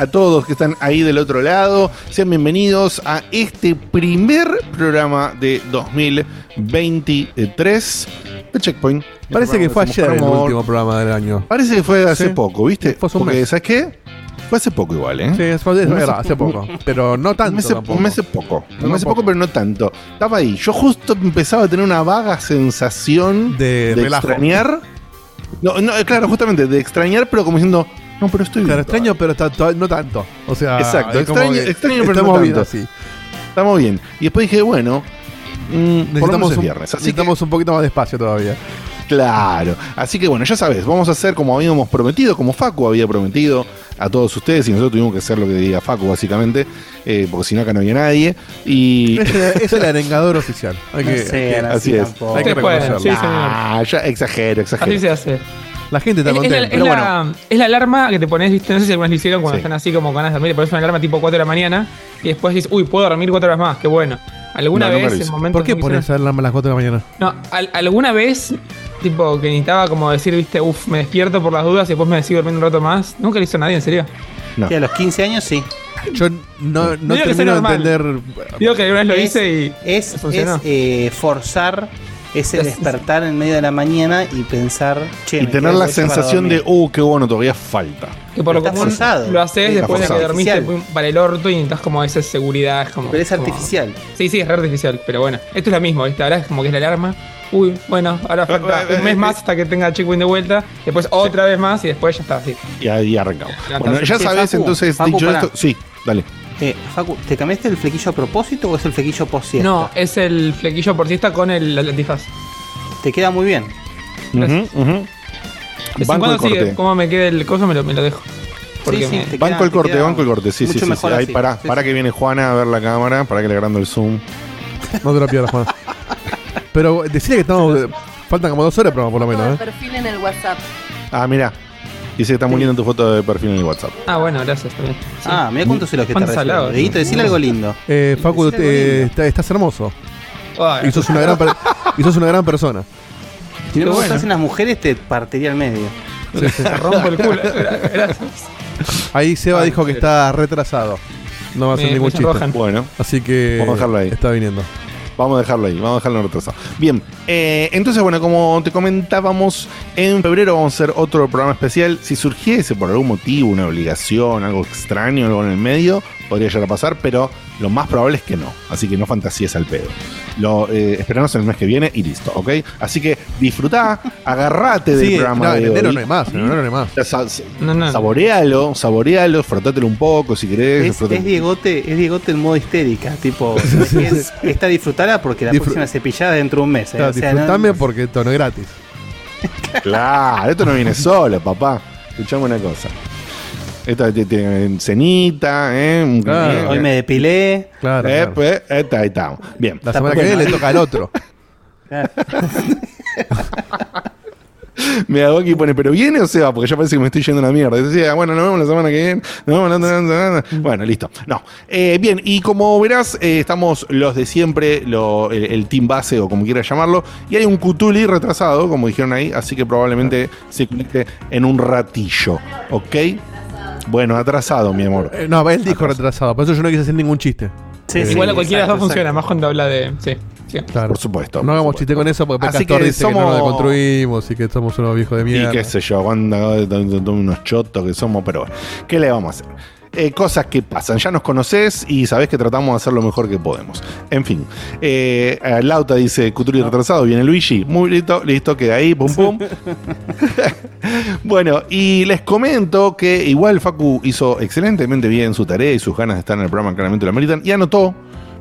A todos que están ahí del otro lado. Sean bienvenidos a este primer programa de 2023 de Checkpoint. Parece que fue ayer el último programa del año. Parece que fue hace Sí. poco, ¿viste? Fue hace un Porque, mes. ¿sabes qué? Fue hace poco igual, ¿eh? Sí, es, verdad, hace hace poco. Pero no tanto Un mes, tampoco. un mes poco. No, Un mes poco. poco, pero no tanto. Estaba ahí. Yo justo empezaba a tener una vaga sensación De relajo. extrañar. No, no, claro, justamente, de extrañar, pero como diciendo, no, pero estoy Claro, bien extraño, pero no tanto. O sea, Exacto, es como extraño- que extraño, pero estamos no bien tanto. así. Estamos bien. Y después dije, bueno, mm, Necesitamos, es un, viernes. Así que, necesitamos un poquito más de espacio todavía. claro. Así que bueno, ya sabes, vamos a hacer como habíamos prometido, como Facu había prometido a todos ustedes, y nosotros tuvimos que hacer lo que diga Facu, básicamente, eh, porque si no acá no había nadie. Y. Es el, es el arengador oficial. Hay que, No así así es. tampoco. hay que Ustedes pueden, reconocerlo. sí, señor. Ah, ya exagero, Así exagero. se hace. La gente está Es, es la, contenta. es la- es la alarma que te pones, ¿viste? No sé si algunas lo hicieron cuando Sí. están así como ganas de dormir. Te pones una alarma tipo 4 de la mañana y después dices, uy, puedo dormir 4 horas más, qué bueno. ¿Alguna No, vez hice. en momentos ¿Por qué pones hicieron- alarma a las 4 de la mañana? No, al- alguna vez, tipo, que necesitaba como decir, viste, uff, me despierto por las dudas y después me sigo durmiendo un rato más. Nunca lo hizo nadie, en serio. No. Sí, a los 15 años sí. Yo no, no termino de normal. entender. Digo que alguna vez lo Es- hice y. Es, es, eh, forzar ese Es- despertar en medio de la mañana y pensar, che, Y me tener quedo la ocho para sensación de, dormir. uh, qué bueno, todavía falta. Que por lo Está común forzado. lo haces Está después de que forzado. dormiste Artificial. para el orto y necesitas como esa seguridad. Es como, Pero es como- artificial. Sí, sí, es re artificial, pero bueno. Esto es lo mismo, ¿viste? Ahora es como que es la alarma. Uy, bueno, ahora falta un mes más hasta que tenga checkpoint de vuelta. Después otra vez más y después ya está así. Y ahí arrancamos. Bueno, ya sabes, Facu, entonces, Facu, dicho pará. esto. Sí, dale. Eh, Facu, ¿te cambiaste el flequillo a propósito o es el flequillo post siesta? No, es el flequillo por siesta con el, antifaz. Te queda muy bien. De vez en cuando sí, corte. como me quede el coso, me lo, me lo dejo. Porque sí, me- te Banco queda- el te corte, queda banco el corte. Sí, sí, sí. sí. mejor Ahí, Sí, pará sí. que viene Juana a ver la cámara, para que le agrando el zoom. No te lo pierdas, Juan. Pero decirle que estamos. Faltan como dos horas, pero por lo menos, ¿eh? perfil en el WhatsApp. Ah, mira. Dice que está muy linda tu foto de perfil en el WhatsApp. Ah, bueno, gracias también. Sí. Ah, mira cuántos celos que te ¿Cuántos reciben. halagos? Dieguito, decirle algo lindo. Eh, Facu, Decile algo eh, lindo. está- estás hermoso. Ay, Y sos una gran, y sos una gran persona. Si no bueno. gustas en las mujeres, te partiría al medio. te rompo el culo. Gra- Gracias. Ahí Seba Ay, dijo que pero- está retrasado. No va a hacer ningún chiste. sonrojan. Bueno, Así que. Vamos a dejarlo ahí. Está viniendo. Vamos a dejarlo ahí, vamos a dejarlo en retrasado. Bien, eh, entonces, bueno, como te comentábamos, en febrero vamos a hacer otro programa especial. Si surgiese por algún motivo, una obligación, algo extraño, algo en el medio, podría llegar a pasar, pero lo más probable es que no. Así que no fantasíes al pedo. Lo eh, esperanos el mes que viene y listo, ¿ok? Así que disfrutá, agarrate del Sí, programa no, de enero hoy. no hay más. En enero no hay más. Ya sa- sa- No, no. Saborealo, saborealo, frotátelo un poco si querés. Es, es Diegote, es Diegote en modo histérica, tipo, es, esta porque la Disfr- próxima cepillada dentro de un mes. ¿eh? Claro, O sea, no- disfrutame porque esto no es gratis. Claro, esto no viene solo, papá. Escuchame una cosa. Esto t- tiene cenita, ¿eh? Un- Claro. eh, Hoy me depilé. Claro. eh, claro. pues, esta, ahí estamos. Bien. La semana que viene le toca al otro. Me hago aquí y pone, ¿pero viene o se va? Porque ya parece que me estoy yendo a la mierda. Y decía, bueno, nos vemos la semana que viene. Nos vemos la semana que viene. Bueno, listo. No. Eh, bien, y como verás, eh, estamos los de siempre, lo- el, el team base o como quieras llamarlo. Y hay un Cutuli retrasado, como dijeron ahí, así que probablemente se conecte en un ratillo. ¿Ok? Bueno, atrasado, mi amor. Eh, no, él dijo retrasado, por eso yo no quise hacer ningún chiste. Sí, sí, Igual a cualquiera de las dos funciona, más cuando habla de. Sí. Claro. Por supuesto. No por hagamos supuesto. chiste con eso porque Así Castor que dice que no lo deconstruimos y que somos unos viejos de Y mierda. qué sé yo, cuando unos chotos que somos, pero bueno, ¿qué le vamos a hacer? Eh, cosas que pasan, ya nos conoces y sabés que tratamos de hacer lo mejor que podemos. En fin, eh, eh, Lauta dice Cuturi retrasado, viene Luigi, muy listo, listo, queda ahí, pum pum. bueno, y les comento que igual Facu hizo excelentemente bien su tarea y sus ganas de estar en el programa claramente lo ameritan y anotó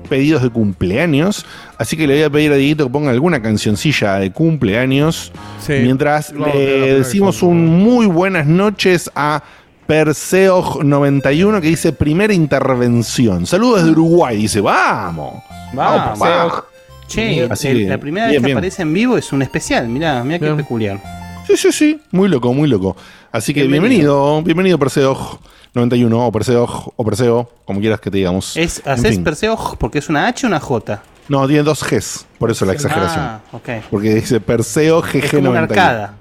pedidos de cumpleaños, así que le voy a pedir a Dieguito que ponga alguna cancioncilla de cumpleaños Sí. mientras Vamos le decimos un muy buenas noches a Perseo91 que dice primera intervención. Saludos de Uruguay, dice, vamos. Vamos, papá. Che, Así el- que, la primera bien, vez que bien. aparece en vivo es un especial. Mirá, mirá qué peculiar. Sí, sí, sí. Muy loco, muy loco. Así que bienvenido, Bienvenido. bienvenido, Perseo 91 o Perseo o Perseo, como quieras que te digamos. Es, En haces fin. Perseo porque es una H o una J. No, tiene dos Gs, por eso la exageración. Ah, ok. Porque dice Perseo GG91. Es como una arcada.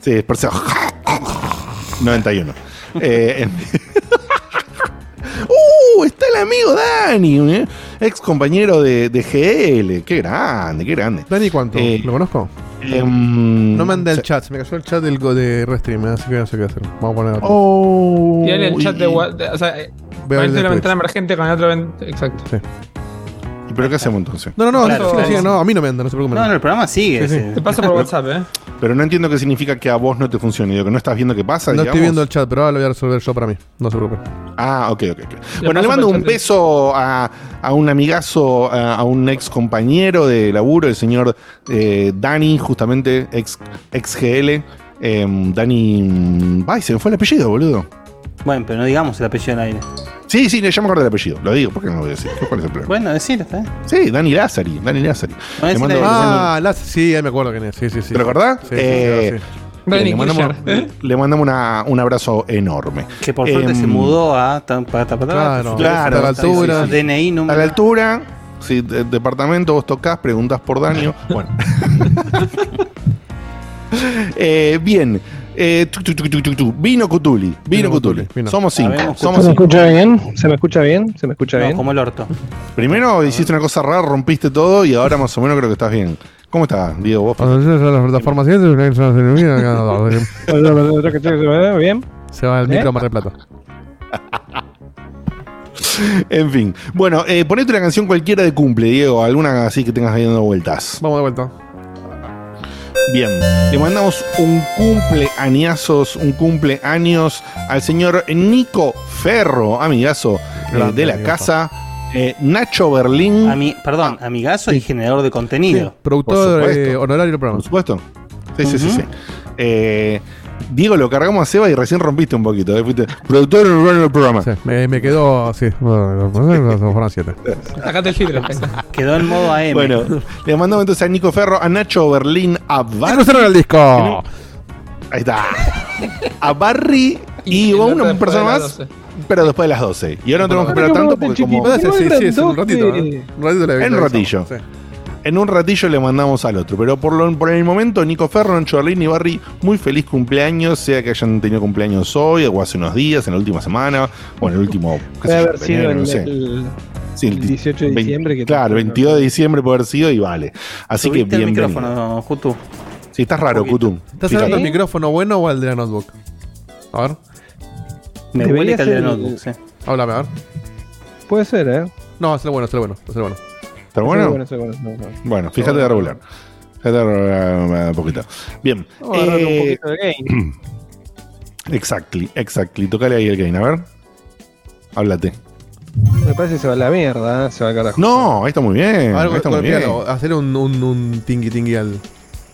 Sí, es Perseo 91. Eh, en- ¡Uh! Está el amigo Dani, ¿eh? ex compañero de, de GL. Qué grande, qué grande. ¿Dani cuánto? Eh, ¿Lo conozco? Em, No me anda el se- chat, se me cayó el chat del go de Restream, así que no sé qué hacer. Vamos a poner otro. Oh, Tiene el chat y- de WhatsApp. O sea, eh, ver el de Twitch. ventana emergente con otra ventana. Exacto. ¿Y ¿Pero qué hacemos entonces? No, no, no, Claro, siga, no, a mí no me anda, no se preocupen. No, no, el programa sigue. Sí, sí. sí. Te pasa por WhatsApp, ¿eh? Pero no entiendo qué significa que a vos no te funcione. Digo, que no estás viendo qué pasa. No estoy viendo el chat, pero ahora lo voy a resolver yo para mí. No se preocupen. Ah, ok, ok. ok. Bueno, le paso mando por un chat. beso a, a un amigazo, a, a un ex compañero de laburo, el señor eh, Dani, justamente ex, ex GL. em, Dani. Ay, se me fue el apellido, boludo. Bueno, pero no digamos el apellido en aire. Sí, sí, ya me acordé del apellido. Lo digo, ¿por qué no lo voy a decir? ¿Cuál es el problema? Bueno, decirlo, ¿está bien? Sí, Dani Lázari. Dani Lázari. Le mando- Ah, la, sí, ahí me acuerdo quién es. Sí, sí, sí. ¿Te lo acordás? Sí, sí, Eh, sí, sí. Dani le mandamos, Kirchner. le mandamos una- un abrazo enorme. Que por suerte Em, se mudó a tan- pa- ta- pa- ta- Claro, Claro, a la altura. DNI A número. la altura, si de- departamento vos tocas, preguntás por Daño. Bueno. Eh, bien. Eh, tu, tu, tu, tu, tu, tu. Vino Cutuli. Vino Vino Cutuli. Somos cinco. Sabemos Somos ¿Se me escucha bien? ¿Se me escucha bien? ¿Se me escucha No, bien? como el orto. Primero hiciste una cosa rara, rompiste todo y ahora más o menos creo que estás bien. ¿Cómo estás, Diego? Vos? Las ¿Bien? se va el ¿Eh? micro a Mar del Plata. En fin. Bueno, eh, ponete una canción cualquiera de cumple, Diego. Alguna así que tengas ahí dando vueltas. Vamos de vuelta. Bien, le mandamos un cumpleañazos, un cumpleaños al señor Nico Ferro, amigazo eh, de la amigo. casa, eh, Nacho Berlín, Ami- perdón, amigazo y generador de Sí, contenido. productor eh, honorario del por supuesto. Sí, sí, sí, Ujú. sí. Diego, lo cargamos a Seba y recién rompiste un poquito. eh, fuiste productor en el programa. Sí, me, me quedó así. Bueno, fueron siete. Sacate el filtro. Quedó en modo AM. Bueno, le mandamos entonces a Nico Ferro, a Nacho Berlín, a ¡Va a Barry. cruzar el disco! Ahí está. A Barry y, a una persona más, 12. pero después de las 12. Y ahora no tenemos que esperar tanto porque como... Sí, sí, es un ratito. ¿eh? Un ratito le En un ratillo. sí. En un ratillo le mandamos al otro. Pero por, lo, por el momento, Nico Ferro, Nacho Berlín y Barry, muy feliz cumpleaños. Sea que hayan tenido cumpleaños hoy o hace unos días, en la última semana, o en el último. Puede haber sido enero, el, no sé. el- Sí, el 18 de 20 diciembre. Que claro, 22 de diciembre puede haber sido y vale. Así que Subiste el bienvenido. micrófono, Jutu. Sí, estás raro. Kutum. ¿Estás hablando del micrófono bueno o el de la notebook? A ver, Me huele que el de la notebook, sí. háblame, a ver. Puede ser, ¿eh? No, es el bueno, es el bueno, es el bueno. ¿Está bueno? Bueno, bueno, no, no. Bueno, fíjate de regular. Fíjate de regular un poquito. Bien. Vamos a un Eh, poquito de game. exactly, exactly. Tocale ahí el gain, a ver. Háblate. Me parece que se va a la mierda, ¿eh? se va al carajo. No, ahí está muy bien. A ahí ver, está muy bien. piano, hacerle un, un, un tingui tingui al.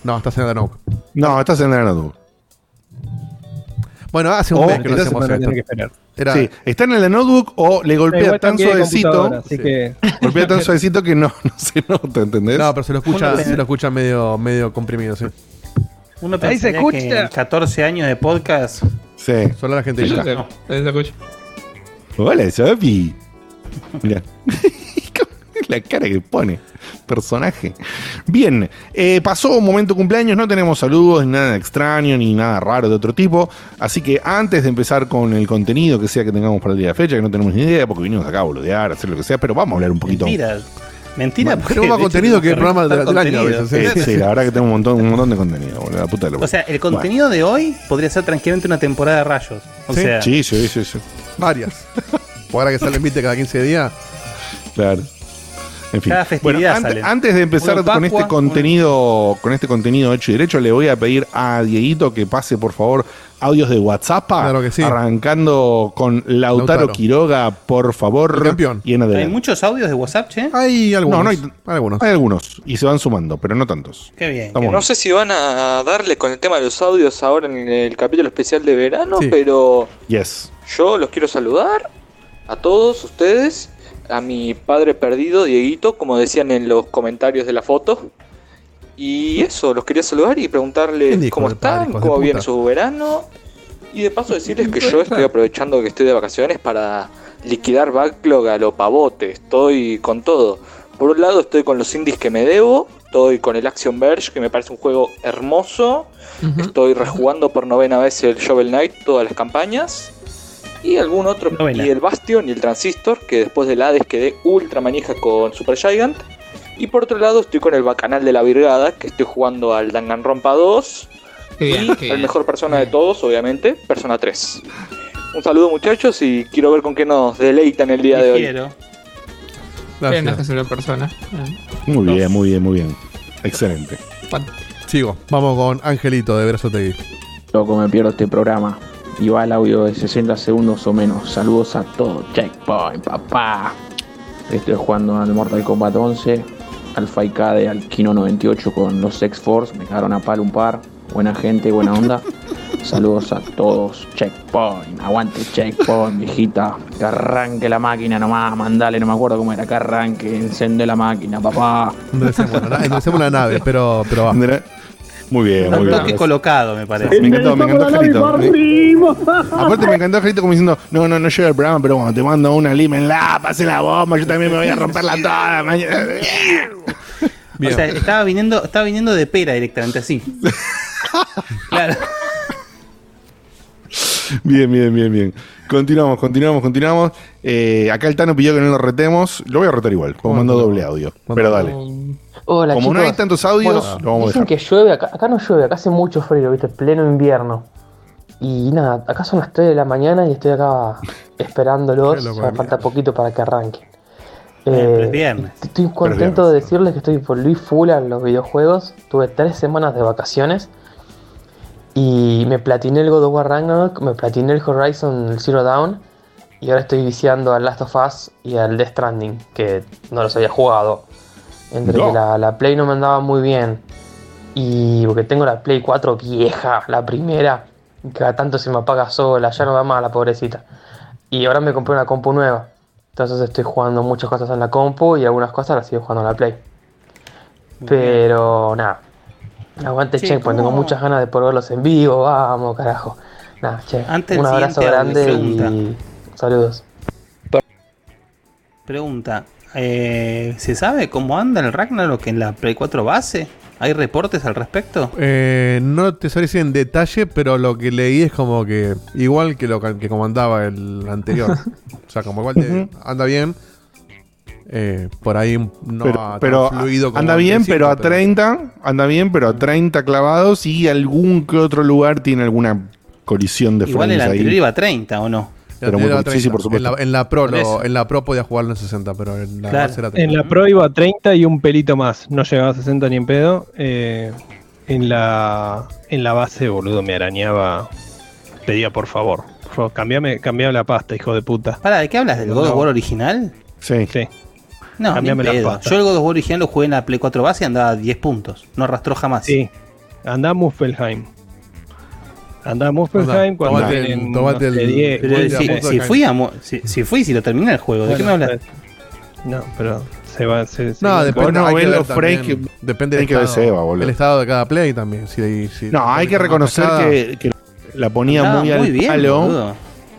No, estás en la no. No, estás en la notebook. Bueno, hace un Oh, mes que no hacemos esto. que esperar. Era, Sí, está en la notebook o le golpea tan suavecito. Así Sí. que Golpea tan suavecito que no, no se nota, ¿entendés? No, pero se lo escucha, se lo escucha medio, medio comprimido, sí. Uno Ahí se escucha. que en 14 años de podcast. Sí. Solo la gente Sí, ya. Ahí se escucha. Hola, Sofi. Mira. La cara que pone. Personaje. Bien, eh, pasó un momento cumpleaños, no tenemos saludos, ni nada extraño, ni nada raro de otro tipo. Así que antes de empezar con el contenido que sea que tengamos para el día de fecha, que no tenemos ni idea, porque vinimos acá a boludear, a hacer lo que sea, pero vamos a hablar un poquito. Mentira. Mentira. Bueno, porque tenemos más hecho contenido que el programa de- del año a contenido. veces, Sí, sí, la verdad que tenemos un montón, un montón de contenido, boludo, la puta de la O sea, el contenido de hoy podría ser tranquilamente una temporada de rayos. O Sí, sea, Sí, sí, sí, sí. Varias. Ahora que salen, viste, cada 15 días. Claro. En fin. Cada festividad Bueno, salen. antes de empezar Uno con Pascua, este contenido, con este contenido hecho y derecho, le voy a pedir a Dieguito que pase, por favor, audios de WhatsApp. Claro que sí. Arrancando con Lautaro, Lautaro. Quiroga, por favor. El campeón. Y en Hay muchos audios de WhatsApp, che. Hay algunos. No, no hay- algunos. Hay algunos. Y se van sumando, pero no tantos. Qué bien. Estamos No sé si van a darle con el tema de los audios ahora en el capítulo especial de verano, Sí. pero Yes. yo los quiero saludar a todos ustedes, a mi padre perdido, Dieguito, como decían en los comentarios de la foto. Y eso, los quería saludar y ¿Quién preguntarles cómo padre, están, cómo viene su verano. Y de paso decirles que yo estoy aprovechando que estoy de vacaciones para liquidar backlog a lo pavote. Estoy con todo. Por un lado estoy con los indies que me debo. Estoy con el Action Verge, que me parece un juego hermoso. Estoy rejugando por novena vez el Shovel Knight, todas las campañas. Y algún otro. Novena. Y el Bastion y el Transistor, que después del Hades quedé ultra manija con Super Gigant. Y por otro lado estoy con el Bacanal de la Virgada, que estoy jugando al Danganronpa 2. Qué bien, y qué el bien. mejor persona de todos, obviamente, Persona 3. Un saludo muchachos y quiero ver con qué nos deleitan el día de hoy. Quiero. Gracias. es una persona. Muy bien, muy bien, muy bien. Excelente. Sigo. Vamos con Angelito de Verazotegui. Loco, me pierdo este programa. Y va el audio de 60 segundos o menos. Saludos a todos. Checkpoint, papá. Estoy jugando al Mortal Kombat 11, al Faikade, al Kino 98 con los X-Force. Me cagaron a palo un par. Buena gente, buena onda. Saludos a todos. Checkpoint. Aguante Checkpoint, viejita. Que arranque la máquina nomás. Mandale, no me acuerdo cómo era. Que arranque. Encende la máquina, papá. Enderecemos la, na- enderecemos la nave, pero, pero va. Muy bien, muy Un bien. toque colocado, me parece. Me encantó, me encantó Angelito. Aparte me encantó Angelito como diciendo, no, no, no llega el programa, pero cuando te mando una la pase la bomba, yo también me voy a romperla toda mañana. Bien. O sea, estaba viniendo, estaba viniendo de pera directamente así. claro. Bien, bien, bien, bien. Continuamos, continuamos, continuamos. Eh, acá el Tano pidió que no lo retemos. Lo voy a retar igual, como mando doble audio. Pero dale. Hola, Como no chicos. hay tantos audios, Bueno, lo vamos a dicen dejar. que llueve, acá, acá no llueve, acá hace mucho frío, viste, pleno invierno. Y nada, acá son las 3 de la mañana y estoy acá esperándolos, ya de falta poquito para que arranquen. Eh, es viernes. Estoy contento de decirles que estoy volví full a los videojuegos. Tuve tres semanas de vacaciones y me platiné el God of War Ragnarok, me platiné el Horizon Zero Dawn y ahora estoy viciando al Last of Us y al Death Stranding, que no los había jugado. Entre No. que la, la Play no me andaba muy bien y porque tengo la Play 4 vieja, la primera, y cada tanto se me apaga sola, ya no da más la pobrecita. Y ahora me compré una compu nueva. Entonces estoy jugando muchas cosas en la compu y algunas cosas las sigo jugando en la Play. Pero nada. Aguante Che, Checkpoint, tengo ¿cómo? muchas ganas de poder verlos en vivo, vamos, carajo. Nada, che. Antes un abrazo grande y saludos. Pregunta. Eh, ¿Se sabe cómo anda el Ragnarok en la Play 4 base? ¿Hay reportes al respecto? Eh, no te sabría decir en detalle, pero lo que leí es como que igual que lo que comandaba el anterior. o sea, como igual te- anda bien. Eh, por ahí no pero, ha pero fluido como anda bien, 300, pero a 30, anda bien, pero a 30 clavados y algún que otro lugar tiene alguna colisión de Igual el anterior ahí. iba a 30, ¿o no? Pero muy sí, por 30. En la, supuesto. en la Pro, lo- en la Pro podía jugarlo en 60, pero en la Claro. base era En 30. la Pro iba a 30 y un pelito más. No llegaba a 60 ni en pedo. Eh, en, la, en la base, boludo, me arañaba. Pedía por favor. Por favor, cambiame, cambiame la pasta, hijo de puta. Para, ¿de qué hablas? ¿Del God of. War original? Sí. Sí. No, ni Cambiame la pasta. Yo el God of War original lo jugué en la Play 4 base y andaba a 10 puntos. No arrastró jamás. Sí. Andá a Muspelheim. Andá a Muspelheim Andá, cuando tomate el- tienen, tomate el- sé, 10, Pero Voy a si, si fui a, si, si fui, si lo terminé el juego, ¿de qué me hablas? pues, No, pero se va. Se, se- No, depende, Bueno, hay que ver los frames también, que- depende del que estado, el estado de cada play también. Si, No, hay que reconocer cada- que, que la ponía muy al bien, palo. boludo.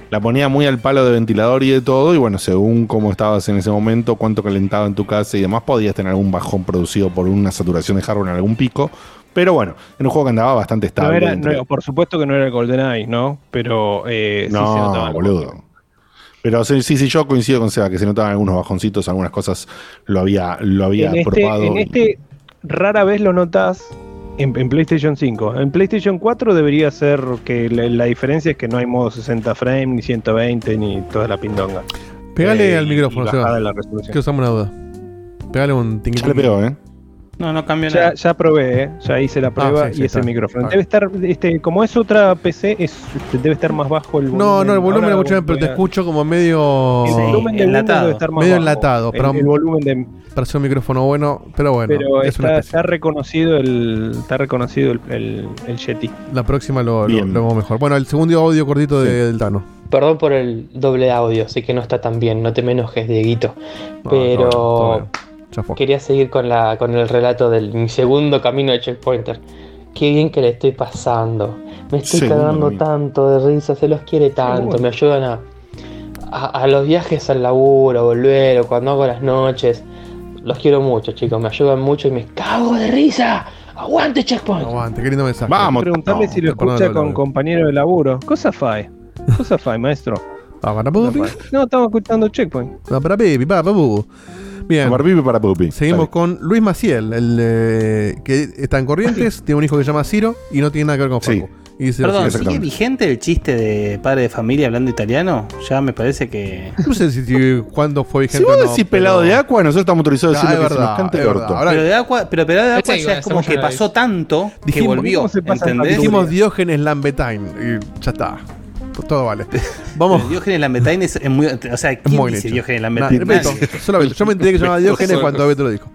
La ponía muy al palo de ventilador y de todo. Y bueno, según cómo estabas en ese momento, cuánto calentaba en tu casa y demás, podías tener algún bajón producido por una saturación de hardware en algún pico. Pero bueno, en un juego que andaba bastante no estable. era, entre- no, por supuesto que no era el GoldenEye, ¿no? Pero eh, sí se No, notaba. boludo. Pero sí, sí, yo coincido con Seba que se notaban algunos bajoncitos, algunas cosas lo había, lo había En este, probado. en y- este rara vez lo notas en, en PlayStation 5. En PlayStation 4 debería ser que la, la diferencia es que no hay modo 60 frames, ni 120, ni toda la pindonga. Pegale Eh, al micrófono, Seba. de la resolución. Que usamos una duda. Pegale un Ya le pegó, ¿eh? No, no cambió Ya, nada. ya probé, ¿eh? ya hice la prueba Ah, sí, sí, y es está. el micrófono. Ah. Debe estar, este, como es otra PC, es, este, debe estar más bajo el volumen. No, no, el volumen Ahora lo escucho pero te escucho como medio. El Sí, volumen Windows enlatado. debe estar más Medio bajo. enlatado, El- pero- el, volumen de, Para ser un micrófono bueno, pero bueno. pero es está, reconocido el está reconocido el, el, el Yeti. La próxima lo, lo, lo vemos mejor. Bueno, el segundo audio cortito de- del Tano. Perdón por el doble audio, sé que no está tan bien, no te me enojes, Dieguito. No, Pero quería seguir con, la, con el relato del mi segundo camino de Checkpointer. Qué bien que le estoy pasando. Me estoy Segundo cagando camino. tanto de risa, se los quiere tanto. bueno. Me ayudan a, a, a los viajes al laburo, a volver, o cuando hago las noches. Los quiero mucho, chicos, me ayudan mucho y me cago de risa. ¡Aguante Checkpoint! Aguante, qué lindo mensaje. Vamos. Preguntarle no, si lo escucha no, con no. compañero de laburo. Cosa fai. Cosa fai, maestro. Ah. No, estamos escuchando Checkpoint. Ah, para pipi, para papu. Bien. Para pipi, para pupi. Seguimos Dale. con Luis Maciel, el eh, que está en Corrientes, tiene un hijo que se llama Ciro y no tiene nada que ver con Sí. Facu. Y dice, Perdón. ¿sigue vigente el chiste de padre de familia hablando italiano? Ya me parece que. no sé si, si- cuándo fue vigente Si vos no, decís pelado pero- de agua, nosotros estamos autorizados a Ah, decir lo que se verdad, nos cante es el verdad. orto. Ahora- Pero de agua, pero pelado de agua ya es como que pasó tanto que Dijimos- volvió. ¿cómo se. Dijimos Diógenes Lambetain y ya está. Todo vale. Vamos. Diógenes Lambetain es, es muy. O sea, Es ¿quién muy dice. Diógenes Nah, Lambetain? repito, Beto. Yo me enteré que se llamaba Diógenes cuando Beto lo dijo.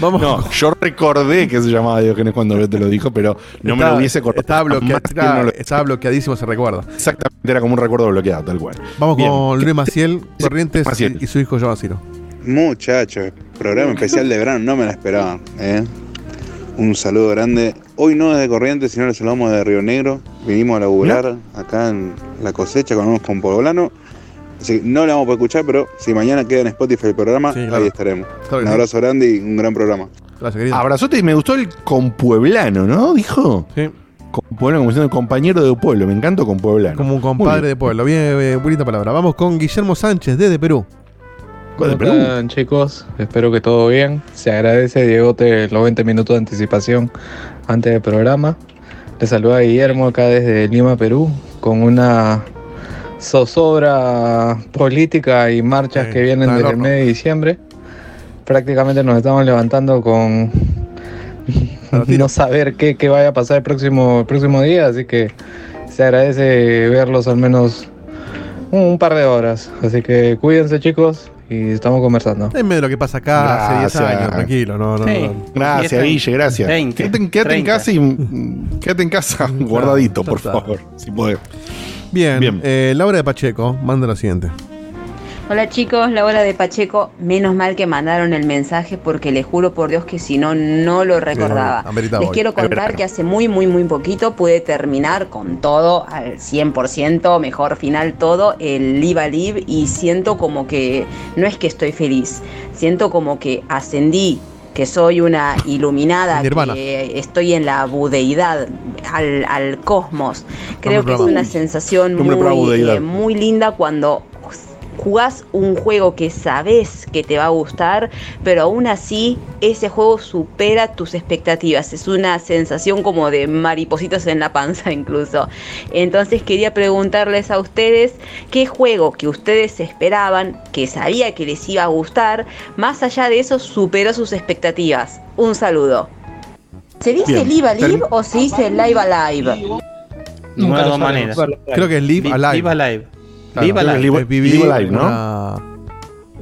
Vamos. No, yo recordé que se llamaba Diógenes cuando te lo dijo, pero no me Estaba- lo hubiese acordado. Estaba, bloquea- estaba- no lo- estaba bloqueadísimo ese recuerdo. Exactamente, era como un recuerdo bloqueado, tal cual. Vamos Bien. con Luis Maciel, Corrientes Maciel. y, y su hijo llama Ciro. Muchachos, programa especial de verano, no me la esperaba. ¿eh? Un saludo grande. Hoy no desde Corrientes, sino le saludamos de Río Negro. Vinimos a laburar acá en la cosecha, comemos con Poblano. Así que no la vamos a poder escuchar, pero si mañana queda en Spotify el programa, Sí, claro. ahí estaremos. Claro Un sí. abrazo grande y un gran programa. Gracias, querido. Abrazote y me gustó el compueblano, ¿no? Dijo. Sí, Compueblano, como diciendo compañero de pueblo. Me encanta compueblano. como un compadre de pueblo. Bien, eh, bonita palabra. Vamos con Guillermo Sánchez desde Perú. ¿Cuál de ¿Cómo están, chicos? Espero que todo bien. Se agradece, Diegote, los 20 minutos de anticipación antes del programa. Le saluda Guillermo acá desde Lima, Perú, con una zozobra política y marchas Sí, que vienen desde el mes de diciembre. Prácticamente nos estamos levantando con no saber qué, qué vaya a pasar el próximo, el próximo día, así que se agradece verlos al menos un, un par de horas. Así que cuídense chicos y estamos conversando. Es medio lo que pasa acá hace 10 Gracias. años, tranquilo. No, no, Sí. no. Gracias, Guille, gracias. 20, quédate, en- quédate en 30. casa y mm, quédate en casa guardadito, por favor. Si podés. Bien, Bien. eh, Laura de Pacheco manda lo siguiente. Hola chicos, Laura de Pacheco. Menos mal que mandaron el mensaje porque les juro por Dios que si no, no lo recordaba. Les quiero contar que hace muy, muy, muy poquito pude terminar con todo al 100%, mejor final todo, el Live a Live y siento como que no es que estoy feliz, siento como que ascendí que soy una iluminada, que estoy en la budeidad, al, al cosmos. Creo que es una sensación muy, eh, muy linda cuando jugás un juego que sabes que te va a gustar, pero aún así ese juego supera tus expectativas. Es una sensación como de maripositas en la panza incluso. Entonces quería preguntarles a ustedes qué juego que ustedes esperaban, que sabía que les iba a gustar, más allá de eso superó sus expectativas. Un saludo. ¿Se dice Bien. Live Alive Term- o se dice Live las dos lo maneras. sabemos. Creo que es Live. Live. Claro, Live Alive. Live- Live Alive, ¿no? una-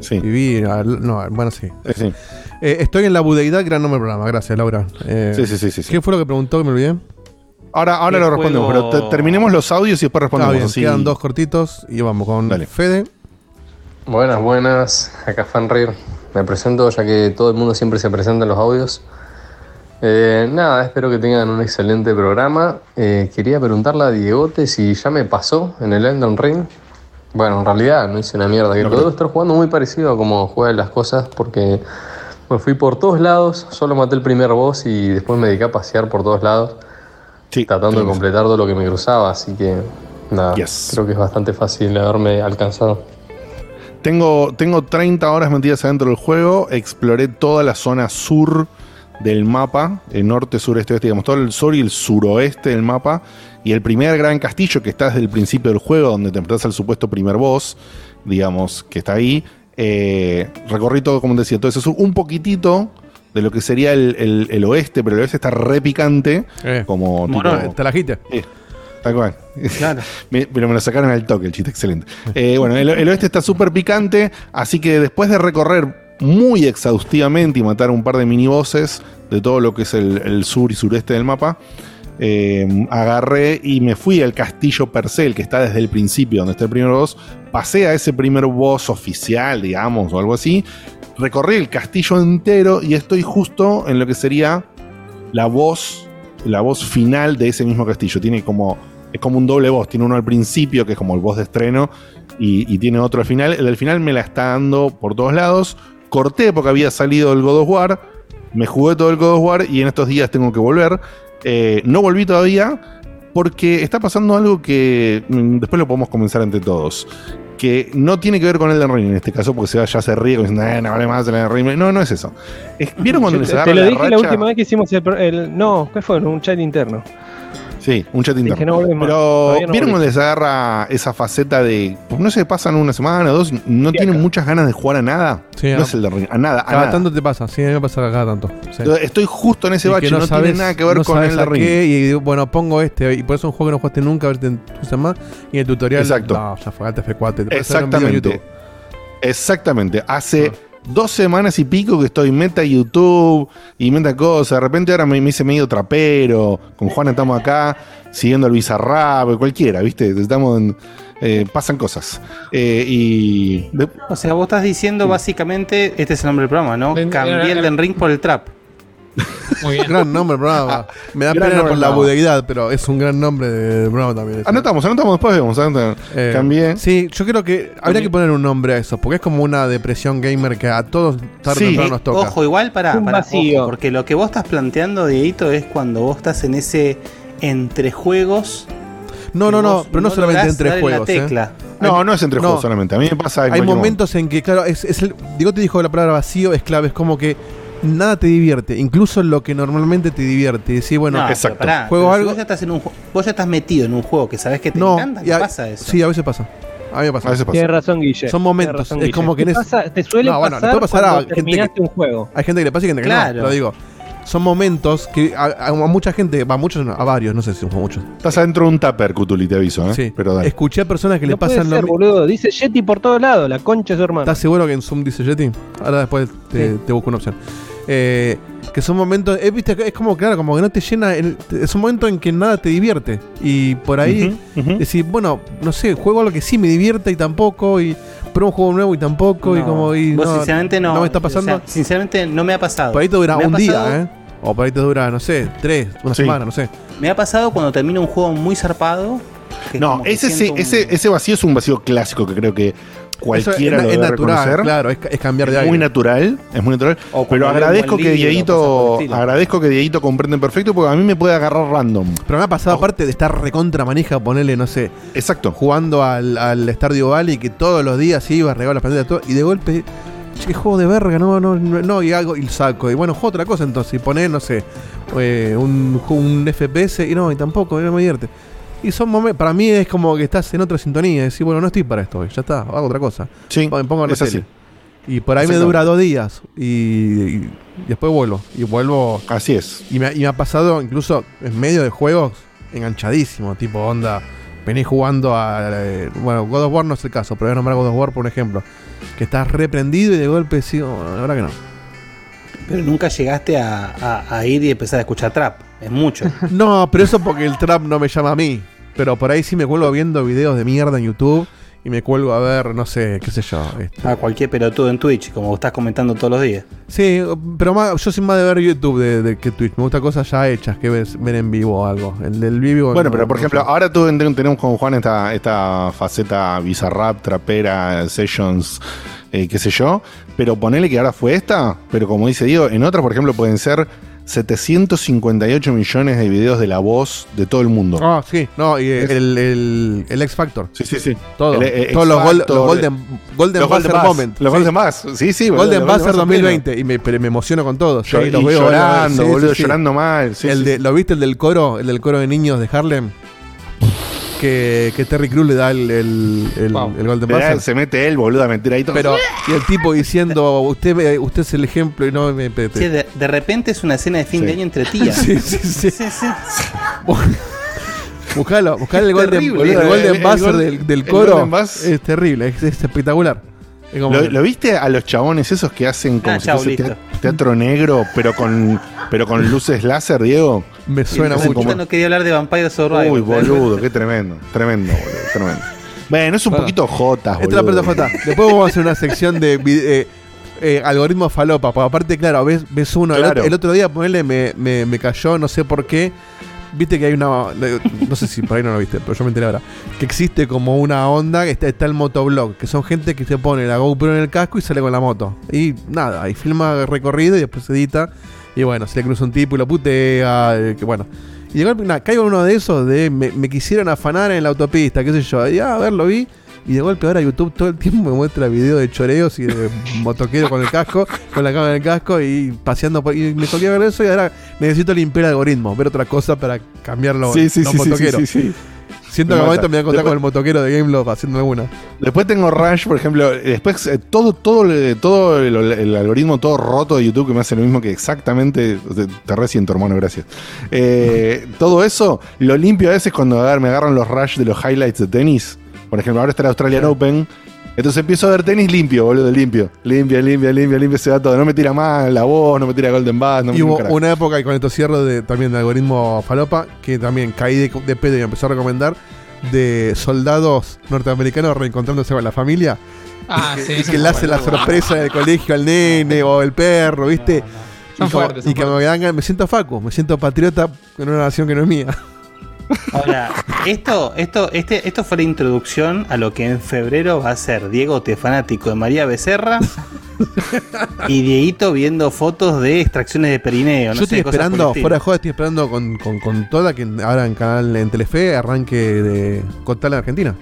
Sí. Vivir, al- no, bueno, sí. Sí, sí. Eh, estoy en la budeidad, gran nombre del programa. Gracias, Laura. Eh, Sí, sí, sí, sí, sí. ¿Qué fue lo que preguntó que me olvidé? Ahora, ahora ¿Qué lo respondemos, juego- pero te- terminemos los audios y después Ah, respondemos. bien, así. quedan dos cortitos y vamos con Dale. Fede. Buenas, buenas. Acá Fanrir. me presento ya que todo el mundo siempre se presenta en los audios. Eh, nada, espero que tengan un excelente programa. Eh, quería preguntarle a Diegote si ya me pasó en el Elden Ring. Bueno, en realidad no hice una mierda, que lo debo estar jugando muy parecido a como juegan las cosas porque me fui por todos lados, solo maté el primer boss y después me dediqué a pasear por todos lados, tratando de completar todo lo que me cruzaba, así que nada, creo que es bastante fácil haberme alcanzado. Tengo, tengo 30 horas metidas adentro del juego. Exploré toda la zona sur del mapa, el norte, sur, este, oeste, digamos, todo el sur y el suroeste del mapa. Y el primer gran castillo que está desde el principio del juego, donde te enfrentas al supuesto primer boss, digamos, que está ahí. Eh, recorrí todo, como decía, todo ese sur, un poquitito de lo que sería el, el- el oeste, pero el oeste está re picante. como Bueno, tipo- te la agite. Sí, tal cual. Me- pero me lo sacaron al toque el chiste, excelente. Eh, bueno, el, el oeste está súper picante, así que después de recorrer muy exhaustivamente y matar un par de minibosses de todo lo que es el, sur y sureste del mapa, eh, agarré y me fui al castillo Percel, que está desde el principio, donde está el primer boss. Pasé a ese primer boss oficial, digamos, o algo así. Recorrí el castillo entero y estoy justo en lo que sería la voz, la voz final de ese mismo castillo. Tiene como, es como un doble voz. Tiene uno al principio, que es como el voz de estreno, y, y tiene otro al final. El del final me la está dando por todos lados. Corté porque había salido el God of War. Me jugué todo el God of War y en estos días tengo que volver. Eh, no volví todavía porque está pasando algo que mm, después lo podemos comenzar entre todos. Que no tiene que ver con Elden Ring en este caso, porque se va- ya se ríe diciendo, eh, no vale más el Elden Ring. No, no es eso. Es- ¿Vieron cuando Yo les te, lo dije la racha? última vez que hicimos el, No, ¿qué fue? Un chat interno. Sí, un chat interno. que no volvemos. Pero no ¿vieron cuando les agarra esa faceta de, pues, no sé, pasan una semana o dos, no tienen muchas ganas de jugar a nada? Sí, no a- es el de ring, a nada, a Cada nada. tanto te pasa, sí, a mí me pasa cada tanto. sí. Estoy justo en ese Y bache, no, tiene nada que ver no con sabes el de ring. qué, y digo, bueno, pongo este, y por eso es un juego que no jugaste nunca, a ver si te más. Y el tutorial, Exacto. no, ya fue, F4, te puedes hacer un video en Exactamente. Exactamente. Hace dos semanas y pico que estoy meta YouTube y meta cosas. De repente ahora me, me hice medio trapero. Con Juan estamos acá siguiendo el Bizarrap, cualquiera, ¿viste? Estamos en- eh, pasan cosas. Eh, y. de- O sea, vos estás diciendo básicamente, este es el nombre del programa, ¿no? Cambié el Den Ring por el Trap. Muy bien. Gran nombre, programa. Me da Gran pena nombre, por la budeidad, pero es un gran nombre de programa también. ese. Anotamos, anotamos después, vemos. anotamos. Eh, Cambié. Sí, yo creo que habría que poner un nombre a eso, porque es como una depresión gamer que a todos tarde o Sí, temprano nos toca. Ojo, igual para, Un para vacío. ojo, porque lo que vos estás planteando, Dieguito, es cuando vos estás en ese entre juegos. No, no, no, pero no, solamente entre juegos. ¿eh? No, no es entre No. juegos solamente. A mí me pasa. en Hay cualquier momentos en que, claro, es, es el. Digo, te dijo la palabra vacío, es clave, es como que nada te divierte, incluso lo que normalmente te divierte. Y decís, bueno, No, pará, juego pero si algo. vos, ya estás en un, vos ya estás metido en un juego que sabés que te No, encanta, y ¿qué a- pasa eso? Sí, a veces pasa. A mí me pasa. A veces pasa. Tienes razón, Guille. Son momentos. razón, es Guille. como que te, en ese- pasa- te suele No, bueno, pasar puede pasar a cuando gente que- terminaste un juego. Hay gente que le pasa y gente que no, Claro. lo digo. Son momentos que a, a- a mucha gente, va, a muchos, no, a varios, no sé si son muchos. Estás adentro de un tupper, Cutuli, te aviso, ¿eh? Sí. Pero dale. Escuché a personas que le no puede pasan ser, lo boludo. Dice Yeti por todos lados, la concha de su hermano. ¿Estás seguro que en Zoom dice Yeti? Ahora después te, Sí. te busco una opción. Eh, que son momentos, eh, viste, es como, claro, como que no te llena, el- es un momento en que nada te divierte. Y por ahí decir, bueno, no sé, juego algo que sí me divierte y tampoco, y pruebo un juego nuevo y tampoco, y como, y vos no, sinceramente no. no me está pasando. o sea, sinceramente no me ha pasado. por ahí te dura un pasado- día, ¿eh? O por ahí te dura, no sé, tres, una Sí. semana, no sé. Me ha pasado cuando termino un juego muy zarpado. No, ese, sí- siento un- ese, ese vacío es un vacío clásico que creo que cualquiera Eso lo es, es debe natural, reconocer. claro, es, es cambiar de Es aire. muy natural, es muy natural. O Pero agradezco que libro, Dieguito, agradezco que Dieguito comprende perfecto porque a mí me puede agarrar random. Pero me ha pasado, aparte de estar recontra manija, ponerle, no sé, Exacto. jugando al, al Stardew Valley, que todos los días iba a regar las pantallas todo, y de golpe, che, qué juego de verga, no, no, no, no, y hago y saco. Y bueno, juego otra cosa entonces, y poner, no sé, eh, un, un FPS, y no, y tampoco, y no me divierte. Y son momentos, para mí es como que estás en otra sintonía, y decís, bueno, no estoy para esto hoy, ya está, hago otra cosa. Sí, Me pongo en la es así. tele. Y por ahí me dura dos días, y, y después vuelvo, y vuelvo Así es. y me, y me ha pasado incluso en medio de juegos enganchadísimo, tipo onda. Venís jugando a. eh, bueno, God of War no es el caso, pero voy a nombrar God of War por un ejemplo. Que estás reprendido y de golpe sí, oh, la verdad que no. Pero nunca llegaste a, a- a ir y empezar a escuchar trap. Es mucho. No, pero eso porque el trap no me llama a mí. Pero por ahí sí me vuelvo viendo videos de mierda en YouTube y me cuelgo a ver, no sé, qué sé yo. este. A cualquier pelotudo en Twitch, como estás comentando todos los días. Sí, pero más, yo soy más de ver YouTube de, de que Twitch. Me gusta cosas ya hechas que ver, ver en vivo o algo. El del vivo. Bueno, no- pero por no ejemplo, sé. ahora tú ten- tenemos con Juan esta, esta faceta bizarrap, trapera, sessions, eh, qué sé yo. Pero ponele que ahora fue esta, pero como dice Diego, en otras, por ejemplo, pueden ser 758 millones de videos de la voz de todo el mundo. Ah, sí, no, y el, el, el X Factor. Sí, sí, sí. Todo. El, eh, Todos los, gol- Golden, Golden los Buzzer Buzz, Moment. Los sí. Golden Buzz, sí, sí. Golden Buzzer Buzz 2020. Y me, pero me emociono con todos. Yo- y los veo, llorando, sí, boludo, sí. llorando mal. el de, ¿Lo viste el del coro? El del coro de niños de Harlem. Que, que Terry Crews le da el, el, el- el Golden Buzzer. Se mete él, boludo, a meter ahí todo. Pero, y el tipo diciendo, usted, usted es el ejemplo y no me. Sí, de, de repente es una escena de fin Sí. de año entre tías. Sí, sí, sí. Buscalo, buscalo el Golden, terrible, el el- Golden el Buzzer Gol- del, del el coro. Es terrible, es, es espectacular. Como ¿Lo, viste a los chabones esos que hacen como Ah, si fuese teatro negro, pero con, pero con luces láser, Diego? Me suena mucho. no quería hablar de Vampire Survivor. Uy, boludo, qué tremendo. Tremendo, boludo, tremendo. Bueno, es un Bueno, poquito jotas, Esta es la boludo. parte J. Después vamos a hacer una sección de vide- eh, eh, algoritmos falopa. Porque aparte, claro, ves, ves uno. el otro- El, otro día, ponele, me, me, me cayó, no sé por qué. Viste que hay una. No sé si por ahí no lo viste, pero yo me enteré ahora. Que existe como una onda que está, está el motoblog. Que son gente que se pone la GoPro en el casco y sale con la moto. Y nada, y filma recorrido y después se edita. Y bueno, se le cruza un tipo y lo putea. eh, que bueno. Y golpe, nada, caigo en uno de esos de me, me quisieron afanar en la autopista, qué sé yo. Y ah, a ver, lo vi. Y de golpe ahora YouTube todo el tiempo me muestra videos de choreos y de motoquero con el casco, con la cámara en el casco y paseando por. Y me toqué ver eso y ahora necesito limpiar el algoritmo, ver otra cosa para cambiar los, Sí, sí, los sí, sí, motoqueros. sí, sí. Siento Me que momento me voy a encontrar con el motoquero de Gameloft haciendo alguna. Después tengo Rush, por ejemplo. eh, Después eh, todo, todo, el- todo el, el algoritmo todo roto de YouTube que me hace lo mismo que exactamente. Te, te resiento, hermano, gracias. Eh, todo eso lo limpio a veces cuando me agarran los Rush de los highlights de tenis. Por ejemplo, ahora está el Australian Open. Entonces empiezo a ver tenis limpio, boludo, limpio. Limpio, limpio, limpio, limpio, se va todo. No me tira mal la voz, no me tira Golden Bass, no me y tira un hubo una época, y con esto cierro, de, también de algoritmo falopa, que también caí de, de pedo y me empezó a recomendar, de soldados norteamericanos reencontrándose con la familia. Ah, y sí, que, y que le hace la sorpresa del colegio al nene o el perro, ¿viste? Son y como, fuertes, son que me, me siento facu, me siento patriota en una nación que no es mía. Ahora, esto, esto, este, esto fue la introducción a lo que en febrero va a ser Diego Te fanático de María Becerra y Dieguito viendo fotos de extracciones de perineo. No Yo sé, estoy esperando, fuera de joda, estoy esperando con, con, con toda que ahora en canal en Telefe arranque de con tal en Argentina.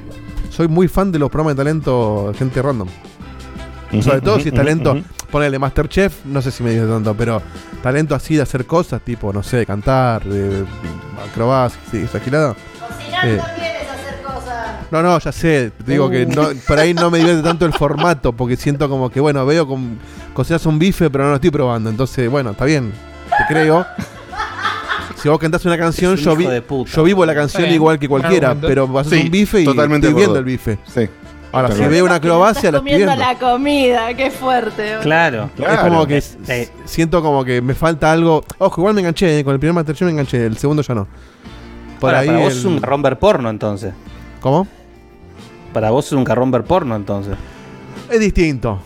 Soy muy fan de los programas de talento gente random. Sobre todo si es talento, ponele Masterchef, no sé si me dice tanto, pero talento así de hacer cosas, tipo, no sé, cantar, de acrobacia, sí, esa gilada. Eh, no, no, ya sé. te Digo que no, por ahí no me divierte tanto el formato, porque siento como que, bueno, veo con cocinas un bife, pero no lo estoy probando. Entonces, bueno, está bien, te creo. Si vos cantás una canción, Es un yo, vi- yo vivo la canción igual que cualquiera, pero vas a hacer Sí, un bife y estoy viendo el bife. Sí. Ahora, si veo una acrobacia, la estoy comiendo viendo. la comida, qué fuerte. boludo. Claro. Es como que Eh, siento como que me falta algo. Ojo, igual me enganché, eh, con el primer Masterchef me enganché, el segundo ya no. Por Ahora, ahí. para vos el- es un carrón ver porno entonces. ¿Cómo? Para vos es un carrón ver porno entonces. Es distinto.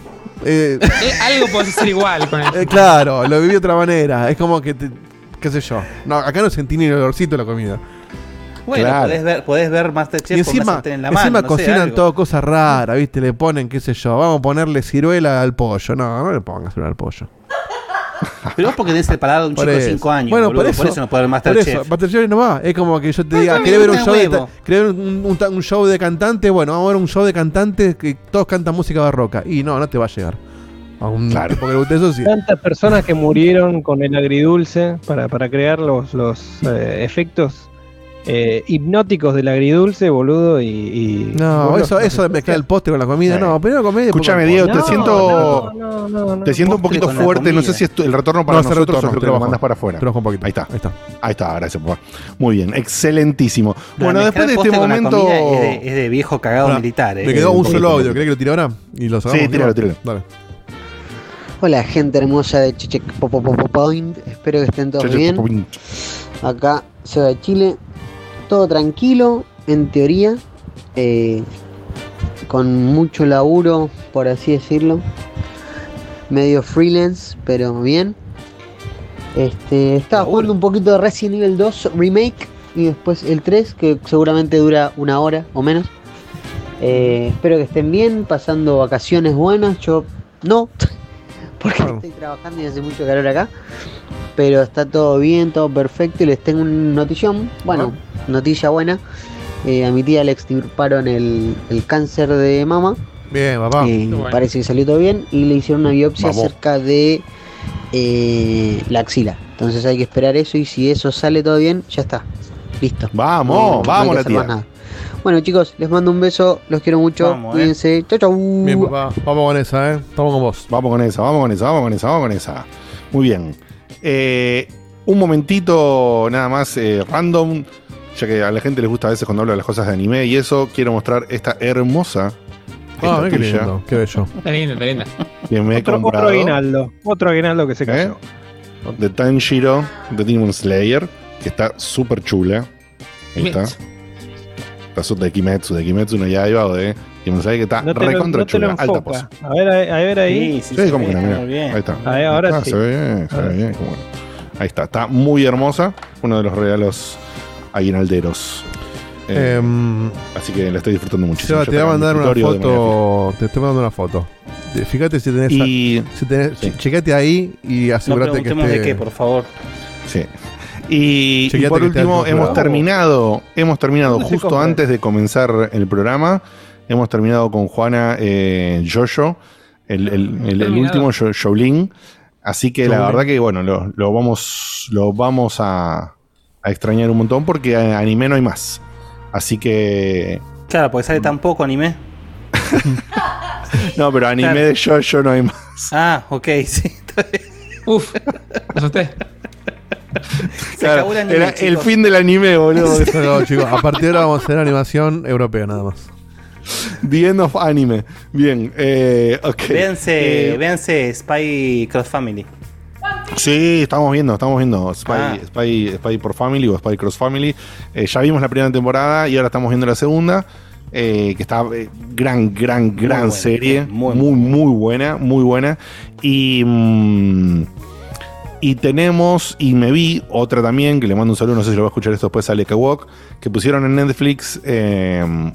Eh, Eh, algo podés hacer igual con el. eh, claro, lo viví de otra manera. Es como que, te- qué sé yo. No, acá no sentí ni el olorcito de la comida. Bueno, Claro. podés ver, podés ver Masterchef y con una encima, sartén en la encima mano. no sé, cocinan algo. todo cosas raras, ¿viste? Le ponen, qué sé yo, vamos a ponerle ciruela al pollo. No, no le pongas ciruela al pollo. Pero vos porque tenés el paladar de un Por chico de eso. 5 años, Bueno, boludo, por eso, no puedes ver Por eso, Masterchef. Masterchef no va. Es como que yo te diga, ¿querés ver un show, de, querés ver un, un ta- un show de cantante? Bueno, vamos a ver un show de cantantes que todos cantan música barroca. Y no, no te va a llegar. A un Claro. tipo que le guste eso sí. Tantas personas que murieron con el agridulce para, para crear los, los eh, efectos eh, hipnóticos del agridulce, boludo, y... y- No, boludo, eso, eso de mezclar el postre con la comida, Eh. no, primero comedia. después Escúchame, Diego, te siento. No, no, no. Te siento un poquito fuerte, no sé comida. si es tu- el retorno para No, es el nosotros retorno, o que lo mandas para afuera. Un poquito. Ahí está. Ahí está. Ahí está, gracias, por. Muy bien, excelentísimo. Pero Bueno, después de este momento. comida Es de, es de viejo cagado militar, eh. Me quedó un solo audio. ¿querés que lo tire ahora? Y lo. Sí, tíralo, tíralo. Dale. Hola gente hermosa de Cheche Popo Popo Point, espero que estén todos bien. Acá Seba de Chile, todo tranquilo, en teoría. Eh, con mucho laburo, por así decirlo. Medio freelance, pero bien. Este, estaba jugando un poquito de Resident Evil 2 Remake y después el 3, que seguramente dura una hora o menos. Eh, espero que estén bien, pasando vacaciones buenas. Yo no, porque estoy trabajando y hace mucho calor acá. Pero está todo bien, todo perfecto. Y les tengo una notición. Bueno, noticia buena. Eh, a mi tía le extirparon el, el cáncer de mama. Bien, papá. Eh, bueno. Parece que salió todo bien. Y le hicieron una biopsia Vamos. cerca de eh, la axila. Entonces hay que esperar eso. Y si eso sale todo bien, ya está. Listo. Vamos, No- no hay vamos que la tía. nada. Bueno chicos, les mando un beso, los quiero mucho, Vamos, eh. cuídense, chau chau. Bien, papá. Vamos con esa, ¿eh? Estamos con vos. Vamos con esa, vamos con esa, vamos con esa, vamos con esa. Muy bien. Eh, un momentito nada más eh, random, ya que a la gente les gusta a veces cuando hablo de las cosas de anime y eso, quiero mostrar esta hermosa. Ah, mira qué estatuilla lindo, qué bello. Está linda, está linda. Que me he Otro, otro comprado aguinaldo. Otro aguinaldo que se cayó. de Tanjiro de Demon Slayer, que está súper chula. Ahí está. Está su- de Kimetsu, de Kimetsu no Yaiba o de Demon Slayer, que está No recontra no chula. Alta pose. A ver, a, ver ahí. Sí, como que no, mira. Ahí está. Ahora Ah, sí. Se ve bien, se ve bien. bueno. Ahí está, está muy hermosa. Uno de los regalos aguinalderos. Eh, Em, así que la estoy disfrutando muchísimo. Seba, te voy a mandar una foto. Te estoy mandando una foto. Fíjate si tenés. Y- si tenés che- checate ahí y asegúrate que preguntemos esté. de qué, por favor. Sí. Y, por que último, hemos terminado, hemos terminado ¿Dónde se justo antes de comenzar el programa. Hemos terminado con Juana eh, Jojo, el, el- el- el Terminado. último Shaolin. Así que la verdad que bueno, lo, lo vamos, lo vamos a, a extrañar un montón porque anime no hay más. Así que. Claro, porque sale tan poco anime. No, pero anime Claro. de Jojo no hay más. Ah, ok, sí. Uf, me asusté. Se acabó el anime, Era el fin del anime, boludo. No, chicos, a partir de ahora vamos a hacer animación europea nada más. The End of Anime. Bien, eh, ok. Véanse, Eh, véanse Spy Cross Family. Sí, estamos viendo, estamos viendo Spy, Ah. Spy, Spy por Family o Spy Cross Family. Eh, ya vimos la primera temporada y ahora estamos viendo la segunda. eh, que está eh, gran, gran, gran serie. muy, Muy, muy, buena, muy buena. Y. mm, y tenemos, y me vi otra también, que le mando un saludo, no sé si lo va a escuchar esto después, sale Walk, que pusieron en Netflix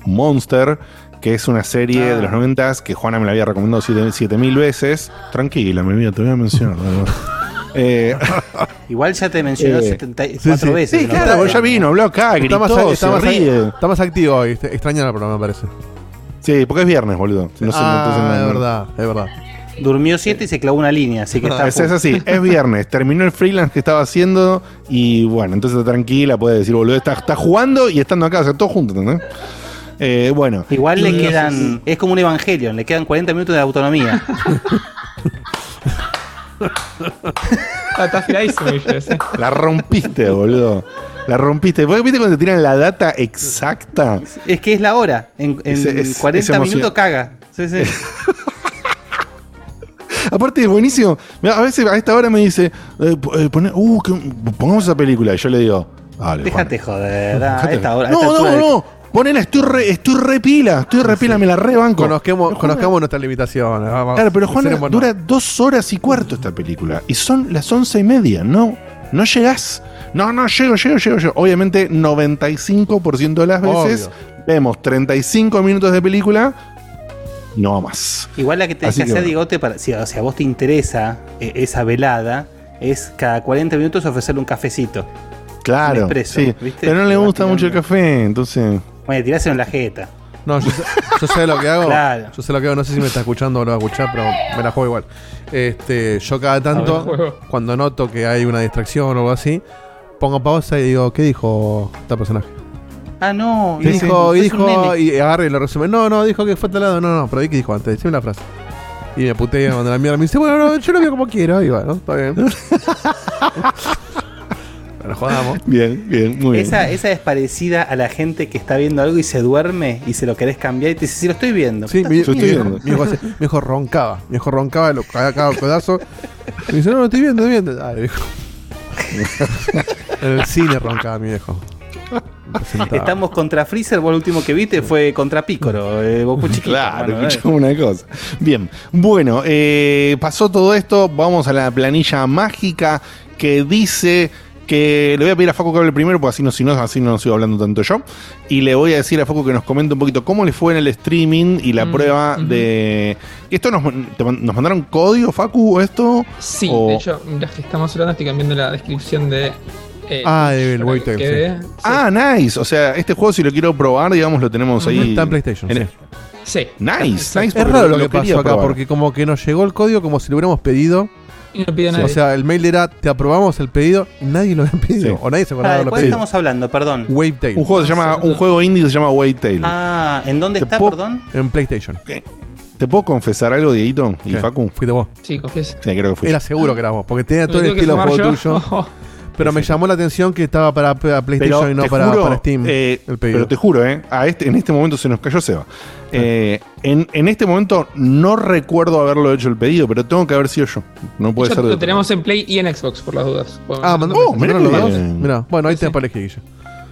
Monster, que es una serie Ah. de los noventas que Juana me la había recomendado siete- 7000 veces. Tranquila, mi vida, te voy a mencionar. Eh, Igual ya te mencionó Eh, 74 sí, sí. veces. sí, claro, ya vino, habló acá, Está más, está, más, ríe. está más activo hoy. este- Extraña la programa, me parece. Sí, porque es viernes, boludo. No ah, es verdad, es verdad. Durmió 7 y se clavó una línea, así que está. Es, es así, es viernes, terminó el freelance que estaba haciendo y bueno, entonces está tranquila, puede decir, boludo, está, está jugando y estando acá, o sea, todos juntos, ¿entendés? Eh, bueno. Igual le quedan. Es como un Evangelion, le quedan 40 minutos de autonomía. Ah, está afiladísimo, sí. La rompiste, boludo. La rompiste. ¿Vos ¿Viste cuando te tiran la data exacta? es que es la hora. En, en Es- es- 40 es emoción- minutos caga. Sí, sí. Aparte es buenísimo. A veces a esta hora me dice, eh, eh, poné- uh, que- pongamos esa película. Y yo le digo, dale. Juan. Déjate joder. da, a esta hora. No, esta no, no. Ponela, estoy re, estoy re pila, estoy re pila, me la rebanco. Conozcamos, conozcamos nuestras limitaciones. vamos. Claro, pero Juan, dura dos horas y cuarto esta película. Y son las once y media, ¿no? No llegás. No, no, llego, llego, llego, llego. Obviamente, 95% de las veces vemos 35 minutos de película, no más. Igual la que tenés Así que que hacer, bueno. Digote, para, si, a- si a vos te interesa eh, esa velada, es cada 40 minutos ofrecerle un cafecito. Claro, Un expreso, sí. ¿viste? Pero no le Te gusta mucho el café, entonces... Bueno, tiráselo en la jeta. No, yo sé, yo sé lo que hago. Claro. Yo sé lo que hago. No sé si me está escuchando o lo va a escuchar, pero me la juego igual. Este, yo cada ver, tanto, cuando noto que hay una distracción o algo así, pongo pausa y digo, ¿qué dijo tal personaje? Ah, no. Y dijo, y dijo, y agarra y lo resume. No, no, dijo que fue tal lado. No, no, pero ¿y qué dijo antes? Decime la frase. Y me putea, me manda la mierda. Me dice, bueno, no, yo lo veo como quiero. Y bueno, está bien. Pero jodamos. Bien, bien, muy bien. Esa, esa es parecida a la gente que está viendo algo y se duerme y se lo querés cambiar y te dice, sí, lo estoy viendo. Sí, mi, Yo estoy viendo. mi hijo hace- mi hijo roncaba. Mi hijo roncaba, lo cagaba el codazo. Y me dice, no, no, estoy viendo, estoy viendo. Dale, viejo. en el cine roncaba mi viejo. Estamos contra Freezer, vos lo último que viste fue contra Picoro, eh, chiquito. Claro, escuchame una cosa. Bien, bueno, eh, pasó todo esto, vamos a la planilla mágica que dice que le voy a pedir a Facu que hable primero, porque así no, si no, así no sigo hablando tanto yo. Y le voy a decir a Facu que nos comente un poquito cómo le fue en el streaming y la Mm, prueba de. ¿Esto nos, te nos mandaron código, Facu, o esto? Sí, O- de hecho, mientras que estamos hablando, estoy cambiando la descripción de. eh, Ah, quede. Ah, nice. O sea, este juego, si lo quiero probar, digamos, lo tenemos ahí. Está en PlayStation, sí. Sí. Nice, nice. Es raro lo, que pasó acá, probar. porque como que nos llegó el código como si lo hubiéramos pedido. Y no pidió O nadie. sea, el mail era, te aprobamos el pedido y nadie lo había pedido. O nadie se acordaba Ah, de ¿De haberlo cuál pedido. estamos hablando? Perdón. Wavetail. Un juego se llama, un juego indie que se llama Waytail. Ah, ¿en dónde está, perdón? En PlayStation. ¿Te puedo confesar algo, Dieguito y. Facu? Fuiste vos. Sí, confieso. Sí, creo que fui. Era seguro que era vos, porque tenía ¿Me todo el estilo de juego yo? tuyo. Pero me llamó la atención que estaba para, para PlayStation Pero y no te para, juro, para Steam. eh, el pedido. pero te juro, eh, a este, en este momento se nos cayó Seba. Eh, en, en este momento no recuerdo haberlo hecho el pedido, pero tengo que haber sido yo. No puede De hecho, ser de lo tenemos en Play y en Xbox, por las dudas. Ah, mandó Oh, mirá los dos. Mirá, bueno, ahí te para elegir, Guille.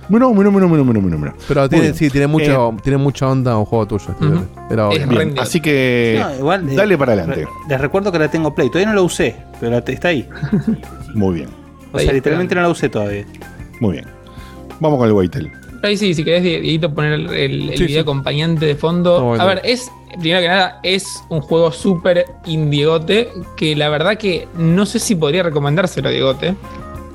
Mira, mira, mira, mira, mira, mira, mira. Pero tiene, sí, tiene mucha, Eh, tiene mucha onda un juego tuyo. este, Ujú. Era obvio. Es bien, rendido. así que No, igual, eh, dale para adelante. re- Les recuerdo que la tengo Play. Todavía no la usé, pero la- está ahí. Muy bien, O sea, literalmente no la usé todavía. muy bien. Vamos con el Waytail. Ahí sí, si querés, Dieguito, poner el, el Sí, video sí. acompañante de fondo. A ver, es, primero que nada, es un juego súper indiegote que la verdad que no sé si podría recomendárselo a Diegote.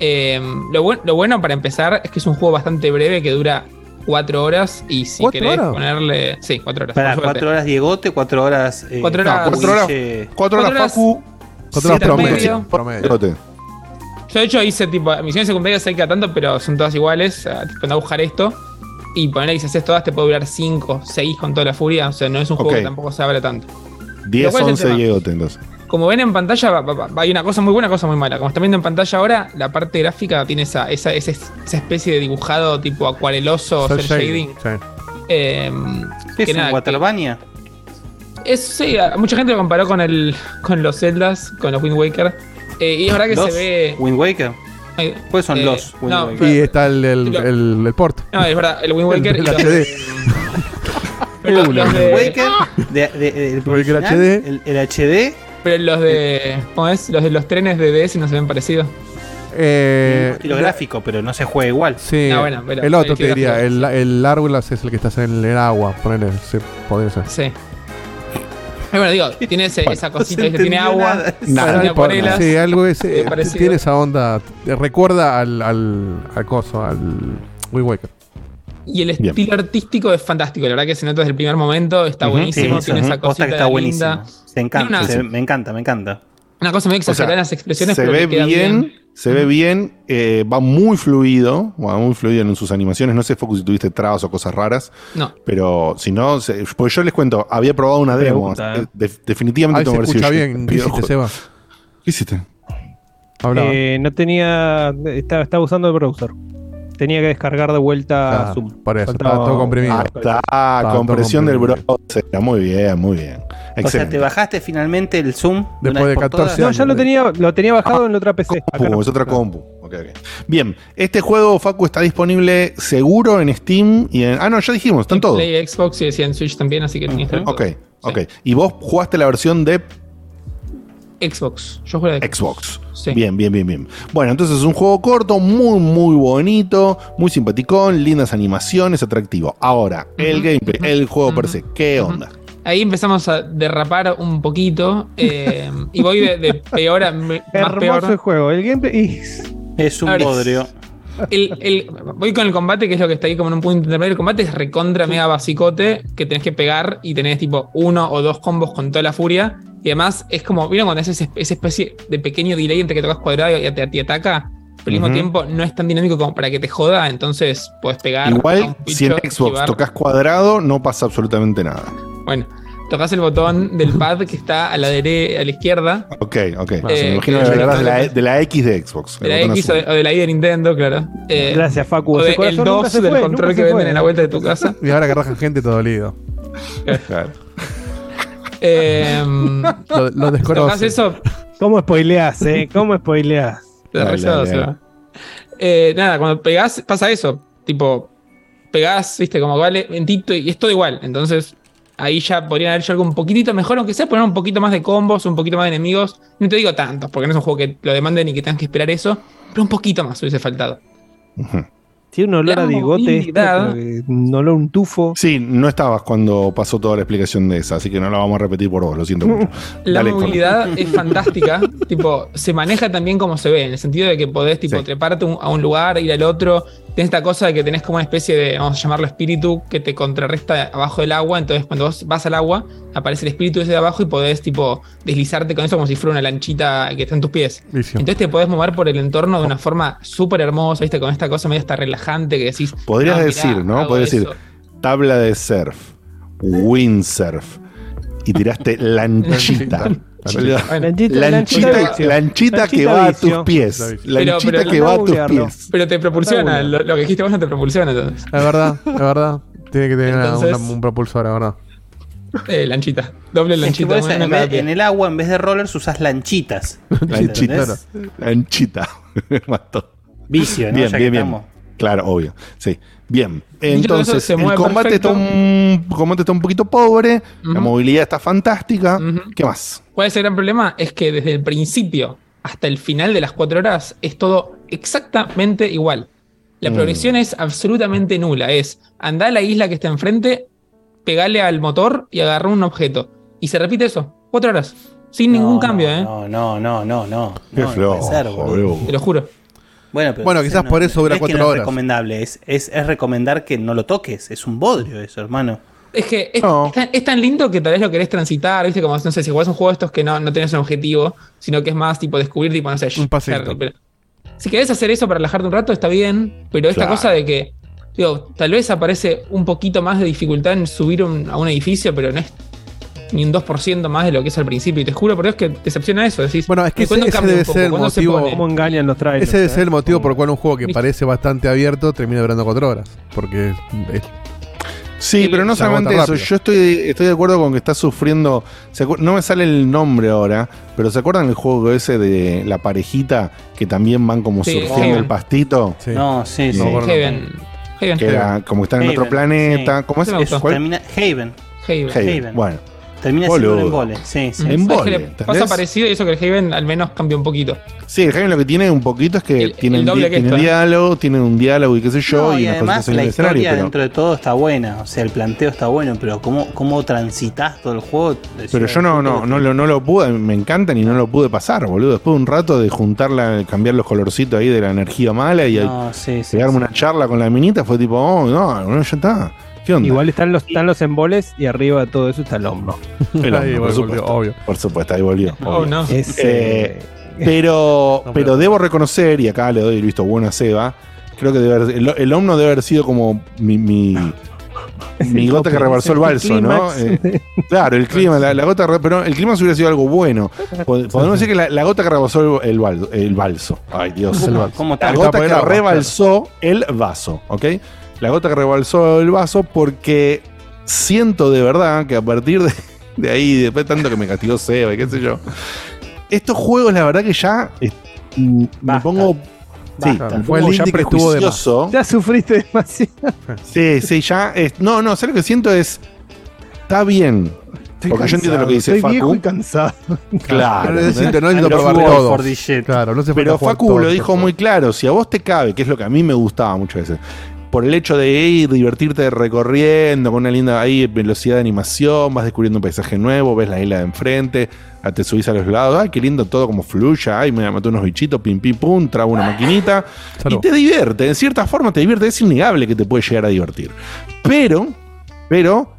Eh, lo, buen- lo bueno para empezar es que es un juego bastante breve que dura cuatro horas y si ¿Cuatro querés horas? ponerle... Sí, cuatro horas. Para cuatro horas Diegote, cuatro horas. eh, Cuatro No, horas- cuatro horas, Guille. cuatro horas, Cuatro horas- Facu. Cuatro horas promedio. medio. promedio. Yo de hecho hice tipo misiones secundarias hay cada tanto, pero son todas iguales. Sea, tipo, buscar esto. Y ponerle que si haces todas te puede durar 5, 6 con toda la furia. O sea, no es un juego que tampoco se abre tanto. 10, ¿Cuál es el 11 tema? Diegote, entonces. Como ven en pantalla, va- va- va- hay una cosa muy buena, cosa muy mala. Como están viendo en pantalla ahora, la parte gráfica tiene esa, esa, esa, esa especie de dibujado tipo acuareloso, Cel shading, shading. sí. Eh, ¿Qué que es un nada, Watervania? Es, sí, mucha gente lo comparó con, el, con los Zeldas, con los Wind Waker. Eh, y es verdad que ¿Los? se ve. ¿Wind Waker? ¿Cuáles son eh, los Wind no, Waker? Y está el, el, Lo- el, el port. No, es verdad, el Wind Waker El- y HD. los, los ¿Wind de, Waker? De, de- de- el, Waker HD. El, el HD. pero los de. ¿Cómo es? Los de los trenes de DS no se ven parecidos. Eh, estilo gráfico, pero no se juega igual. Sí, No, bueno, pero el otro el te diría, el, el Argolas es el que está en el agua, ponele, sí, podría ser. Sí. Bueno, digo, tiene ese- esa cosita, tiene agua, nada. tiene Nada, no importa. acuarelas. Sí, algo es, eh, tiene esa onda, recuerda al, al, al coso, al Wind Waker. Y el Bien. estilo artístico es fantástico, la verdad que se nota desde el primer momento, está buenísimo, Sí, tiene sí, esa cosita que está buenísimo. linda. Se encanta, una- se- me encanta, me encanta. Una cosa muy O sea, exagerada en las expresiones, se pero ve bien, se ve bien, eh, va muy fluido, va muy fluido en sus animaciones. No sé, Focus, si tuviste trabas o cosas raras, No, pero si no, se- pues yo les cuento, había probado una demo. Pregunta, eh, de- definitivamente yo- bien, ¿qué hiciste, Seba? ¿Qué hiciste? Hablaba. Eh, no tenía. Estaba, estaba usando el browser. Tenía que descargar de vuelta Ah, Zoom. por eso, Faltaba- estaba todo comprimido. Ahí está, todo compresión del comprimido. browser. Muy bien, muy bien. O sea, te bajaste finalmente el Zoom de Después de por 14 todas? No, ya lo tenía, lo tenía bajado en la otra PC. Compu, no. es otra compu. Ok, ok. Bien, este juego, Facu, está disponible seguro en Steam y en. Ah, no, ya dijimos, están en todos. Play, Xbox y decía en Switch también, así que tenía que estar en Ok, todo. ok. ¿Y vos jugaste la versión de Xbox. Yo juego de Xbox? Sí. Bien, bien, bien, bien. Bueno, entonces es un juego corto, muy, muy bonito, muy simpaticón, lindas animaciones, atractivo. Ahora, el gameplay, el juego per se, ¿qué onda? Ahí empezamos a derrapar un poquito eh, y voy de, de peor a me- más Hermoso el juego. El gameplay. y- Es un ver, bodrio. El- el- voy con el combate, que es lo que está ahí como en un punto intermedio. El combate es recontra mega basicote, que tenés que pegar y tenés tipo uno o dos combos con toda la furia. Y además es como, ¿vieron cuando haces esa especie de pequeño delay entre que tocas cuadrado y te, te ataca? Pero al mismo tiempo no es tan dinámico como para que te joda, entonces puedes pegar. Igual, si en Xbox tocas cuadrado, no pasa absolutamente nada. Bueno, tocas el botón del pad que está a la, dere a la izquierda, Ok, ok. Eh, me imagino que- hablarás de la, de la X de Xbox. de la X o de, o de la I de Nintendo, claro. Eh, Gracias, Facu. o de el nunca 2 se del fue, control que venden fue. en la vuelta de tu casa. Y ahora que raja gente todo dolido. Claro. Eh, Lo, lo eso, ¿Cómo spoileás, eh? ¿Cómo spoileás? te Dale, rayado, dale, se dale. va. Eh, nada, cuando pegás, pasa eso. tipo, pegás, viste, como vale, lentito y es todo igual. Entonces, ahí ya podrían haber hecho algo un poquitito mejor, aunque sea poner un poquito más de combos, un poquito más de enemigos. No te digo tantos, porque no es un juego que lo demanden ni que tengas que esperar eso, pero un poquito más hubiese faltado. Tiene un olor a bigote, que un olor a un tufo. Sí, no estabas cuando pasó toda la explicación de esa, así que no la vamos a repetir por vos, lo siento mucho. La Dale, movilidad es fantástica. tipo, se maneja también como se ve, en el sentido de que podés tipo, Sí. treparte un- a un lugar, ir al otro. Tienes esta cosa de que tenés como una especie de, vamos a llamarlo espíritu, que te contrarresta abajo del agua. Entonces, cuando vos vas al agua, aparece el espíritu ese de abajo y podés tipo deslizarte con eso como si fuera una lanchita que está en tus pies. Vicio. Entonces te podés mover por el entorno de una forma súper hermosa, ¿viste? Con esta cosa medio hasta relajante que decís. Podrías "No, mirá, decir, ¿no? Podrías decir eso". tabla de surf, windsurf y tiraste lanchita. Lanchita, Lanchita, lanchita vicio. lanchita que Lanchita va a vicio. tus pies. Pero- Lanchita pero- que va a tus pies. Pero te propulsiona, lo, lo que dijiste vos no te propulsiona entonces. Es verdad, es verdad. Tiene que tener Entonces- una- un propulsor, la verdad. Eh, lanchita. Doble Es que lanchita. eso, una en, vez- en el agua, en vez de rollers, usas lanchitas. Lanchita. Lanchita. Mató. Vicio, ¿no? Bien, Ya bien, que bien. estamos. Claro, obvio. Sí. Bien. Entonces, se el combate, está un, combate está un poquito pobre. La movilidad está fantástica. ¿Qué más? ¿Cuál es el gran problema? Es que desde el principio hasta el final de las cuatro horas es todo exactamente igual. La Mm. progresión es absolutamente nula. Es andar a la isla que está enfrente, pegarle al motor y agarrar un objeto. Y se repite eso. Cuatro horas. Sin ningún cambio, no, ¿eh? No, no, no, no, no. Qué no, flojo, ser. Te lo juro. Bueno, pero Bueno, quizás por eso dura es que cuatro no horas. Es recomendable, es, es, es recomendar que no lo toques. Es un bodrio eso, hermano. Es que es, No. es tan, es tan lindo que tal vez lo querés transitar, ¿viste? Como, no sé, si jugás un juego de estos que no, no tenés un objetivo, sino que es más tipo descubrir, tipo, no sé, Un pero- Si querés hacer eso para relajarte un rato, está bien, pero esta Claro. cosa de que, digo, tal vez aparece un poquito más de dificultad en subir un- a un edificio, pero no es ni un 2% más de lo que es al principio. Y te juro por Dios que decepciona eso. Decís, Bueno, es que "¿Y cuándo ese- debe ser el ¿Cuándo se motivo- pone?". ¿Cómo engañan los trailers? Ese debe ser el eh? motivo por el cual un juego que parece bastante abierto termina durando cuatro horas. Porque es- Sí, pero no solamente eso. rápido. Yo estoy, estoy de acuerdo con que está sufriendo. ¿se acu- no me sale el nombre ahora, pero ¿se acuerdan el juego ese de la parejita que también van como Sí, surfeando el pastito? sí. No, sí, sí. No, bueno. Haven. Haven. Que era como que están en otro planeta. sí. ¿Cómo es? Haven. Haven. Haven. Bueno, Termina siendo un embole. Sí, sí. Mm. En ¿Sabes embole. Pasa parecido y eso que el Haven al menos cambia un poquito. sí, el Haven lo que tiene un poquito es que El- tienen, el doble di- que tienen esto, diálogo, tienen un diálogo y qué sé yo, No, y, y además la historia. Pero, dentro de todo está buena. O sea, el planteo está bueno, pero cómo, cómo transitas todo el juego. pero yo no, no, no, lo, no lo pude, me encantan y no lo pude pasar, boludo. Después de un rato de juntarla, cambiar los colorcitos ahí de la energía mala y No, sí, sí, pegarme sí. una charla con la minita, fue tipo, oh, no, no, ya está. ¿Qué onda? Igual están los, están los emboles y arriba de todo eso está el hombro. El hombre, Ahí por volvió, supuesto. obvio. Por supuesto, ahí volvió. Oh, obvio. no. Es, Eh, Pero, No, pero pero- debo reconocer, y acá le doy el visto bueno a Seba, creo que debe haber- el, el Omno debe haber sido como mi, mi, mi gota que rebalsó el balso, ¿no? Eh, claro, el clima, la, la gota, pero el clima hubiera sido algo bueno. Pod- Podemos decir que la, la gota que rebalsó el, el bal- el balso. Ay, Dios. ¿Cómo- el balso. cómo La gota que rebalsó el vaso, ¿ok? La gota que rebalsó el vaso porque siento de verdad que a partir de, de ahí, después de tanto que me castigó Seba y qué sé yo, estos juegos la verdad que ya eh, mm, me pongo... Sí, Fue el ya indie que estuvo de más. prejuicioso. Ya sufriste demasiado. Sí, sí, ya. es- no, no, ¿sabes lo que siento? Es. Está bien. Porque yo entiendo lo que dice Estoy viejo y Facu. cansado. Claro. No necesito, no necesito I'm probar todo. Claro, no se Pero Facu lo dijo muy claro. Si a vos te cabe, que es lo que a mí me gustaba muchas veces, por el hecho de ir, divertirte recorriendo con una linda ahí, velocidad de animación, vas descubriendo un paisaje nuevo, ves la isla de enfrente, ah, te subís a los lados, ay, qué lindo todo como fluye, ay, me mató unos bichitos, pim, pim, pum, trago una maquinita. Salud. Y te divierte, en cierta forma te divierte, es innegable que te puede llegar a divertir. Pero, pero,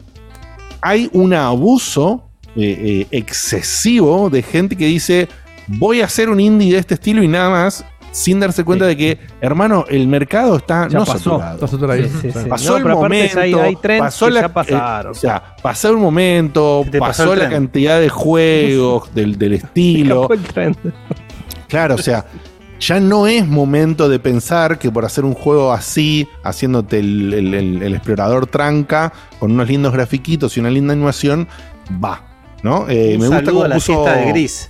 hay un abuso eh, eh, excesivo de gente que dice, voy a hacer un indie de este estilo y nada más, sin darse cuenta de que, hermano, el mercado está Ya no pasó. saturado. Está saturado. Sí, sí, sí. Pasó No, el momento, hay- hay trends pasó que la, ya pasaron. eh, o sea, pasó el momento, pasó pasó el la tren. cantidad de juegos del, del estilo. Escapó el tren. Claro, o sea, ya no es momento de pensar que por hacer un juego así, haciéndote el, el- el- el explorador tranca, con unos lindos grafiquitos y una linda animación, va. ¿no? Eh, Un me gusta cómo a la puso- fiesta de Gris.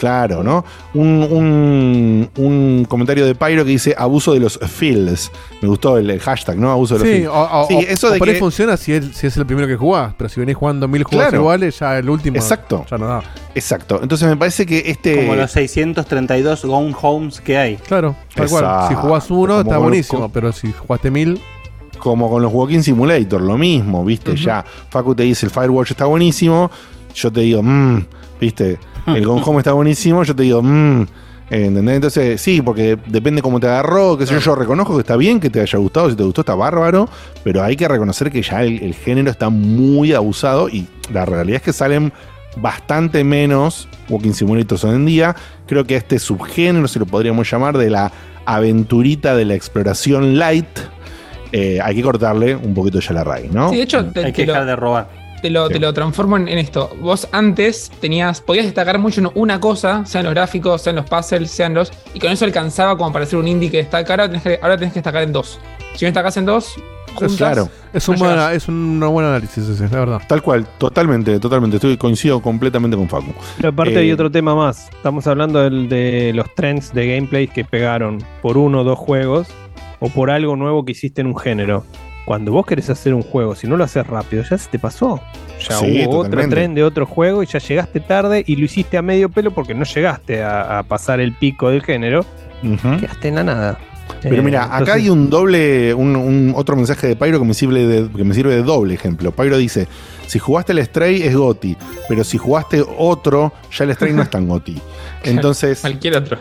Claro, ¿no? Un, un- un comentario de Pyro que dice abuso de los feels. Me gustó el, el hashtag, ¿no? Abuso de los Sí, feels. o, o- sí, o- eso o de por ahí funciona si es, si es el primero que jugás, pero si venís jugando mil juegos Claro. iguales, ya el último Exacto. ya no da. Exacto. Entonces me parece que este. Como los 632 Gone Homes que hay. Claro, tal cual. Si jugás uno, Como está buenísimo, con- pero si jugaste mil, como con los Walking Simulator, lo mismo, ¿viste? Ya, Facu te dice el Firewatch está buenísimo, yo te digo, mmm, ¿viste? El Gone Home está buenísimo, yo te digo, mmm. ¿Entendés? Entonces, sí, porque depende cómo te agarró, qué sé yo, yo reconozco que está bien que te haya gustado, si te gustó está bárbaro, pero hay que reconocer que ya el, el género está muy abusado y la realidad es que salen bastante menos Walking Simulators hoy en día. Creo que este subgénero, si lo podríamos llamar, de la aventurita de la exploración light, eh, hay que cortarle un poquito ya la raíz, ¿no? Sí, de hecho, te, Hay que lo, dejar de robar. Te lo- te lo transformo en, en esto. Vos antes tenías, podías destacar mucho en una cosa, sean los gráficos, sean los puzzles, sean los. Y con eso alcanzaba como para hacer un indie que destacara. Ahora tenés que, ahora tenés que destacar en dos. Si no destacás en dos, juntas, claro. es un, no es un buen análisis ese, la verdad. Tal cual, totalmente, totalmente. Estoy coincido completamente con Facu. Pero aparte Eh, hay otro tema más. Estamos hablando del- de los trends de gameplay que pegaron por uno o dos juegos o por algo nuevo que hiciste en un género. Cuando vos querés hacer un juego, si no lo haces rápido, ya se te pasó. Ya Sí, hubo otro tren de otro juego y ya llegaste tarde y lo hiciste a medio pelo porque no llegaste a, a pasar el pico del género. Quedaste en la nada. Pero Eh, mira, acá entonces- hay un doble, un, un otro mensaje de Pyro que me, sirve de, que me sirve de doble ejemplo. Pyro dice, si jugaste el Stray es Goti, pero si jugaste otro, ya el Stray no es tan Goti. Entonces, cualquier otro.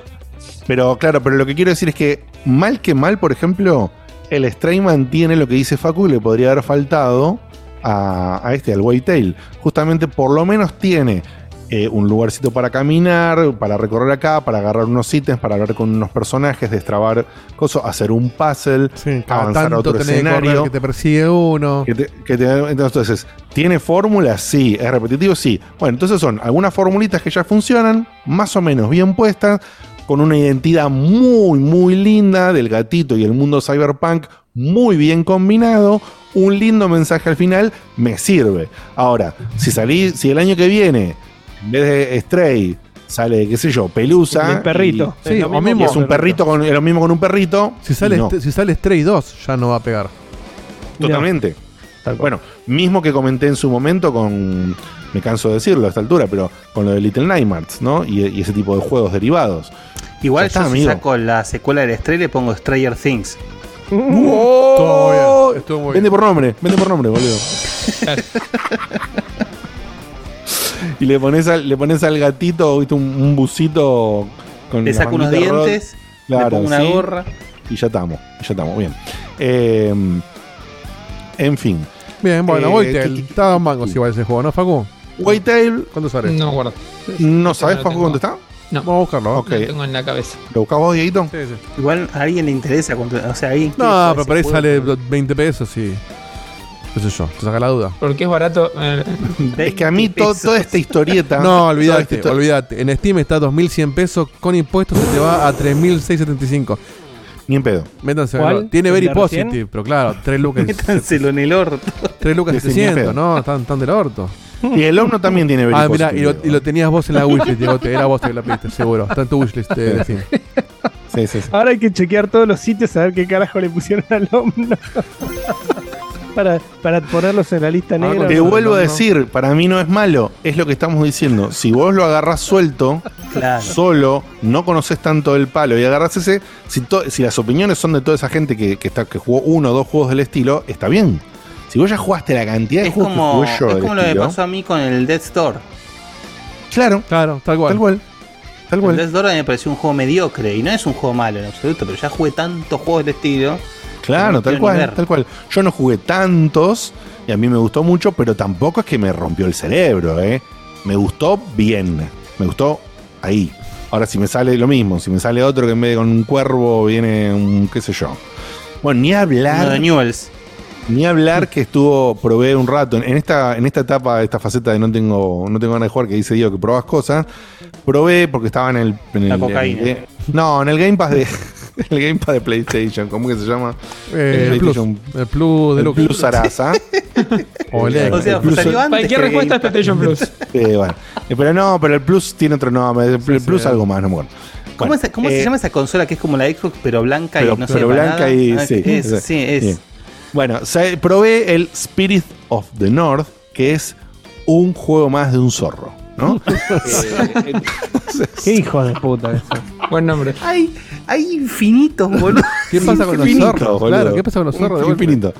pero claro, pero lo que quiero decir es que, mal que mal, por ejemplo, el Stray mantiene lo que dice Facu y le podría haber faltado a, a este, al White Tail. Justamente, por lo menos tiene eh, un lugarcito para caminar, para recorrer acá, para agarrar unos ítems, para hablar con unos personajes, destrabar cosas, hacer un puzzle, Cada avanzar a otro que escenario. que te persigue uno. Que te- que te- entonces, ¿tiene fórmulas? Sí. ¿Es repetitivo? Sí. Bueno, entonces son algunas formulitas que ya funcionan, más o menos bien puestas, con una identidad muy, muy linda del gatito y el mundo cyberpunk, muy bien combinado. Un lindo mensaje al final me sirve. Ahora, si salí, si el año que viene, en vez de Stray, sale, qué sé yo, Pelusa. El perrito. y- Sí, Es lo o mismo es un perrito con lo mismo con un perrito. Si sale, no. si sale Stray 2, ya no va a pegar. Totalmente. Tal cual. Bueno, mismo que comenté en su momento con. Me canso de decirlo a esta altura, pero con lo de Little Nightmares, ¿no? Y, y ese tipo de juegos derivados. Igual Ya está, yo si amigo. saco la secuela del Stray le pongo Stranger Things. Estuvo muy bien. Estuvo muy Vende bien. por nombre, vende por nombre, boludo. y le pones al, le pones al gatito, ¿viste? Un, un busito con. Le saco unos dientes, Claro, le pongo una sí. gorra. Y ya estamos, ya estamos, bien. Eh, en fin. Bien, bueno, Eh, White ¿qué- Tail. qué- Está a dos mangos igual ese juego, ¿no, Facu? White Tail, ¿Cuánto sale? No, guarda. ¿no sabes, no Facu, dónde está? No, Vamos a buscarlo. ¿no? Ok. no tengo en la cabeza. ¿Lo buscas vos, Dieguito? Sí, sí. Igual a alguien le interesa. cuando- O sea, alguien quiere No, pero por ahí sale 20 pesos y. ¿Qué sé yo? Te saca la duda. Porque es barato. eh, Es que a mí to- toda esta historieta. No, olvídate, olvídate. En Steam está 2100 pesos con impuestos y te va a 3675. Ni en pedo. Métanse. ¿Cuál? no, Tiene ¿El very de recién? positive, pero claro, 3 lucas. Métanselo en el orto. 3 lucas Ese ni en 700, pedo. ¿no? Están tan del orto. Y el Omno también tiene Ah, Very mira, y lo, Positive, y lo tenías vos en la wishlist, Diego. te- Era vos que la pediste, seguro. Está en tu wishlist de Steam. Sí, sí, sí. Ahora hay que chequear todos los sitios a ver qué carajo le pusieron al hombre. Para, para ponerlos en la lista Ah, negra. Te no, vuelvo a no. decir, para mí no es malo, es lo que estamos diciendo. Si vos lo agarrás suelto, Claro. solo, no conoces tanto el palo y agarrás ese, si, to- si las opiniones son de toda esa gente que, que está, que jugó uno o dos juegos del estilo, está bien. Si vos ya jugaste la cantidad de Es juegos como, que jugué yo es del como lo que pasó a mí con el Death Store. claro, Claro, tal cual. tal cual. Tal El cual. Death Store a mí me pareció un juego mediocre y no es un juego malo en absoluto, pero ya jugué tantos juegos del estilo. Claro, no tal cual, tal cual. Yo no jugué tantos y a mí me gustó mucho, pero tampoco es que me rompió el cerebro, ¿eh? Me gustó bien, me gustó ahí. Ahora si me sale lo mismo, si me sale otro que en vez de con un cuervo viene un qué sé yo. Bueno, ni hablar, de Newells. ni hablar que estuvo, probé un rato en esta, en esta etapa, esta faceta de no tengo, no tengo ganas de jugar, que dice Diego que probas cosas, probé porque estaba en el, en La el- cocaína. en el- no, en el Game Pass de el Game Pass de PlayStation, ¿cómo que se llama? Eh, el plus. PlayStation El plus de el. Plus Sarasa. Olé, O sea, el Plus- salió antes Cualquier respuesta es Game PlayStation Plus. Sí, bueno. Eh, Pero no, pero el Plus tiene otro nombre. El, el Plus sí. algo más, no me acuerdo. ¿Cómo, Bueno, es- cómo eh, se llama esa consola que es como la Xbox pero blanca pero, y no se pero llama blanca nada? y Ah, sí. es, sí, es. bien. Bueno, probé el Spirit of the North, que es un juego más de un zorro, ¿no? Qué hijo de puta eso. Buen nombre. Hay, hay infinitos, boludo. ¿Qué pasa con los Infinito, zorros? boludo. Claro, ¿qué pasa con los zorros? de? Infinito.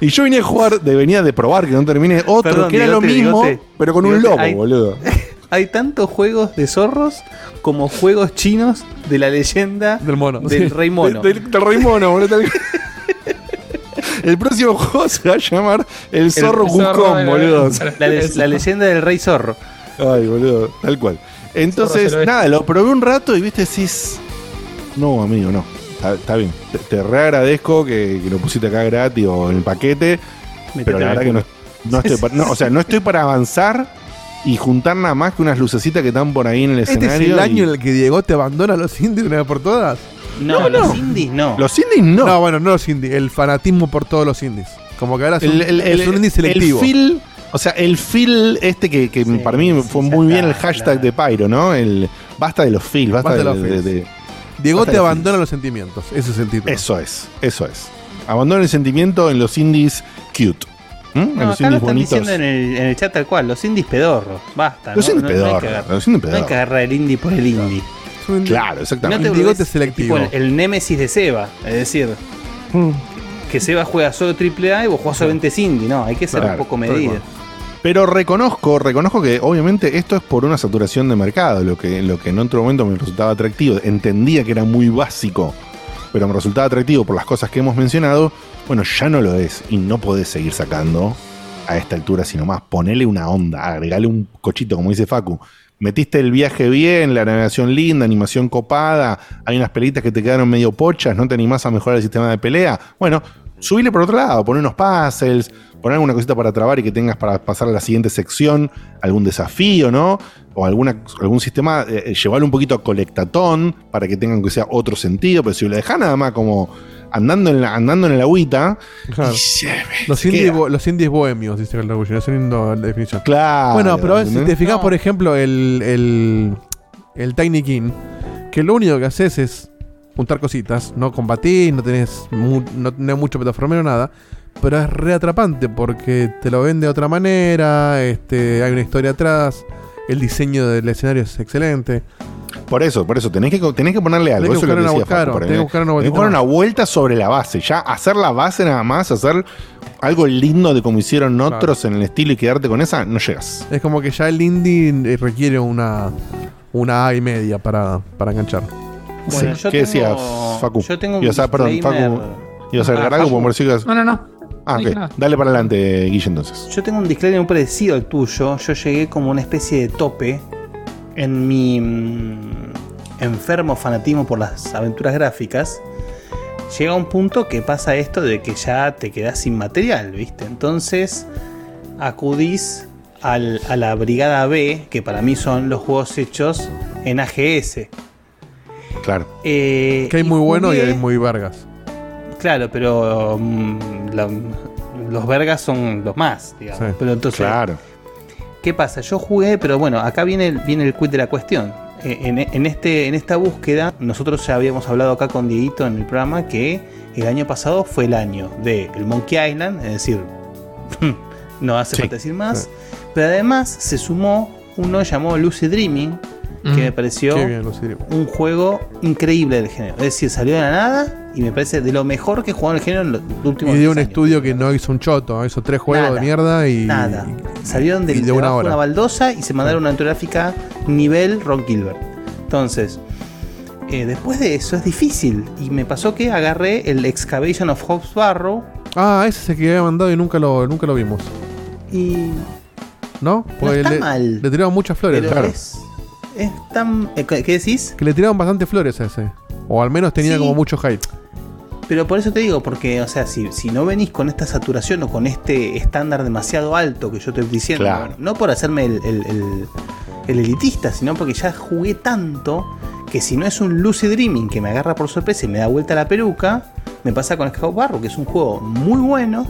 Y yo venía a jugar, de, venía de probar que no termine otro, Perdón, que era lo mismo, pero con un lobo, hay- boludo. Hay tantos juegos de zorros como juegos chinos de la leyenda Del mono. del sí. rey mono. De- del, del rey mono, boludo. tal- El próximo juego se va a llamar El Zorro zorro Wukong, boludo. La, le- la leyenda del rey zorro. Ay, boludo, tal cual. Entonces, Zorro nada, lo probé un rato y viste, decís. No, amigo, no. Está, está bien. Te, te reagradezco que, que lo pusiste acá gratis o en el paquete. pero la verdad que no, no estoy para, no, o sea, no estoy para avanzar y juntar nada más que unas lucecitas que están por ahí en el ¿Este es escenario. el año y- en el que Diego te abandona a los indies una vez por todas? No, los indies no. Los indies no. No, bueno, no los indies. El fanatismo por todos los indies. Como que ahora es un, el, el- el- es un indie el selectivo. feel, o sea, el feel este que, que para mí fue muy bien el hashtag de Pyro, ¿no? El basta de los feels, basta, Basta de los feels. de- Diego basta te abandona los sentimientos. Ese es el título. Eso es, eso es. Abandona el sentimiento en los indies cute. ¿Mm? en No, los acá lo indies están bonitos. diciendo en el, en el chat tal cual, los indies pedorros. Basta. Los ¿no? indies No- no hay que pedorros, agarrar- los indies No hay que pedorros. agarrar el indie por el indie. Claro, No exactamente. te Indigote volvés selectivo. tipo el, el némesis de Seba. Es decir, que Seba juega solo AAA y vos jugás solamente indie. No, hay que ser Claro, un poco medido. Pero reconozco, reconozco que obviamente esto es por una saturación de mercado, lo que, en otro momento me resultaba atractivo. Entendía que era muy básico, pero me resultaba atractivo por las cosas que hemos mencionado. Bueno, ya no lo es y no podés seguir sacando a esta altura, sino más ponele una onda, agregale un cochito, como dice Facu. Metiste el viaje bien, la navegación linda, animación copada, hay unas pelitas que te quedaron medio pochas, no te animás a mejorar el sistema de pelea. Bueno, subile por otro lado, poner unos puzzles, poner alguna cosita para trabar y que tengas para pasar a la siguiente sección, algún desafío, ¿no? O alguna, algún sistema, eh, llevarlo un poquito a colectatón para que tengan que sea otro sentido, pero si lo dejás nada más como andando en la, andando en el agüita, Claro. Los, indies, los indies bohemios, dice el Revolution. Es una definición. claro. Bueno, pero a ver, si te fijas, No. por ejemplo, el, el, el Tiny King, que lo único que haces es juntar cositas, no combatís, no tenés, mu- no tenés mucho plataformero, nada, pero es re atrapante porque te lo ven de otra manera, este, hay una historia atrás, el diseño del escenario es excelente. Por eso, por eso, tenés que, tenés que ponerle algo. Tenés que Eso buscar Facu, por ahí. tenés que buscar una Tenés que vueltita buscar una vuelta sobre la base. Ya hacer la base nada más, hacer algo lindo de como hicieron otros en el estilo y quedarte con esa, no llegas. Es como que ya el indie eh, requiere una, una A y media para, para enganchar. Bueno, Sí. yo ¿Qué tengo- decías, Facu? Yo tengo un Ibas a- perdón, disclaimer. Facu, ¿Ibas a Ah, agregar algo? Facu. Que ibas- No, no, no. Ah, ok. nada. Dale para adelante, Guille, entonces. Yo tengo un disclaimer muy parecido al tuyo. Yo llegué como una especie de tope en mi mm, enfermo fanatismo por las aventuras gráficas. Llega un punto que pasa esto de que ya te quedas sin material, ¿viste? Entonces acudís al- a la Brigada B, que para mí son los juegos hechos en AGS. Claro. Eh, Que hay muy bueno y hay muy vergas. Claro, pero mm, la- los vergas son los más, digamos. Sí. Pero entonces, Claro. ¿qué pasa? Yo jugué, pero bueno, acá viene el, viene el quid de la cuestión. Eh, En, en este, en esta búsqueda, nosotros ya habíamos hablado acá con Dieguito en el programa que el año pasado fue el año de el Monkey Island, es decir, no hace Sí. falta decir más. Pero además se sumó uno llamado Lucy Dreaming, que Mm. me pareció bien, un juego increíble del género. Es decir, salió de la nada y me parece de lo mejor que en el género en los últimos Y de 10 un años. estudio que no hizo un choto, hizo tres juegos Nada, de mierda y. Nada. Salieron del, y de una hora. una baldosa y se mandaron una gráfica nivel Ron Gilbert. Entonces, eh, después de eso es difícil. Y me pasó que agarré el Excavation of Hobbs Barrow Ah, ese es el que había mandado y nunca lo, nunca lo vimos. y. ¿No? Porque está le, mal, le tiraban muchas flores. Claro. es, es tan. eh, ¿Qué decís? Que le tiraban bastante flores a ese. O al menos tenía Sí. como mucho hype. Pero por eso te digo, porque, o sea, si, si no venís con esta saturación o con este estándar demasiado alto que yo te estoy diciendo, Claro. no por hacerme el, el- el- el elitista, sino porque ya jugué tanto que si no es un Lucy Dreaming que me agarra por sorpresa y me da vuelta la peluca, me pasa con Scout Barro, que es un juego muy bueno,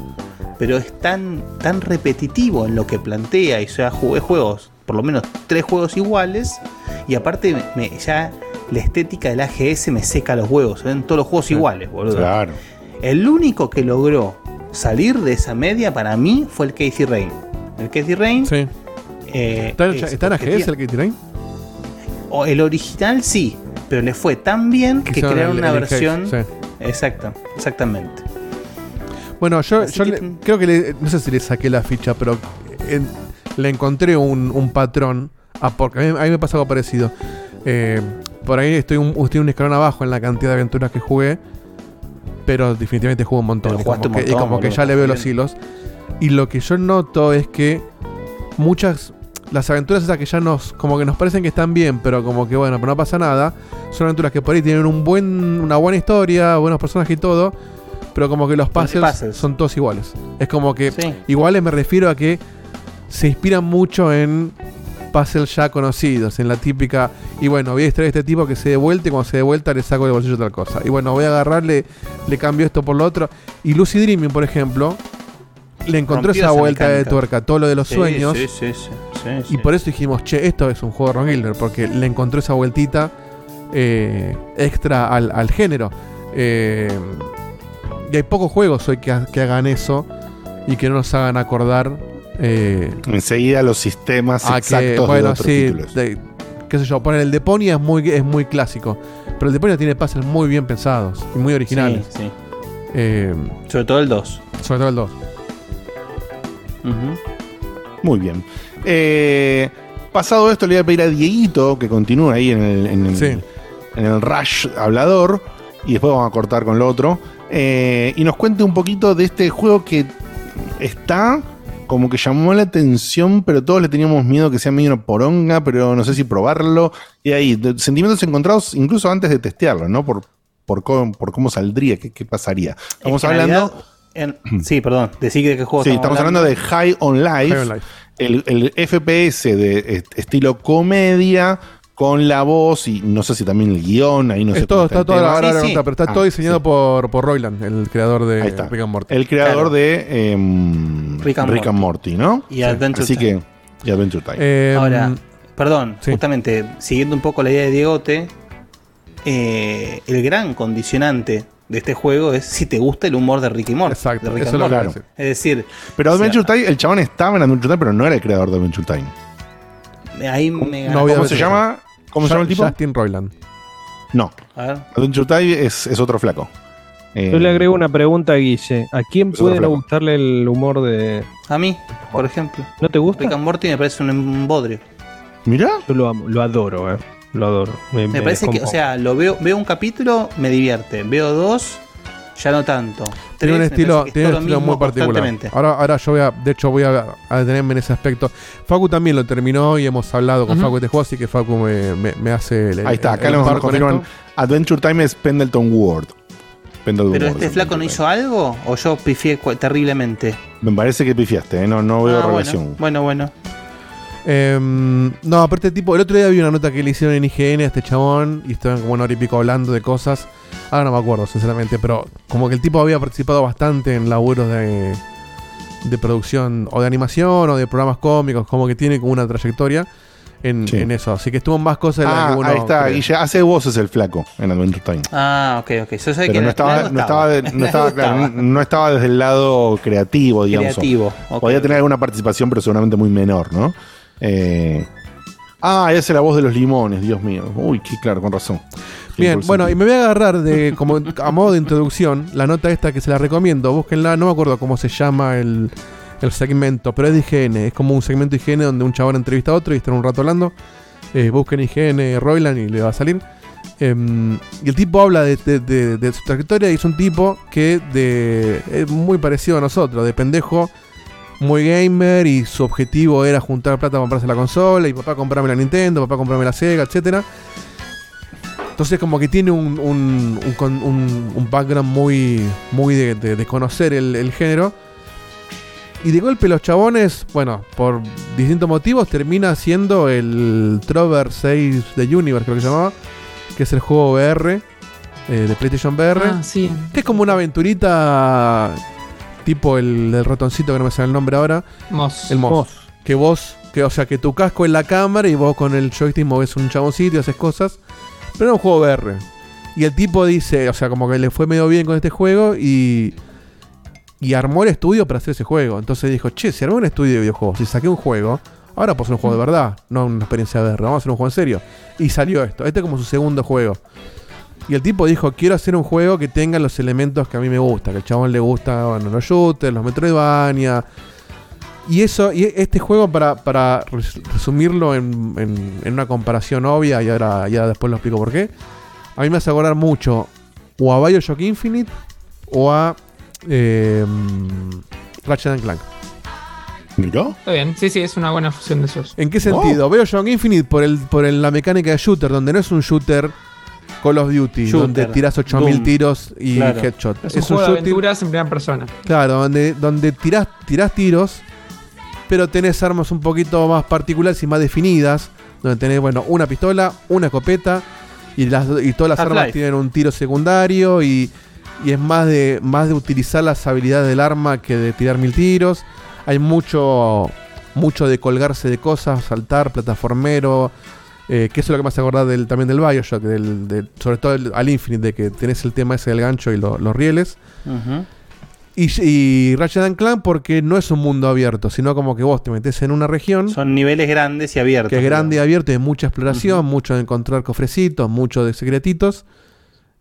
pero es tan, tan repetitivo en lo que plantea. Y ya jugué juegos, por lo menos tres juegos iguales. Y aparte, me- ya la estética del AGS me seca los huevos. Ven todos los juegos iguales, boludo. Claro. El único que logró salir de esa media para mí fue el Casey Rain. El Casey Rain. Sí. eh, ¿Está, es está en AGS el tiene ahí? o el original sí, pero le fue tan bien que crearon el- una el versión. Sí. Exacto, exactamente. Bueno, yo, Así yo que- le- creo que le- no sé si le saqué la ficha, pero en- le encontré un, un patrón. Ah, porque a mí, a mí me pasa algo parecido. Eh, por ahí estoy un, estoy un escalón abajo en la cantidad de aventuras que jugué. Pero definitivamente jugué un montón. Y como, que, y ya le veo bien. los hilos. Y lo que yo noto es que muchas. Las aventuras esas que ya nos. como que nos parecen que están bien, pero como que bueno, pero no pasa nada. Son aventuras que por ahí tienen un buen, una buena historia, buenos personajes y todo. Pero como que los puzzles. son todos iguales. Es como que Sí. iguales me refiero a que se inspiran mucho en puzzles ya conocidos, en la típica. Y bueno, voy a extraer a este tipo que se dé vuelta y cuando se dé vuelta le saco del bolsillo tal cosa. Y bueno, voy a agarrarle, le cambio esto por lo otro. Y Lucy Dreaming, por ejemplo, le encontró esa esa vuelta de tuerca, todo lo de los Sí, sueños. sí, sí, Y por eso dijimos, che, esto es un juego de Ron Gilder, porque le encontró esa vueltita eh, extra al, al género. Eh, y hay pocos juegos hoy que, que hagan eso y que no nos hagan acordar eh, Enseguida los sistemas exactos que, de bueno, otros sí, títulos. de- qué sé yo, poner el Deponia es muy, es muy clásico, pero el Deponia tiene puzzles muy bien pensados y muy originales. Sí, sí. Eh, Sobre todo el 2. sobre todo el 2. Muy bien. Eh, pasado esto, le voy a pedir a Dieguito que continúe ahí en el, en el, Sí. en el rush hablador. Y después vamos a cortar con lo otro. Eh, y nos cuente un poquito de este juego que está como que llamó la atención, pero todos le teníamos miedo que sea medio una poronga, pero no sé si probarlo. Y ahí, de- sentimientos encontrados incluso antes de testearlo, ¿no? Por, por, cómo, por cómo saldría, qué, qué pasaría. Estamos En hablando. realidad, en- sí, perdón. Decir de qué juego Sí, estamos hablando de High on Life, High on Life. El, el FPS de est- estilo comedia con la voz y no sé si también el guion, ahí no sé Es todo, cómo está el todo, tema. ahora Sí, pero está Ah, todo diseñado sí. por, por Royland, el creador de está. Rick and Morty. El creador Claro. de em, Rick and Morty, ¿no? Y Adventure Así Time. que, y Adventure Time. Eh, Ahora, perdón, sí. justamente siguiendo un poco la idea de Diegote, eh, el gran condicionante de este juego es si te gusta el humor de Ricky Morty. Exacto, de Rick eso lo decir. Es decir, pero o Adventure sea, Time, el chabón estaba en Adventure Time, pero no era el creador de Adventure Time. ahí me No voy a ¿Cómo se llama? ¿Cómo se llama el tipo? Justin Roiland. No, A ver. Adventure Time es, es otro flaco. Eh, Yo le agrego una pregunta a Guille. ¿A quién puede es no flaco. gustarle el humor de. A mí, por ejemplo. ¿No te gusta? Rick and Morty me parece un embodrio. Mirá, Yo lo amo, lo adoro, eh. Lo adoro. Me, Me me parece que, o sea, lo veo, veo un capítulo, me divierte. Veo dos, ya no tanto. Tiene un estilo, tiene un lo estilo muy particular. Ahora, ahora yo voy a, de hecho voy a, a detenerme en ese aspecto. Facu también lo terminó y hemos hablado con Ujú. Facu de este juego, así que Facu me, me- me hace el, ahí está, el- acá con confirman. Adventure Time es Pendleton Ward. Pendleton ¿Pero Ward este es flaco no hizo algo o yo pifié terriblemente? Me parece que pifiaste, ¿eh? no, no veo Ah, bueno, relación. bueno, bueno. Em, no, aparte tipo, el otro día vi una nota que le hicieron en IGN a este chabón y estaban como una hora y pico hablando de cosas. Ahora no me acuerdo, sinceramente, pero como que el tipo había participado bastante en laburos de, de producción o de animación o de programas cómicos, como que tiene como una trayectoria en, Sí. en eso. Así que estuvo en más cosas de Ah, que uno ahí está. Guille. Hace voces el flaco en Adventure Time. Ah, ok, ok. Yo sé que Pero no estaba, no estaba, de- no En estaba, algo claro, estaba. no estaba desde el lado creativo, digamos. creativo. Podía tener alguna participación, pero seguramente muy menor, ¿no? Eh, ah, y hace la voz de los limones, Dios mío. Uy, qué claro, con razón. Bien, bueno, y me voy a agarrar de, como a modo de introducción, la nota esta que se la recomiendo, búsquenla, no me acuerdo cómo se llama el, el segmento, pero es de IGN, es como un segmento de IGN donde un chabón entrevista a otro y están un rato hablando. Eh, busquen IGN Royland y le va a salir. Em, y el tipo habla de, de- de- de su trayectoria y es un tipo que de, es muy parecido a nosotros, de pendejo, muy gamer y su objetivo era juntar plata para comprarse la consola y papá comprarme la Nintendo, papá comprarme la Sega, etcétera. Entonces como que tiene un, un, un con- un- un background muy, muy de, de- de conocer el, el género. Y de golpe los chabones, bueno, por distintos motivos, termina siendo el Trover 6 de Universe, creo que se llamaba, que es el juego VR, eh, de PlayStation VR. Ah, sí. Que es como una aventurita tipo el del ratoncito que no me sale el nombre ahora. Moss. El Moss. Que vos, que, o sea, que tu casco es la cámara y vos con el joystick moves un chaboncito y haces cosas. Pero era un juego VR. Y el tipo dice, o sea, como que le fue medio bien con este juego y. Y armó el estudio para hacer ese juego. Entonces dijo, che, si armé un estudio de videojuegos, si saqué un juego, ahora puedo hacer un juego de verdad, no una experiencia VR, vamos a hacer un juego en serio. Y salió esto, este es como su segundo juego. Y el tipo dijo, quiero hacer un juego que tenga los elementos que a mí me gusta, que al chabón le gusta, bueno, los shooters, los Metroidvania. Y eso, y este juego, para, para res- resumirlo en, en- en una comparación obvia, y ahora ya después lo explico por qué, a mí me hace acordar mucho o a Bioshock Infinite o a eh, Ratchet and Clank. ¿Miró? Está bien, sí, sí, es una buena fusión de esos. ¿En qué sentido? Bioshock Infinite por, el, por el- la mecánica de shooter, donde no es un shooter Call of Duty, Shooter, donde tiras 8000 Doom. tiros y Claro. headshot. Es un juego de aventuras en primera persona. Claro, donde, donde tirás, tirás tiros, pero tenés armas un poquito más particulares y más definidas. Donde tenés, bueno, una pistola, una escopeta, y, las, y todas las armas tienen un tiro secundario, y, y es más de, más de utilizar las habilidades del arma que de tirar mil tiros. Hay mucho, mucho de colgarse de cosas, saltar, plataformero. Eh, que eso es lo que me hace acordar del, también del Bioshock, del, del- sobre todo el- al Infinite, de que tenés el tema ese del gancho y lo- los rieles. Y, y Ratchet and Clank porque no es un mundo abierto, sino como que vos te metes en una región Son niveles grandes y abiertos. que es grande y abierto, de mucha exploración, mucho de encontrar cofrecitos, mucho de secretitos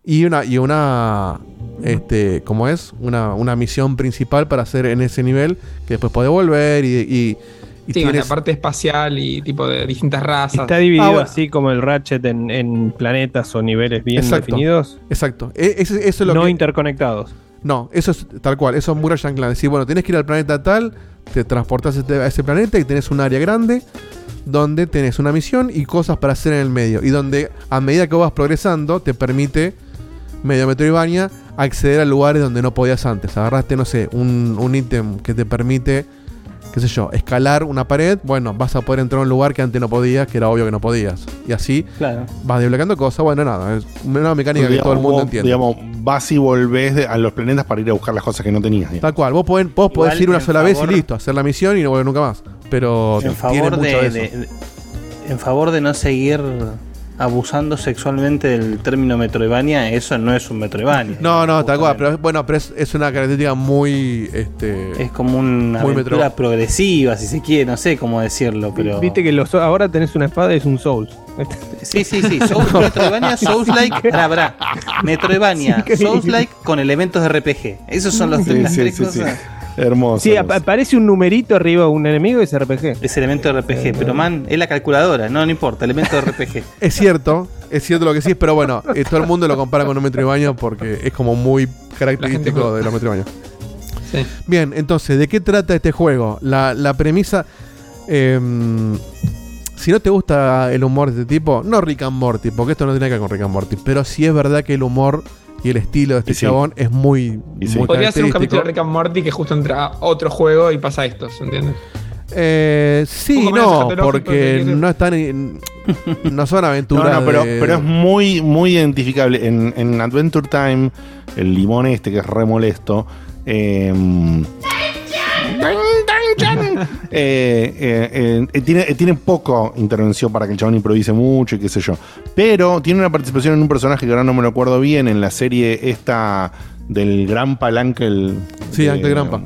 y una y una este, ¿cómo es? Una, una misión principal para hacer en ese nivel que después podés volver y, y, y Sí, con la tienes- parte espacial y tipo de distintas razas. Está dividido Ah, bueno. así como el Ratchet en, en planetas o niveles bien Exacto. definidos. Exacto. E- ese- eso es lo no que- interconectados. No, eso es tal cual, eso es and Clank. Decir, bueno, tenés que ir al planeta tal, te transportás a este- a ese planeta y tenés un área grande donde tenés una misión y cosas para hacer en el medio. Y donde a medida que vas progresando te permite, medio Metroidvania, acceder a lugares donde no podías antes. Agarraste, no sé, un, un ítem que te permite, qué sé yo, escalar una pared. Bueno, vas a poder entrar a un lugar que antes no podías, que era obvio que no podías. Y así Claro. vas desbloqueando cosas. Bueno, nada, es una mecánica que todo el mundo vos, entiende. Digamos, vas y volvés de- a los planetas para ir a buscar las cosas que no tenías. digamos. Tal cual, vos, podés, vos podés ir una sola vez y listo, hacer la misión y no volver nunca más. Pero En tiene favor mucho de, de, eso. de- en favor de no seguir abusando sexualmente del término Metroidvania, eso no es un Metroidvania. no, no, tal cual, pero bueno, pero es, es una característica muy este Es como una Muy aventura Metro- progresiva, si se quiere, no sé cómo decirlo, pero... Viste que los, ahora tenés una espada y es un Souls. Sí, sí, sí. Souls, Metroidvania, Souls-like, pará, pará. Metroidvania, Sí, increíble. Souls-like con elementos de RPG. Esos son los Sí, las sí, tres sí, sí. cosas. Hermoso. Sí, ap- aparece un numerito arriba de un enemigo y es RPG. Es elemento de RPG, pero man, es la calculadora, no, no importa, elemento de RPG. Es cierto, es cierto lo que sí, pero bueno, eh, todo el mundo lo compara con un Metroidvania porque es como muy característico de los Metroidvania. Sí. Bien, entonces, ¿de qué trata este juego? La, la premisa. em, si no te gusta el humor de este tipo, no Rick and Morty, porque esto no tiene que ver con Rick and Morty, pero sí es verdad que el humor y el estilo de este sí. chabón es muy, sí. muy Podría ser un capítulo de Rick and Morty que justo entra a otro juego y pasa esto, ¿se entiende? Eh, sí, no, porque que- no están en- no son No, aventuras. no, pero, de- pero es muy, muy identificable. En, en Adventure Time, el limón este que es re molesto. eh, eh, eh, eh, tiene, tiene poco intervención para que el chabón improvise mucho y qué sé yo. Pero tiene una participación en un personaje que ahora no me lo acuerdo bien, en la serie esta del Grampa, el Uncle. Sí, Uncle Grampa.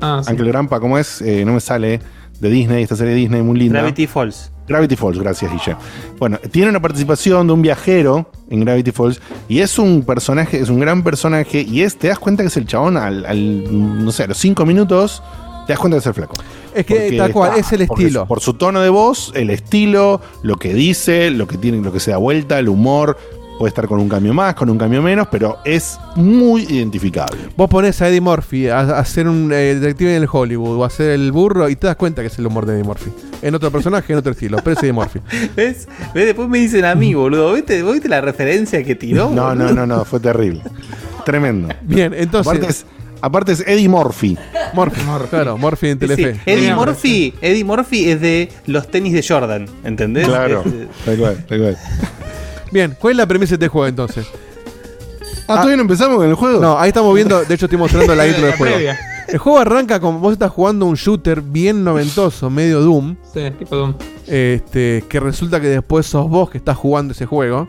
Ah, sí. Uncle Grampa, ¿cómo es? Eh, no me sale. De Disney, esta serie de Disney muy linda. Gravity Falls. Gravity Falls, gracias, Guille. Bueno, tiene una participación de un viajero en Gravity Falls y es un personaje, es un gran personaje y es, te das cuenta que es el chabón al, al, no sé, a los cinco minutos, te das cuenta que es el flaco. Es que Porque tal cual, está- es el estilo. Por su tono de voz, el estilo, lo que dice, lo que tiene, lo que se da vuelta, el humor, puede estar con un cambio más, con un cambio menos, pero es muy identificable. Vos ponés a Eddie Murphy a, a ser un eh, detective en el Hollywood o a hacer el burro y te das cuenta que es el humor de Eddie Murphy. En otro personaje, en otro estilo, pero es Eddie Murphy. ¿Ves? ¿Ves? Después me dicen a mí, boludo. ¿Viste, ¿Vos viste la referencia que tiró? No, no, no, no, fue terrible. Tremendo. Bien, entonces. Aparte es, aparte es Eddie Murphy. Murphy, claro, Murphy en Sí, Telefe. Eddie Murphy, Eddie Murphy es de los tenis de Jordan, ¿entendés? Claro, tal cual, tal cual. Bien, ¿cuál es la premisa de este juego entonces? Ah, ¿todavía no empezamos con el juego? No, ahí estamos viendo, de hecho estoy mostrando la intro del La juego. previa. El juego arranca como vos estás jugando un shooter bien noventoso, medio Doom. Sí, tipo Doom. Este, que resulta que después sos vos que estás jugando ese juego.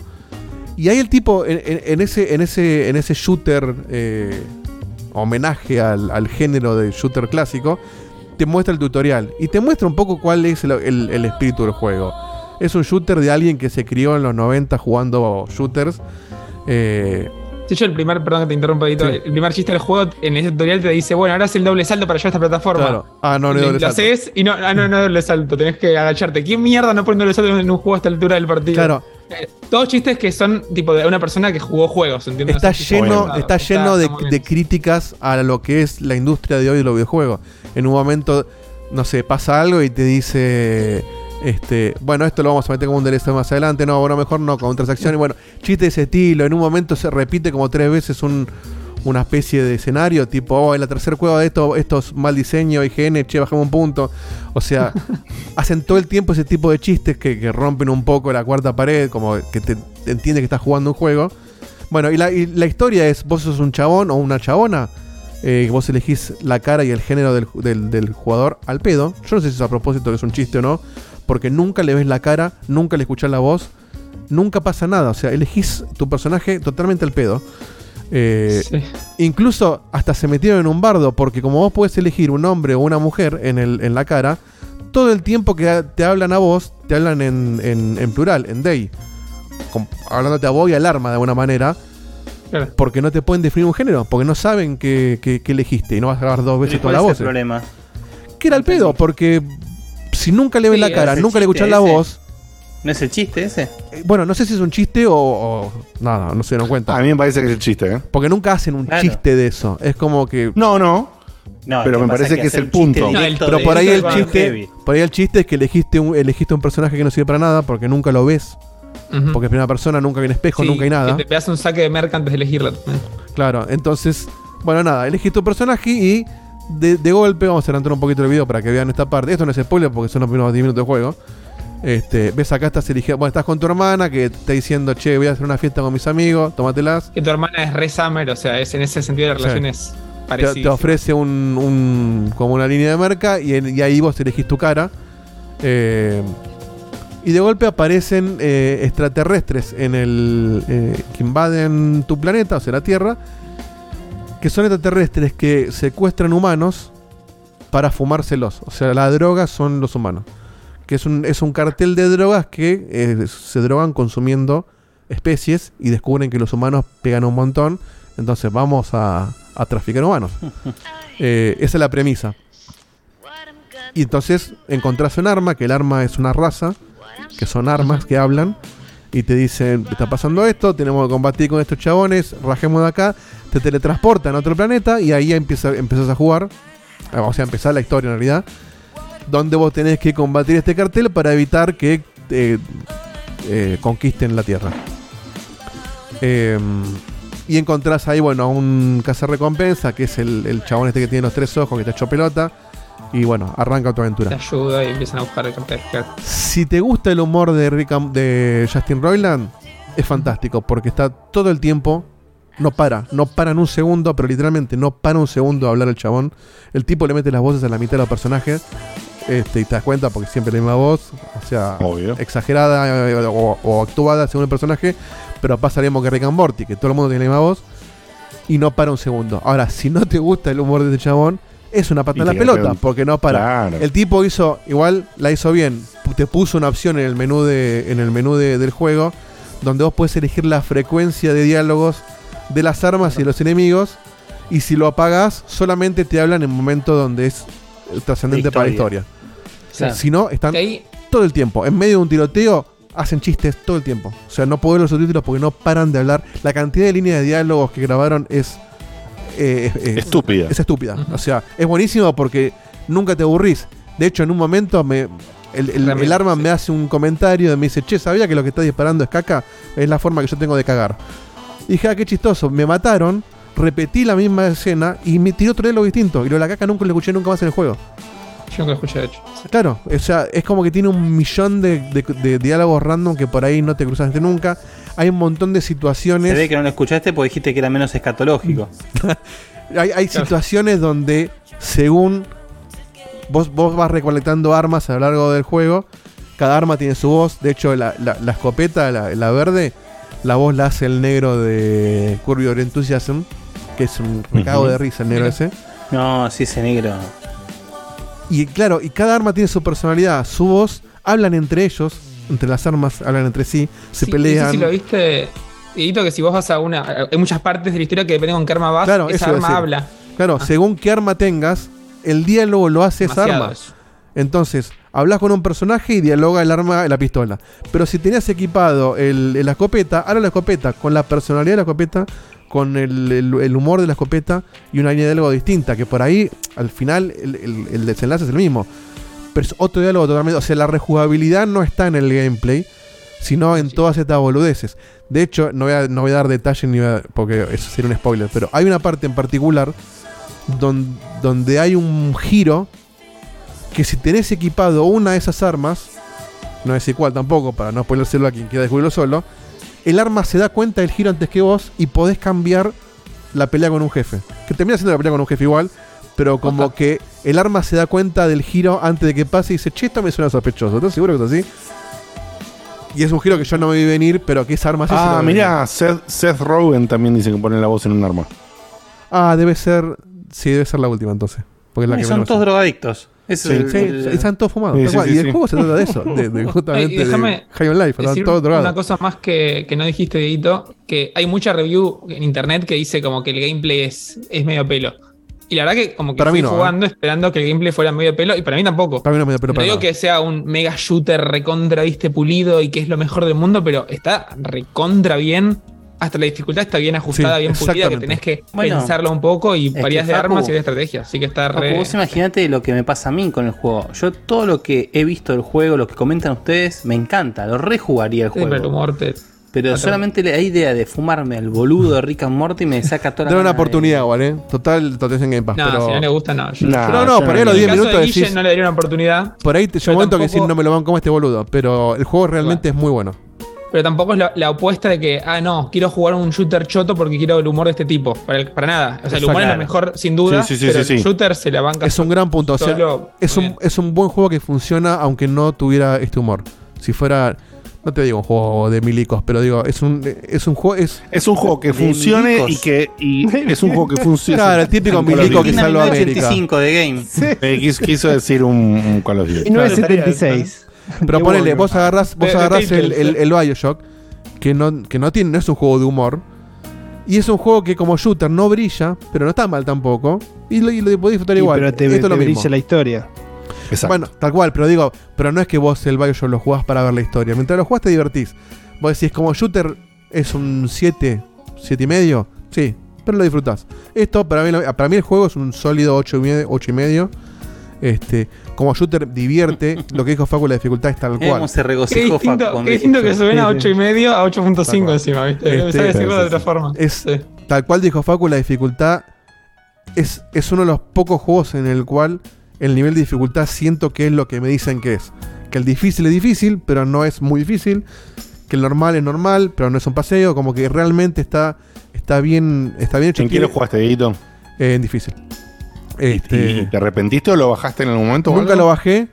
Y ahí el tipo, en, en- en ese, en, ese, en ese shooter eh, homenaje al, al género de shooter clásico, te muestra el tutorial. Y te muestra un poco cuál es el, el- espíritu del juego. Es un shooter de alguien que se crió en los 90 jugando shooters. Eh, De hecho, el primer, perdón que te interrumpa, Edito, Sí. el primer chiste del juego en ese tutorial te dice, bueno, ahora es el doble salto para llegar a esta plataforma. Claro. Ah, no, no doble salto. haces y no, ah, no, no doble salto, tenés que agacharte. ¿Quién mierda no pone doble salto en un juego a esta altura del partido? Claro. Eh, todos chistes que son tipo de una persona que jugó juegos, ¿entiendes? Está lleno, está lleno de, está de críticas a lo que es la industria de hoy de los videojuegos. En un momento, no sé, pasa algo y te dice, este, bueno, esto lo vamos a meter como un DLC más adelante, no, bueno, mejor no, con transacciones, bueno, chiste de ese estilo. En un momento se repite como tres veces un, una especie de escenario, tipo, oh, en la tercera juego de esto, esto es mal diseño, IGN, che, bajamos un punto. O sea, hacen todo el tiempo ese tipo de chistes que, que rompen un poco la cuarta pared, como que te, te entiende que estás jugando un juego. Bueno, y la, y la historia es, vos sos un chabón o una chabona, eh, vos elegís la cara y el género del, del- del jugador al pedo. Yo no sé si es a propósito que es un chiste o no, porque nunca le ves la cara, nunca le escuchás la voz, nunca pasa nada. O sea, elegís tu personaje totalmente al pedo. Eh, Incluso hasta se metieron en un bardo, porque como vos puedes elegir un hombre o una mujer en, el, en la cara, todo el tiempo que te hablan a vos, te hablan en, en- en plural, en they. Com- hablándote a vos y al arma de alguna manera. Porque no te pueden definir un género, porque no saben que, que- que elegiste y no vas a grabar dos veces ¿Y cuál toda la es voz. el problema? Que era el pedo, porque si nunca le ves Sí, la cara, nunca le chiste escuchás la voz. ¿No es el chiste ese? eh, Bueno, no sé si es un chiste o, o- nada, no se dan cuenta. A mí me parece que es el chiste, ¿eh? Porque nunca hacen un Claro. chiste de eso. Es como que. No, no. No, pero me parece que que es el punto. directo Pero de por ahí el chiste, por ahí el chiste es que elegiste un, elegiste un personaje que no sirve para nada porque nunca lo ves. Porque es primera persona, nunca hay un espejo, Sí, nunca hay nada. que Te pegas un saque de merca antes de elegirlo. Claro, entonces, bueno, nada, elegís tu personaje y de, de golpe, vamos a adelantar un poquito el video para que vean esta parte. Esto no es spoiler porque son los primeros 10 minutos de juego. Este, ves acá, estás eligiendo, bueno, estás con tu hermana que te está diciendo, che, voy a hacer una fiesta con mis amigos, tómatelas. Que tu hermana es re Summer, o sea, es en ese sentido la Sí. relación es Te, parecida. te ofrece un, un- como una línea de merca y, en- y ahí vos elegís tu cara. Eh, y de golpe aparecen eh, extraterrestres en el eh, que invaden tu planeta, o sea, la Tierra, que son extraterrestres que secuestran humanos para fumárselos. O sea, la droga son los humanos. Que es un, es un cartel de drogas que eh, se drogan consumiendo especies y descubren que los humanos pegan un montón. Entonces vamos a, a traficar humanos. Eh, esa es la premisa. Y entonces encontrás un arma, que el arma es una raza, que son armas que hablan, y te dicen, está pasando esto, tenemos que combatir con estos chabones, rajemos de acá, te teletransportan a otro planeta y ahí empieza, empiezas a jugar, eh, o sea, empezar la historia en realidad, donde vos tenés que combatir este cartel para evitar que eh, eh, conquisten la Tierra. Eh, y encontrás ahí, bueno, a un cazarrecompensa, que es el, el chabón este que tiene los tres ojos, que te echó pelota. Y bueno, arranca tu aventura. Te ayuda y empiezan a buscar el claro. Si te gusta el humor de, Rick de Justin Roiland, es fantástico porque está todo el tiempo, no para, no para en un segundo, pero literalmente no para un segundo a hablar el chabón. El tipo le mete las voces a la mitad de los personajes este, y te das cuenta porque siempre la misma voz, o sea, exagerada eh, o, o actuada según el personaje, pero pasa lo mismo que Rick and Morty, que todo el mundo tiene la misma voz y no para un segundo. Ahora, si no te gusta el humor de este chabón, es una patada Y en la pelota, porque no para. Claro. El tipo hizo, igual la hizo bien. Te puso una opción en el menú de, en el menú de- del juego, donde vos puedes elegir la frecuencia de diálogos de las armas y de los enemigos. Y si lo apagas, solamente te hablan en momentos donde es trascendente para la historia. Si no, están todo el tiempo. En medio de un tiroteo, hacen chistes todo el tiempo. O sea, no puedo ver los subtítulos porque no paran de hablar. La cantidad de líneas de diálogos que grabaron es. Eh, es- Estúpida. Es estúpida. O sea, es buenísimo porque nunca te aburrís. De hecho, en un momento me. El, el- el arma me hace un comentario y me dice, che, ¿sabía que lo que está disparando es caca? Es la forma que yo tengo de cagar. Y dije, ah, qué chistoso. Me mataron, repetí la misma escena y me tiró otro diálogo distinto. Y lo de la caca nunca lo escuché nunca más en el juego. Yo nunca lo escuché, de hecho. Claro, o sea, es como que tiene un millón de, de- de diálogos random que por ahí no te cruzaste nunca. Hay un montón de situaciones. Se ve que no lo escuchaste porque dijiste que era menos escatológico. hay hay situaciones donde según vos, vos vas recolectando armas a lo largo del juego. Cada arma tiene su voz. De hecho, la, la- la escopeta, la, la verde, la voz la hace el negro de Curb Your Enthusiasm, que es un recago Ujú. de risa el negro ese. No, sí, ese negro. Y claro, y cada arma tiene su personalidad, su voz, hablan entre ellos, entre las armas, hablan entre sí, se Sí, pelean. No sé si lo viste, Dieguito, que si vos vas a una. Hay muchas partes de la historia que dependen con qué arma vas, Claro, esa arma habla. Claro, según qué arma tengas, el diálogo lo hace esa Demasiado arma. eso. Entonces, hablas con un personaje y dialoga el arma, la pistola. Pero si tenías equipado el, el- la escopeta, ahora la escopeta, con la personalidad de la escopeta, con el, el- el humor de la escopeta y una línea de diálogo distinta, que por ahí, al final, el, el- el desenlace es el mismo. Pero es otro diálogo totalmente. O sea, la rejugabilidad no está en el gameplay, sino en todas estas boludeces. De hecho, no voy a, no voy a dar detalles ni voy a- porque eso sería un spoiler, pero hay una parte en particular don- donde hay un giro que si tenés equipado una de esas armas, no es igual tampoco, para no spoilerselo a quien quiera descubrirlo solo, el arma se da cuenta del giro antes que vos y podés cambiar la pelea con un jefe. Que termina siendo la pelea con un jefe igual, pero como que el arma se da cuenta del giro antes de que pase y dice, che, esto me suena sospechoso. ¿Estás seguro que es así? Y es un giro que yo no me vi venir, pero que esa arma sí se Ah, vi mira, Seth, Seth Rogen también dice que pone la voz en un arma. Ah, debe ser. Sí, debe ser la última entonces. Porque es la Y que son todos drogadictos. Sí, es el- sí, el- están todos fumados. Sí, tal sí, cual. sí, y el sí. juego se trata de eso, de, de justamente déjame de High on Life, están decir todos drogados. Una cosa más que, que no dijiste, Dieguito, que hay mucha review en internet que dice como que el gameplay es, es medio pelo. Y la verdad que como que Para fui mí no, ¿eh? jugando esperando que el gameplay fuera medio pelo, y para mí tampoco. Para mí no me da pelo no para digo nada. que sea un mega shooter recontra, viste, pulido y que es lo mejor del mundo, pero está recontra bien. Hasta la dificultad está bien ajustada, Sí, bien pulida, que tenés que Bueno, pensarlo un poco y varias de Facu, armas y de estrategia. Así que está Paco, re. vos imaginate lo que me pasa a mí con el juego. Yo todo lo que he visto del juego, lo que comentan ustedes, me encanta. Lo rejugaría el Sí, juego. pero humor te- Pero solamente la idea de fumarme al boludo de Rick and Morty me saca toda la Dale una oportunidad, igual, ¿eh? Total, total en Game Pass. No, pero... si no le gusta, no. Yo- No, no, no, por ahí a los en 10 el caso minutos de Guille decís- no le daría una oportunidad. Por ahí te un momento que decís, no me lo van como este boludo. Pero el juego realmente es muy bueno. Pero tampoco es la, la opuesta de que, ah, no, quiero jugar un shooter choto porque quiero el humor de este tipo. Para, el- para nada. O sea, el humor es lo mejor, sin duda. Sí, sí, sí, pero sí, el sí. shooter se la banca. Es un gran punto. O sea, solo- es un, es un buen juego que funciona aunque no tuviera este humor. Si fuera, no te digo un juego de milicos, pero digo, es un, es un juego. Es, Es un juego que funcione y que y es un juego que funcione. Claro, el típico milico que salva a América. 85 de game. Eh, quiso, quiso decir un, un Call of Duty. Y no es 76. Pero ponele, vos agarrás, vos De- de agarrás el, el, el Bioshock, que no, que no tiene, no es un juego de humor. Y es un juego que como shooter no brilla, pero no está mal tampoco. Y lo, y lo podés disfrutar Y igual. pero te, Esto es te lo brilla mismo. la historia. Exacto. Bueno, tal cual, pero digo, pero no es que vos el Bioshock lo jugás para ver la historia. Mientras lo jugás te divertís. Vos decís, como shooter es un 7, 7 y medio, sí, pero lo disfrutás. Esto, para mí, para mí el juego es un sólido 8 y medio. 8 y medio. Este, como shooter divierte, lo que dijo Facu, la dificultad es tal cual. cómo se Qué regocijó distinto, Facu. qué distinto que suena a Sí, sí. 8 y medio a 8.5 Tal cual. encima, ¿viste? Este, decirlo de otra forma. Es Sí. tal cual dijo Facu, la dificultad es, es uno de los pocos juegos en el cual el nivel de dificultad siento que es lo que me dicen que es. Que el difícil es difícil, pero no es muy difícil. Que el normal es normal, pero no es un paseo. Como que realmente está, está bien está bien hecho. ¿En qué lo jugaste, eh, en difícil. Este, ¿Y te arrepentiste o lo bajaste en algún momento? nunca lo bajé.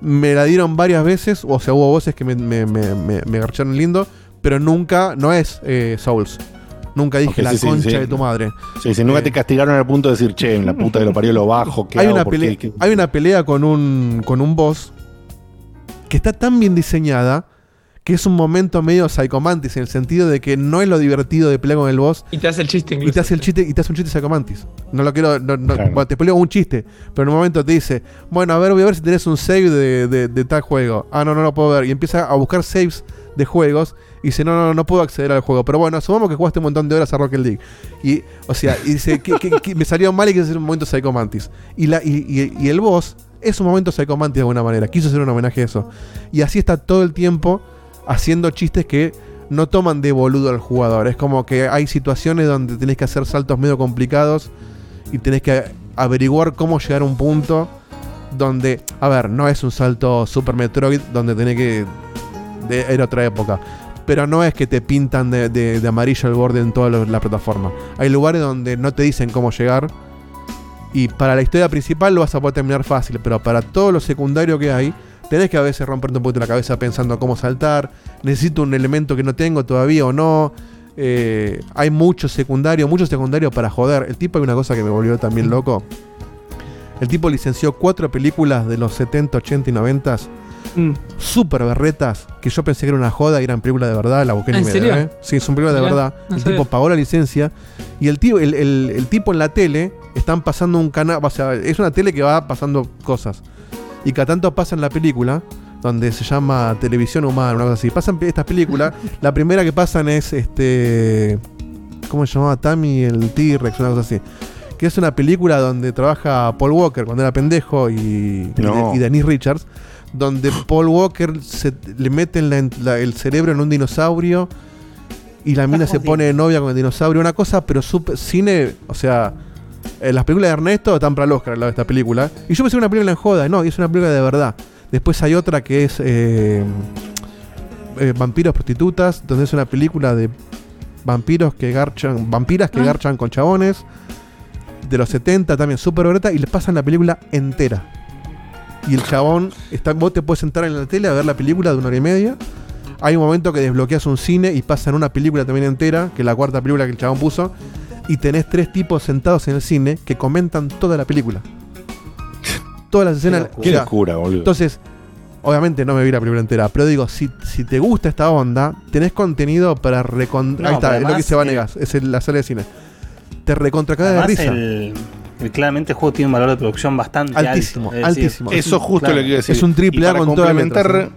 Me la dieron varias veces. O sea, hubo voces que me, me, me, me- me garcharon lindo. Pero nunca, no es eh, Souls. Nunca dije la sí, concha sí. de tu madre. Sí, sí, nunca Eh. te castigaron al punto de decir, che, la puta que lo parió lo bajo. ¿qué hay hago? una, ¿Por pelea, qué? ¿Qué- hay una pelea con un, con un boss que está tan bien diseñada que es un momento medio psychomantis en el sentido de que no es lo divertido de pelear con el boss Y te hace el chiste y incluso. te hace el chiste y te hace un chiste psychomantis. No lo quiero, no, no- Claro. bueno, te peleo un chiste, pero en un momento te dice, bueno, a ver, voy a ver si tenés un save de, de- de tal juego. Ah, no, no lo puedo ver. Y empieza a buscar saves de juegos y dice, no, no, no puedo acceder al juego. Pero bueno, asumamos que jugaste un montón de horas a Rocket League. Y, o sea, y dice, que, me salió mal y quise hacer un momento psychomantis. Y, la, y, y- y el boss es un momento psychomantis de alguna manera. Quiso hacer un homenaje a eso. Y así está todo el tiempo haciendo chistes que no toman de boludo al jugador. Es como que hay situaciones donde tenés que hacer saltos medio complicados y tenés que averiguar cómo llegar a un punto donde, a ver, no es un salto Super Metroid donde tenés que... De, era otra época. Pero no es que te pintan de, amarillo el borde en toda la plataforma. Hay lugares donde no te dicen cómo llegar Y para la historia principal lo vas a poder terminar fácil, pero para todo lo secundario que hay, tenés que a veces romperte un poquito la cabeza pensando cómo saltar. Necesito un elemento que no tengo todavía o no. Eh, hay mucho secundario, mucho secundario para joder. El tipo hay una cosa que me volvió también loco. El tipo licenció cuatro películas de los 70, 80 y 90 super berretas que yo pensé que era una joda y eran películas de verdad, la busqué en ¿En IMDb. serio? Sí, son películas de verdad. no el sabía. tipo pagó la licencia y el, tío, el, el- el tipo en la tele están pasando un canal, o sea, es una tele que va pasando cosas. Y cada tanto pasan la película, donde se llama Televisión Humana, una cosa así. Pasan estas películas, la primera que pasan es este. ¿Cómo se llamaba? Tammy el T-Rex, una cosa así. Que es una película donde trabaja Paul Walker cuando era pendejo y, No. y Denise Richards. Donde Paul Walker se, le mete en la- la- el cerebro en un dinosaurio y la mina se pone de novia con el dinosaurio. Una cosa, pero super, cine. O sea, eh, las películas de Ernesto están para el Oscar al lado de esta película. Y yo pensé que una película en joda. No, y es una película de verdad. Después hay otra que es eh, eh, Vampiros Prostitutas, donde es una película de vampiros que garchan, vampiras que Ah. garchan con chabones. De los 70 también, súper berreta. Y les pasan la película entera. Y el chabón, está, vos te puedes sentar en la tele a ver la película de una hora y media. Hay un momento que desbloqueas un cine y pasan una película también entera, que es la cuarta película que el chabón puso. Y tenés tres tipos sentados en el cine que comentan toda la película. Todas las escenas. Qué locura, boludo. Entonces, obviamente no me vi la película entera, pero digo, si, si te gusta esta onda, tenés contenido para recon... No, Ahí está, es lo que se va a negar, es el- la sala de cine. Te recontra caga de risa. el, el- claramente el juego tiene un valor de producción bastante Altísimo, alto. Es decir, altísimo. Eso justo claro. lo que a decir. Es un triple Y A para con complementar,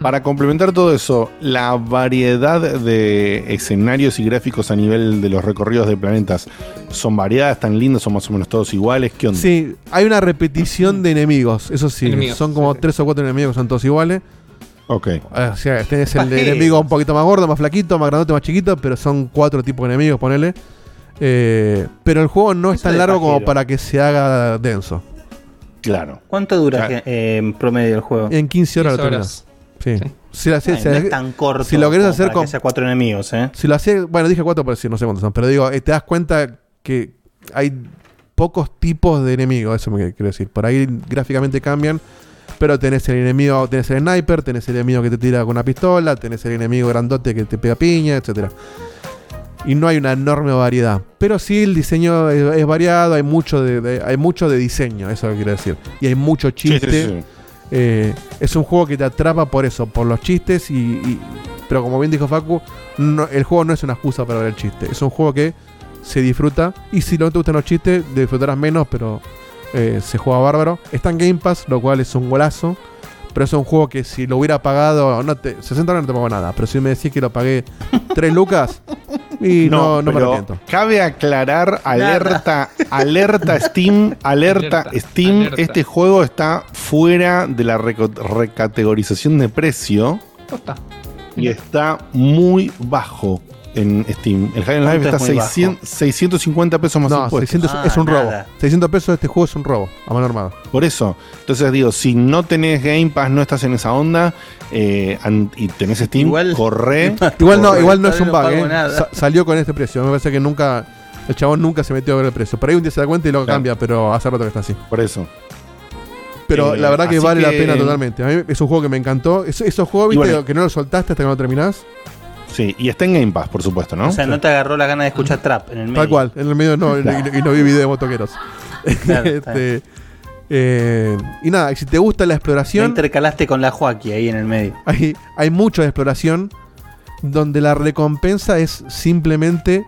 Para complementar todo eso, la variedad de escenarios y gráficos a nivel de los recorridos de planetas son variadas, tan lindos, son más o menos todos iguales. ¿Qué onda? Sí, hay una repetición de enemigos, eso sí. Enemigos, son como tres o cuatro enemigos que son todos iguales. Ok. O sea, este es el Pajeros. enemigo un poquito más gordo, más flaquito, más grandote, más chiquito, pero son cuatro tipos de enemigos, ponele. Eh, pero el juego no es tan largo como para que se haga denso. Claro. ¿Cuánto dura Claro. eh, en promedio el juego? En 15 horas lo 15 terminas. Sí. Si, la- si- Ay, si- no es tan corto si lo querés hacer con. cuatro enemigos, ¿eh? Si lo haces. Bueno, dije cuatro por decir, no sé cuántos son. Pero digo, eh, te das cuenta que hay pocos tipos de enemigos. Eso me quiero decir. Por ahí gráficamente cambian. Pero tenés el enemigo, tenés el sniper, tenés el enemigo que te tira con una pistola, tenés el enemigo grandote que te pega piña, etcétera. Y no hay una enorme variedad. Pero sí el diseño es, es variado, hay mucho de, de- hay mucho de diseño, eso quiero decir. Y hay mucho chiste. sí, sí. Eh, es un juego que te atrapa por eso, por los chistes y, y- pero como bien dijo Facu, no- el juego no es una excusa para ver el chiste, es un juego que se disfruta y si no te gustan los chistes disfrutarás menos, pero eh, se juega bárbaro. Está en Game Pass, lo cual es un golazo, pero es un juego que si lo hubiera pagado, no te, 60 dólares no te pago nada, pero si me decís que lo pagué 3 lucas y no, no, me pero arrepiento. Cabe aclarar, alerta, alerta Steam, alerta, Alerta, Steam, alerta. este juego está fuera de la recategorización de precio y está muy bajo en Steam. El High and Life ¿Cuánto está es muy 600 650 pesos más No, impuestos. 600 es un robo. 600 pesos de este juego es un robo, a mano armada. Por eso. Entonces digo, si no tenés Game Pass, no estás en esa onda eh, y tenés Steam, corre. Igual no, igual no es un bug, pago ¿eh? nada. Sa- salió con este precio. Me parece que nunca. El chabón nunca se metió a ver el precio. Por ahí un día se da cuenta y lo cambia, pero hace rato que está así. Por eso. Pero Eh, la verdad que vale la pena totalmente. A mí es un juego que me encantó. Es- esos juegos, viste, bueno. que no lo soltaste hasta que no lo terminás. Sí, y está en Game Pass, por supuesto, ¿no? O sea, no te agarró la gana de escuchar trap en el medio. Tal cual. En el medio no, y, y- y no vi video de motoqueros. Claro, Este, eh, y nada, si te gusta la Lo exploración. intercalaste con la Joaquí ahí en el medio. Hay, hay mucho de exploración donde la recompensa es simplemente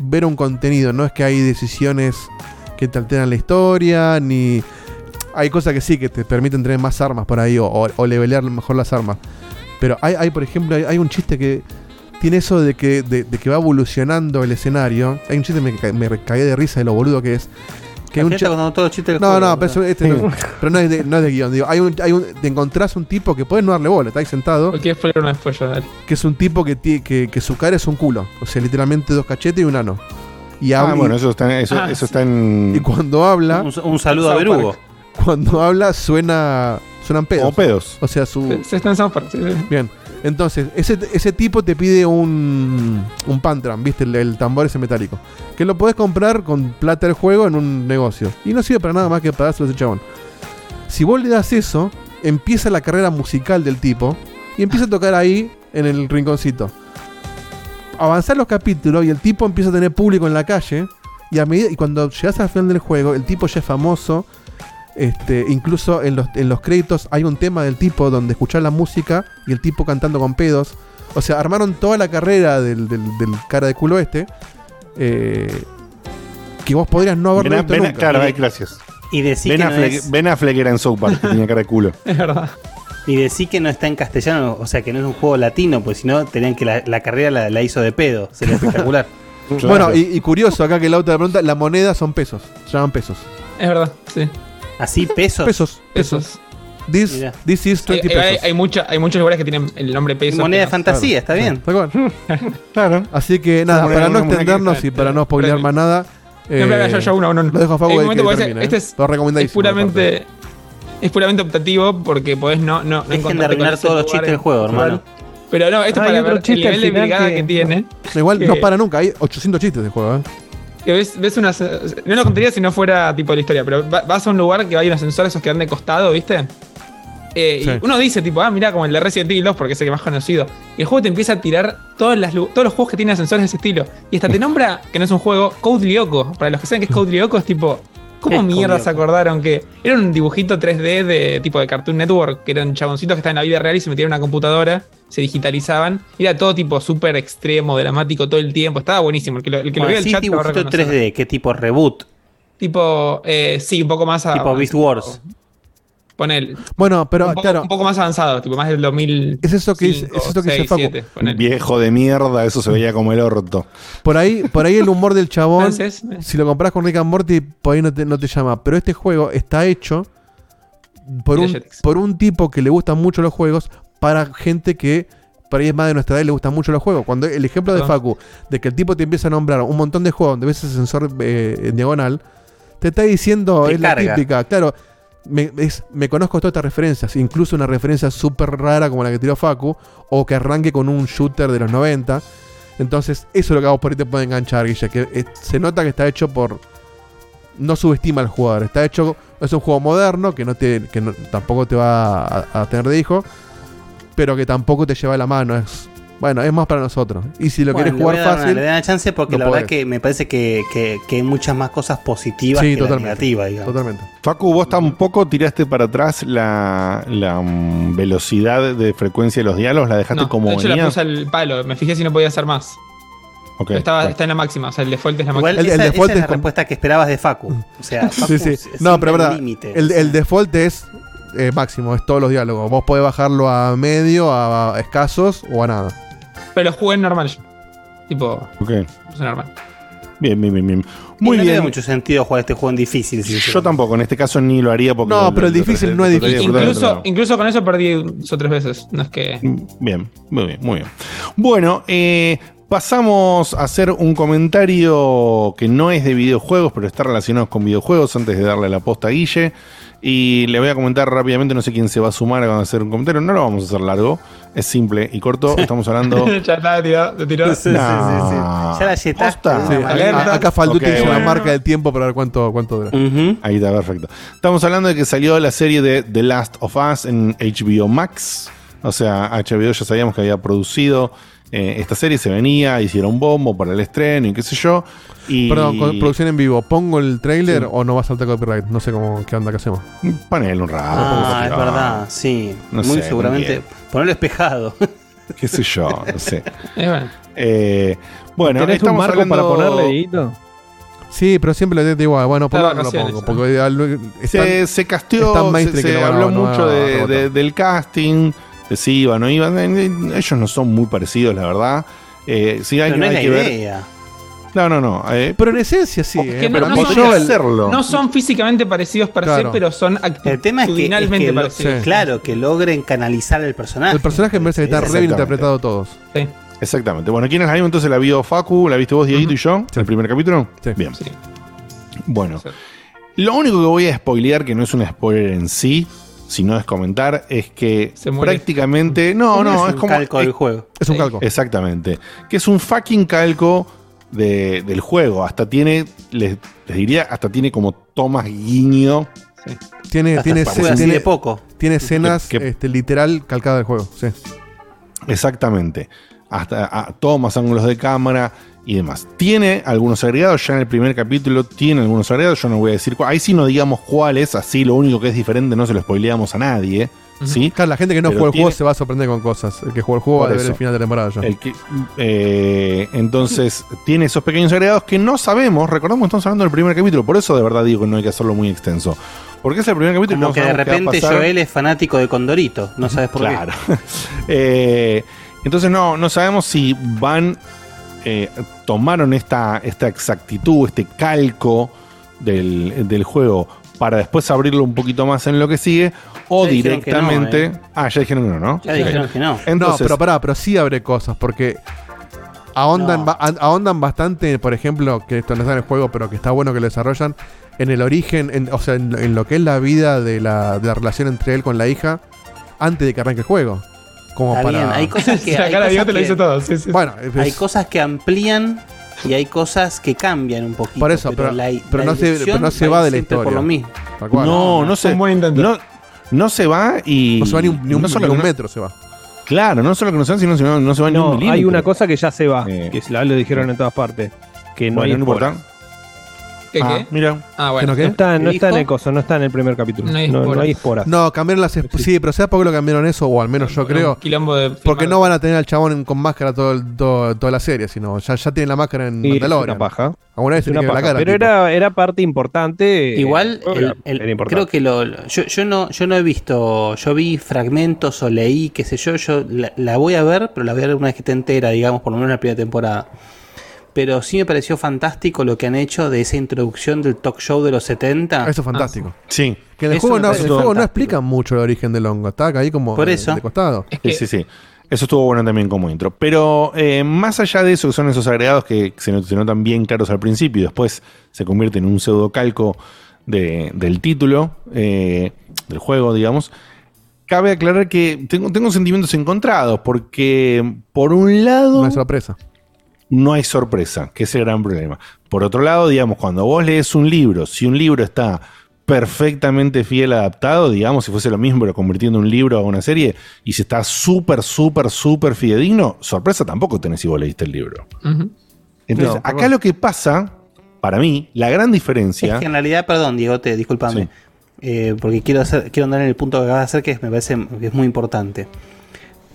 ver un contenido. No es que hay decisiones que te alteran la historia, ni. Hay cosas que sí, que te permiten tener más armas por ahí o, o, o levelear mejor las armas. Pero hay, hay por ejemplo, hay, hay un chiste que tiene eso de que, de, de que va evolucionando el escenario. Hay un chiste que me, me cagué de risa de lo boludo que es. Que un cuando todos los chistes del no, juego, no, pero, este no, pero no es de, no es de guion. Digo, hay un, hay un, te encontrás un tipo que puedes no darle bola, está ahí sentado. Cualquier spoiler no es spoiler, dale. Que es un tipo que, que, que su cara es un culo. O sea, literalmente dos cachetes y un ano. Y Ah, habla- bueno, eso está, eso, Ah, eso está en. Y cuando habla. Un, un saludo a. Park, Cuando habla suena. Suenan pedos. Como pedos. O sea, su. Se está en South Park, sí, sí. Bien. Entonces, ese, ese tipo te pide un, un Pantram, ¿viste? El, tambor ese metálico. Que lo podés comprar con plata del juego en un negocio. Y no sirve para nada más que para dárselo a ese chabón. Si vos le das eso, empieza la carrera musical del tipo y empieza a tocar ahí en el rinconcito. Avanzar los capítulos y el tipo empieza a tener público en la calle. Y, a medida, y cuando llegas al final del juego, el tipo ya es famoso. Este, incluso en los, en los créditos hay un tema del tipo donde escuchar la música y el tipo cantando con pedos. O sea, armaron toda la carrera del, del- del cara de culo este. eh, que vos podrías no haberlo Ben, visto Ben- nunca. claro, ay, gracias. Y decir Ben que no Affleck, es- Ben Affleck era en South Park, que tenía cara de culo. Es verdad. Y decir que no está en castellano, o sea, que no es un juego latino, pues si no, tenían que la, la carrera la, la hizo de pedo. Sería espectacular. Bueno, y, y curioso acá que el auto de pregunta, la moneda son pesos. Se llaman pesos. Es verdad, sí. ¿Así pesos? Pesos. Pesos. This, this is Hay, 20 hay, pesos. hay mucha- hay muchos lugares que tienen el nombre peso. Moneda de pero- fantasía, está bien. Tal cual. Claro. Así que nada, para no extendernos y para no spoilear más nada. No, no, yo, yo uno, uno. Lo dejo a termine, este ¿eh? es, Todo es puramente es puramente optativo porque podés no, no, no Dejen de ese todos los chistes del juego, hermano. Pero no, esto Hay para ver el nivel de brigada que- que, tiene. Igual que- no para nunca, hay 800 chistes de juego, ¿eh? Que ves, ves una, no lo contaría si no fuera tipo la historia, pero va- vas a un lugar que hay unos sensores esos que dan de costado, ¿viste? Eh, Sí. Y uno dice, tipo, ah, mira, como el de Resident Evil 2, porque es el que más conocido. Y el juego te empieza a tirar todas las, todos los juegos que tienen ascensores de ese estilo. Y hasta te nombra, que no es un juego, Code Lyoko. Para los que saben que es Code Lyoko, es tipo, ¿cómo mierda se acordaron que era un dibujito 3D de tipo de Cartoon Network, que eran chaboncitos que estaban en la vida real y se metían en una computadora, se digitalizaban. Era todo tipo súper extremo, dramático todo el tiempo. Estaba buenísimo. El que lo, el que lo Bueno, el chat lo a dibujito reconocer. 3D, ¿qué tipo reboot? Tipo, eh, sí, un poco más Tipo avanzado. Beast Wars. Ponele. Bueno, pero un, poco, claro, un poco más avanzado, tipo más del 2000. es eso que dice, es eso que dice Facu. Viejo de mierda, eso se veía como el orto. Por ahí, por ahí el humor del chabón, Entonces, eh. si lo compras con Rick and Morty, por ahí no te, no te llama. Pero este juego está hecho por un, por un tipo que le gustan mucho los juegos para gente que por ahí es más de nuestra edad y le gustan mucho los juegos. Cuando el ejemplo de. Facu, de que el tipo te empieza a nombrar un montón de juegos donde ves ese sensor eh, en diagonal, te está diciendo, Te es la típica, claro. Me, conozco todas estas referencias, incluso una referencia súper rara como la que tiró Facu, o que arranque con un shooter de los 90. Entonces, eso es lo que vos por ahí te puede enganchar, Guille. Que eh, se nota que está hecho por. No subestima al jugador. Está hecho. Es un juego moderno que no te. que tampoco te va a, a tener de hijo. Pero que tampoco te lleva la mano. Es. Bueno, es más para nosotros. Y si lo Bueno, voy jugar una- fácil. le dan una chance porque no la verdad podés. que me parece que, que- que hay muchas más cosas positivas Sí, que negativas, digamos. Totalmente. Facu, vos tampoco tiraste para atrás la, la, mm, velocidad de frecuencia de los diálogos, la dejaste No, como de hecho venía. la puse al palo, me fijé si no podía hacer más. Ok, Estaba, bueno. está en la máxima, o sea, el default es la Igual máxima. El- el esa, default esa es es la con- respuesta que esperabas de Facu. O sea, Facu Sí, sí. es- No, pero verdad. límite. El, el default es eh, máximo, es todos los diálogos. Vos podés bajarlo a medio, a, a escasos o a nada. Pero lo jugué en normal. Tipo, Ok. puse normal. Bien, bien, bien, bien. Muy no bien. da mucho sentido jugar este juego en difícil. Yo tampoco, en este caso ni lo haría porque. No, lo- pero el difícil no es difícil. Incluso, incluso con eso perdí dos o tres veces. No es que. Bien, muy bien, muy bien. Bueno, eh, pasamos a hacer un comentario que no es de videojuegos, pero está relacionado con videojuegos antes de darle la posta a Guille. Y le voy a comentar rápidamente, no sé quién se va a sumar a hacer un comentario, no lo vamos a hacer largo, es simple y corto, estamos hablando... ya está, tiró, te tiró. Sí, sí, sí, sí. No. Ya la. Posta. Sí, acá Falduti Ok, hizo bueno. la marca del tiempo para ver cuánto, cuánto dura. Ahí está, perfecto. Estamos hablando de que salió la serie de The Last of Us en HBO Max. O sea, HBO ya sabíamos que había producido eh, esta serie, se venía, hicieron bombo para el estreno y qué sé yo. Y Perdón, con producción en vivo. ¿Pongo el trailer Sí. o no va a saltar copyright? No sé cómo, qué onda que hacemos. Ponele un rato. Ah, es verdad, sí. No Muy sé, seguramente. bien. Ponerlo espejado. qué sé yo, no sé. Eh, bueno, ¿Tenés un estamos marco hablando... para ponerle, Dieguito? Sí, pero siempre lo digo igual. Bueno, por no lo pongo. se, se casteó, es tan se, habló no mucho de- del casting, si iban o no iban. Ellos no son muy parecidos, la verdad. Eh, sí, hay, Pero no es hay ver. idea. No, no, no. eh, Pero en esencia sí. Es eh, no- pero no son- hacerlo. No son físicamente parecidos per se, Claro. pero son El tema es que, es actitudinalmente que lo- parecidos. Sí. claro, que logren canalizar el personaje. El personaje me parece que está re bien Exactamente. interpretado todos. Sí. Exactamente. Bueno, ¿quiénes la vimos? Entonces la vio Facu, la viste vos, Dieguito y yo, Sí. el primer capítulo. Sí. Bien. Sí. Bueno, Sí. lo único que voy a spoilear, que no es un spoiler en sí, si no es comentar, es que Se prácticamente. No, no, es, un como. calco del juego. Es un Sí. calco. Exactamente. Que es un fucking calco de- del juego. Hasta tiene, les, les diría, hasta tiene como tomas guiño. Tiene, Hasta tiene, tiene- de poco. Tiene escenas Que- que- este, literal calcadas del juego. Sí. Exactamente. Hasta a, tomas ángulos de cámara y demás. Tiene algunos agregados, ya en el primer capítulo tiene algunos agregados, yo no voy a decir cuál. Ahí sí no digamos cuáles, así lo único que es diferente no se lo spoileamos a nadie. ¿sí? Claro, la gente que no Pero jugó el tiene- juego se va a sorprender con cosas. El que jugó el juego va a ver el final de temporada ya. El que, eh, entonces, tiene esos pequeños agregados que no sabemos. Recordamos que estamos hablando del primer capítulo. Por eso, de verdad, digo que no hay que hacerlo muy extenso. Porque es el primer capítulo y Como no que de sabemos qué va a repente pasar. Joel es fanático de Condorito. No sabes por Claro. Eh, entonces, no, no sabemos si van. Eh, tomaron esta, esta exactitud, este calco del, del juego para después abrirlo un poquito más en lo que sigue. O Ya que no, directamente. eh. Ah, ya dijeron que no, ¿no? Ya dijeron que no. Entonces, no, pero pará, pero sí abre cosas, porque ahondan, No. ahondan bastante, por ejemplo, que esto no está en el juego, pero que está bueno que lo desarrollan, en el origen, en- o sea, en, en lo que es la vida de la, de la relación entre él con la hija, antes de que arranque el juego. Como Está para... bien, hay cosas que. La hay cosas Bigote lo que- dice todo. sí, sí. Bueno, Hay es- cosas que amplían y hay cosas que cambian un poquito. Por eso, pero- la, pero la no se- pero no se va de la historia. Por lo mismo. no, no se. No, no se va y. No se va ni un, ni un- no solo ni un metro, se va. Claro, no solo que no se va, sino que no, no se va ni un No, milímetro. hay una cosa que ya se va, Eh. que la lo dijeron en todas partes, que no Bueno, hay no importa. Spoilers. ¿Qué, Ah, qué? mira. Ah, ¿Que bueno. no qué? No está, no ¿Qué está en el coso, no está en el primer capítulo. No hay No, no esporas. hay esporas. No, cambiaron las... esp- Sí, pero ¿sabes por qué lo cambiaron eso? O al menos yo creo... Un quilombo de Porque no van a tener al chabón con máscara todo, el- todo- toda la serie, sino ya, ya tienen la máscara en Mandalorian. una paja. Alguna vez una queda la paja. cara. Pero tipo. era, era parte importante. eh, Igual, el- era- el- era importante. creo que lo, lo- yo, yo no, yo no he visto, yo vi fragmentos o leí, qué sé yo, yo la, la voy a ver, pero la voy a ver una vez que esté entera, digamos, por lo menos en la primera temporada. Pero sí me pareció fantástico lo que han hecho de esa introducción del talk show de los 70. Eso es fantástico. Sí. Que en el Eso juego, no, el juego no explican mucho el origen del hongo. Está ahí como Por de- eso. de costado. Es Sí, que sí, sí. Eso estuvo bueno también como intro. Pero eh, más allá de eso, que son esos agregados que se, not- se notan bien claros al principio y después se convierten en un pseudo calco de- del título eh, del juego, digamos. Cabe aclarar que tengo, tengo sentimientos encontrados porque, por un lado, es sorpresa. No hay sorpresa, que es el gran problema. Por otro lado, digamos, cuando vos lees un libro, si un libro está perfectamente fiel adaptado, digamos, si fuese lo mismo, pero convirtiendo un libro a una serie, y si está súper, súper, súper fidedigno, sorpresa tampoco tenés si vos leíste el libro. Entonces, No, acá lo que pasa, para mí, la gran diferencia. Es que en realidad, perdón, Diego, te discúlpame. Sí. eh, porque quiero, hacer, quiero andar en el punto que acabas de hacer que me parece que es muy importante.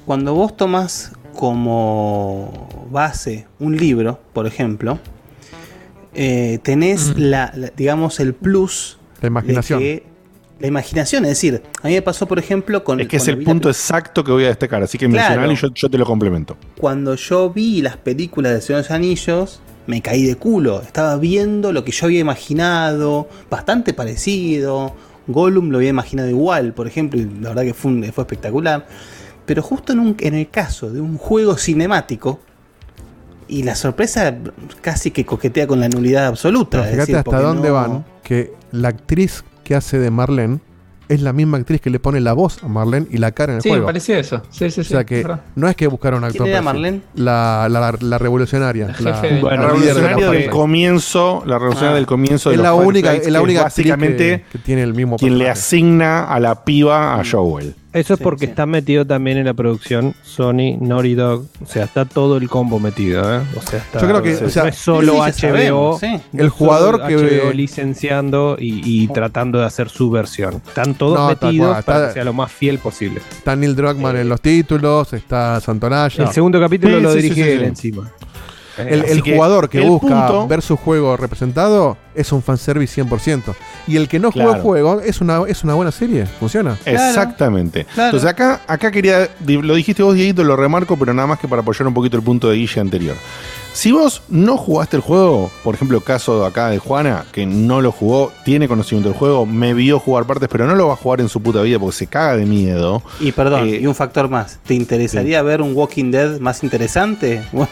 Cuando vos tomas como base un libro, por ejemplo, eh, tenés la, la- digamos, el plus La imaginación. de que- la imaginación, es decir, a mí me pasó, por ejemplo, con es que es el punto exacto que voy a destacar, así que Claro. mencionalo y yo, yo te lo complemento. cuando yo vi las películas de Señor de los Anillos, me caí de culo. Estaba viendo lo que yo había imaginado, bastante parecido. Gollum lo había imaginado igual, por ejemplo, y la verdad que fue, un- fue espectacular. Pero justo en, un- en el caso de un juego cinemático, y la sorpresa casi que coquetea con la nulidad absoluta. Pero es fíjate decir, hasta dónde no- van. Que la actriz que hace de Marlene es la misma actriz que le pone la voz a Marlene y la cara en el Sí, me juego. parecía eso. Sí, sí, O sí. sea que es verdad. no es que buscaron un actor. ¿Quién era. Marlene? La, la, la revolucionaria. La La, jefe de- Bueno, La líder de la revolucionaria del fuerza. comienzo, la revolucionaria Ah. del comienzo de Es la los única, es la única actriz básicamente que, que tiene el mismo quien le asigna a la piba a Joel. Eso es Sí, porque sí. está metido también en la producción Sony, Naughty Dog. O sea, está todo el combo metido, ¿eh? O sea, está, Yo creo que, no o sea, es solo HBO. sabemos, sí. no El jugador solo que- HBO licenciando y, y tratando de hacer su versión. Están todos No, metidos cual, para está- que sea lo más fiel posible. Está Neil Druckmann en los títulos, está Santonaya. El segundo capítulo Sí, lo dirige sí, él sí. encima. El, que jugador que busca punto- ver su juego representado es un fanservice 100%. Y el que no juega el Claro. juego es una, es una buena serie. Funciona. Exactamente. claro. Entonces acá, acá quería, lo dijiste vos, Dieguito, lo remarco, pero nada más que para apoyar un poquito el punto de Guille anterior. Si vos no jugaste el juego, por ejemplo, caso acá de Juana, que no lo jugó, tiene conocimiento del juego, me vio jugar partes, pero no lo va a jugar en su puta vida porque se caga de miedo. Y perdón, Eh, y un factor más. ¿Te interesaría ver un Walking Dead más interesante? Bueno,